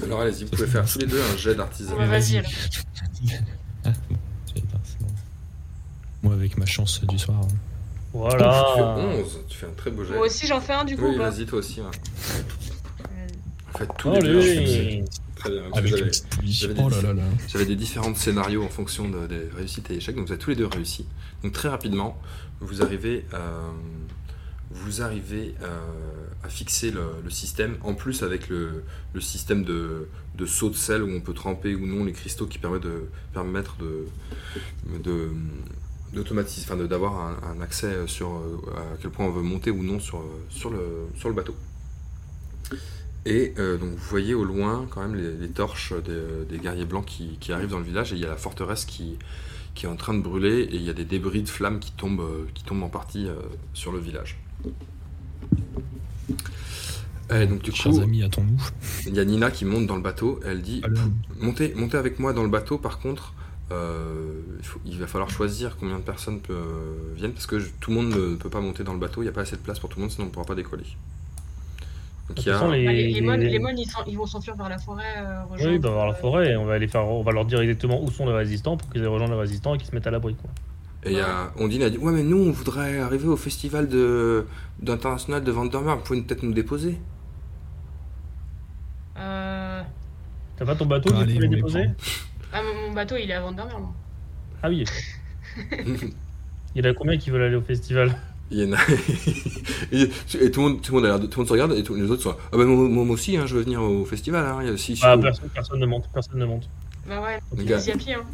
Alors allez-y, vous pouvez faire tous les deux un jet Ouais, d'artisanat. vas-y. Ah. Moi, avec ma chance du soir. hein. Tu Voilà. fais 11, tu fais un très beau jet. Moi aussi, j'en fais un du coup Oui, vas-y, toi aussi. ouais. Euh, En fait, tous les deux. Très bien. j'avais- Oh des- différents scénarios en fonction de- des réussites et échecs, donc vous avez tous les deux réussi. Donc très rapidement, vous arrivez, euh, vous arrivez euh, à fixer le, système, en plus avec le, système de, saut de sel où on peut tremper ou non les cristaux qui permettent de permettre de, d'automatiser, enfin d'avoir un, accès sur euh, à quel point on veut monter ou non sur, sur, le, sur le bateau. Et euh, donc vous voyez au loin quand même les, torches des, guerriers blancs qui, arrivent dans le village et il y a la forteresse qui, est en train de brûler et il y a des débris de flammes qui tombent, qui tombent en partie sur le village. Et donc du Chers coup, amis, attends-nous. il y a Nina qui monte dans le bateau. Elle dit montez, montez avec moi dans le bateau. Par contre, euh, il, faut- il va falloir choisir combien de personnes peut- viennent parce que je- tout le monde ne peut pas monter dans le bateau. Il n'y a pas assez de place pour tout le monde, sinon on ne pourra pas décoller. Donc De il y toute façon, a... les, Ah, les, les mônes, les- les mônes, ils, vont s'enfuir vers la forêt. euh, Oui, rejoindre, bah, vers la euh, forêt, et on va, les faire, on va leur dire exactement où sont les résistants pour qu'ils aient rejoint les résistants et qu'ils se mettent à l'abri. quoi. Et il y a Ondine a dit Ouais, mais nous, on voudrait arriver au festival de d'international de Vandermeer. Vous pouvez peut-être nous déposer euh, T'as pas ton bateau Allez, on les déposer. Ah, mon mon bateau, il est à Vandermeer, moi. Ah oui. Il y en a combien qui veulent aller au festival? Il y en a. et tout le monde, tout le monde, a l'air de- tout le monde se regarde et tous les autres sont. Ah ben moi, moi aussi, hein, je veux venir au festival. Hein. Il y a aussi- Ah, personne, personne ne monte, personne ne monte. Bah ouais, vas-y à pied, hein.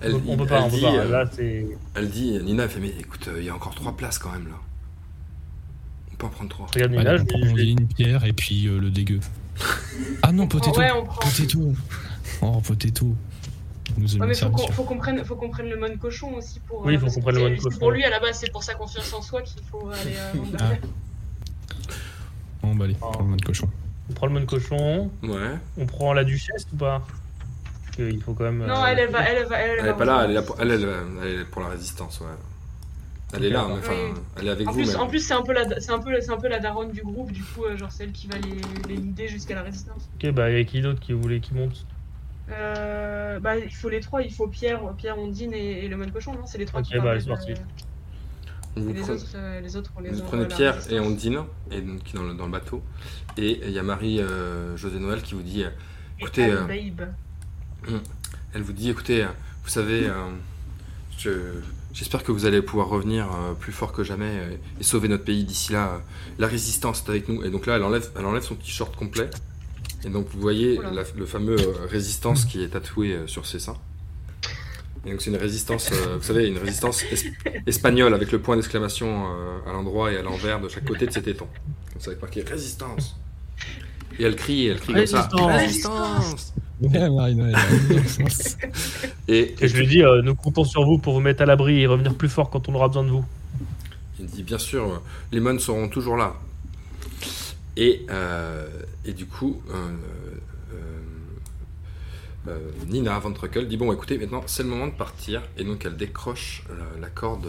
Elle, on, on peut pas, elle on peut dit, pas. euh, Là, c'est. elle dit, Nina, elle fait mais écoute, euh, il y a encore trois places quand même là. On peut en prendre trois. Regarde, Allez, Nina, on je prend vais- une pierre et puis euh, le dégueu. Ah non, potato. Ouais, on prend. Potato. Oh, potato. Nous Ouais, mais faut qu'on monsieur. faut qu'on prenne, faut qu'on prenne le mode cochon aussi pour. Oui, euh, faut qu'on prenne le mode cochon. Pour lui, à la base, c'est pour sa confiance en soi qu'il faut aller à Vandermeer. Bon, bah allez, Oh. prends le mode cochon. On prend le mode cochon, Ouais. on prend la duchesse ou pas? Qu'il faut quand même. Non, elle, elle va, elle, va, elle, est pas là, elle est là pour, elle, elle, elle est pour la résistance, ouais. Elle est là, mais enfin, Oui. elle est avec En vous. plus, mais- en plus, c'est un peu la, c'est un peu, c'est un peu la daronne du groupe, du coup, euh, genre celle qui va les, les leader jusqu'à la résistance. Ok, bah, il y a qui d'autre qui voulait qui monte? Euh, bah, il faut les trois, il faut Pierre, Pierre, Ondine et, et le mode cochon, non? C'est les trois qui bah, c'est parti. vous et les, prenez, autres, euh, les autres, on les vous prenez Pierre et. Ondine, et donc, qui est dans le, dans le bateau. Et il y a Marie euh, José Noël qui vous dit écoutez, euh, Babe. Elle vous dit, écoutez, vous savez, euh, je- j'espère que vous allez pouvoir revenir euh, plus fort que jamais euh, et sauver notre pays d'ici là. euh, La résistance est avec nous. Et donc là, elle enlève, elle enlève son t-shirt complet. Et donc vous voyez la- le fameux euh, résistance qui est tatoué sur ses seins. Et donc c'est une résistance, vous savez, une résistance es- espagnole avec le point d'exclamation à l'endroit et à l'envers de chaque côté de ses tétons. Donc ça être marqué résistance. Et elle crie, elle crie comme ça. Résistance. Résistance. Et, Et je lui dis, euh, nous comptons sur vous pour vous mettre à l'abri et revenir plus fort quand on aura besoin de vous. Il dit bien sûr, euh, les mônes seront toujours là. Et, euh, et du coup, euh, euh, euh, Nina Van Truckel dit bon, écoutez, maintenant c'est le moment de partir. Et donc elle décroche la, la corde,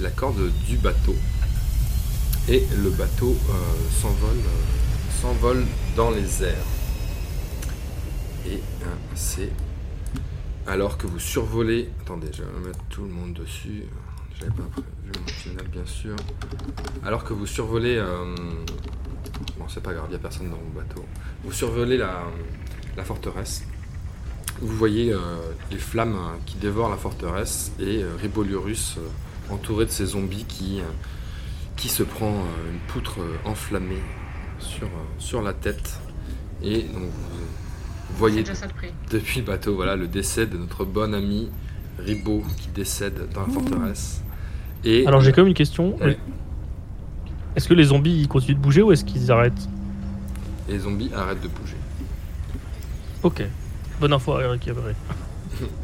la corde du bateau. Et le bateau euh, s'envole, euh, s'envole dans les airs. Et euh, c'est alors que vous survolez. Attendez, je vais mettre tout le monde dessus. J'avais pas prévu mon final, bien sûr. Alors que vous survolez. euh, Bon, c'est pas grave, il a personne dans le bateau. Vous survolez la, la forteresse. Vous voyez euh, les flammes euh, qui dévorent la forteresse et euh, Ribolurus euh, entouré de ces zombies qui, euh, qui se prend euh, une poutre euh, enflammée sur, euh, sur la tête. Et donc vous, voyez depuis le bateau, voilà, le décès de notre bon ami Ribot qui décède dans la forteresse. Et Alors j'ai quand même une question. Ouais. Est-ce que les zombies ils continuent de bouger ou est-ce qu'ils arrêtent? Les zombies arrêtent de bouger. Ok. Bonne info à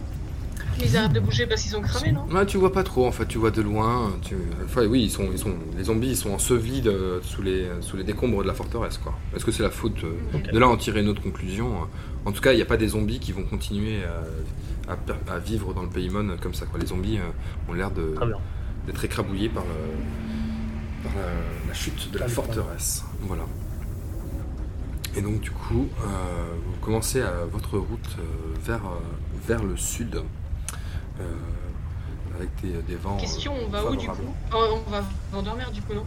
Ils arrêtent de bouger parce qu'ils ont cramé, non Ouais, tu vois pas trop en fait, tu vois de loin. Tu... Enfin, oui, ils sont, ils sont, les zombies ils sont ensevelis de- sous, les, sous les décombres de la forteresse. quoi. Est-ce que c'est la faute euh. De là en tirer une autre conclusion. En tout cas, il n'y a pas des zombies qui vont continuer à, à à vivre dans le Paymon comme ça. Quoi. Les zombies euh, ont l'air de- d'être écrabouillés par, le- par la, la chute de la forteresse. Voilà. Et donc du coup, euh, vous commencez à votre route euh, vers, euh, vers le sud, euh, avec des, des vents. euh, Question, on va où du coup Oh, On va Vandermeer du coup, non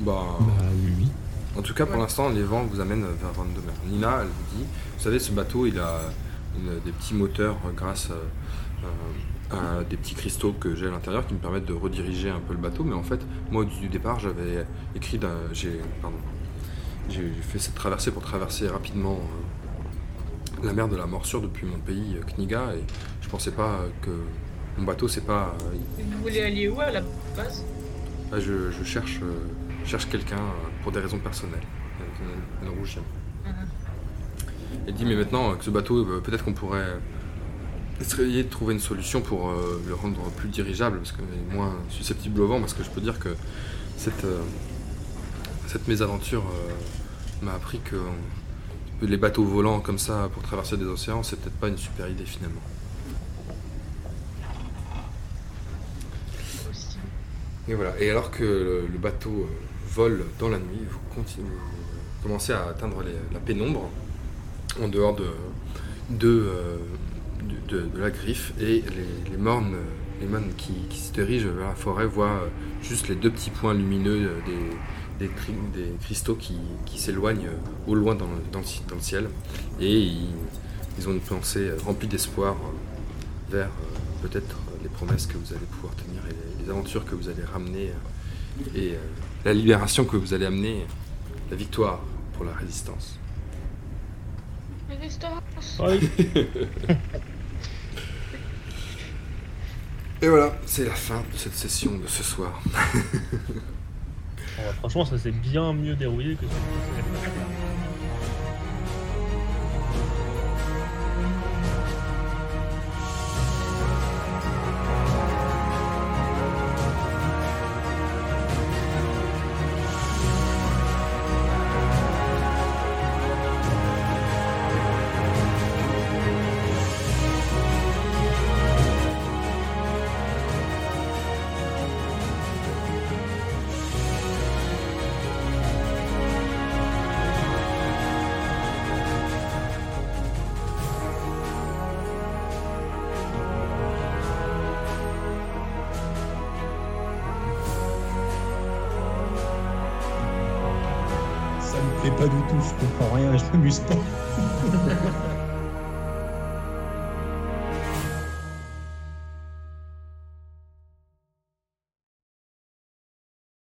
Bah, Bah oui. En tout cas, pour Ouais. l'instant, les vents vous amènent vers Vandemer. Nina, elle vous dit, vous savez, ce bateau, il a une- des petits moteurs euh, grâce euh, euh, à des petits cristaux que j'ai à l'intérieur qui me permettent de rediriger un peu le bateau. Mais en fait, moi, du départ, j'avais écrit, d'un- j'ai, pardon, j'ai fait cette traversée pour traverser rapidement euh, la mer de la morsure depuis mon pays, euh, Kniga, et je pensais pas euh, que mon bateau, c'est pas, euh, Vous voulez aller où à la base? Ah, je, je cherche, je cherche quelqu'un pour des raisons personnelles. Un peu. Elle dit mais maintenant que ce bateau, peut-être qu'on pourrait essayer de trouver une solution pour euh, le rendre plus dirigeable, parce est moins susceptible au vent, parce que je peux dire que cette, euh, cette mésaventure euh, m'a appris que les bateaux volants comme ça pour traverser des océans, c'est peut-être pas une super idée finalement. Et voilà. Et alors que le, bateau euh, vol dans la nuit, vous, continuez, vous commencez à atteindre les- la pénombre en dehors de, de, euh, de, de- de la griffe et les, les mornes, les mornes qui, qui se dirigent vers la forêt voient euh, juste les deux petits points lumineux des, des, cri- des cristaux qui, qui s'éloignent au loin dans le, dans le ci- dans le ciel et ils, ils ont une pensée euh, remplie d'espoir euh, vers euh, peut-être les promesses que vous allez pouvoir tenir et les, les aventures que vous allez ramener et la libération que vous allez amener, la victoire pour la résistance. Résistance Et voilà, c'est la fin de cette session de ce soir. bah, franchement, ça s'est bien mieux déroulé que ce que Ça me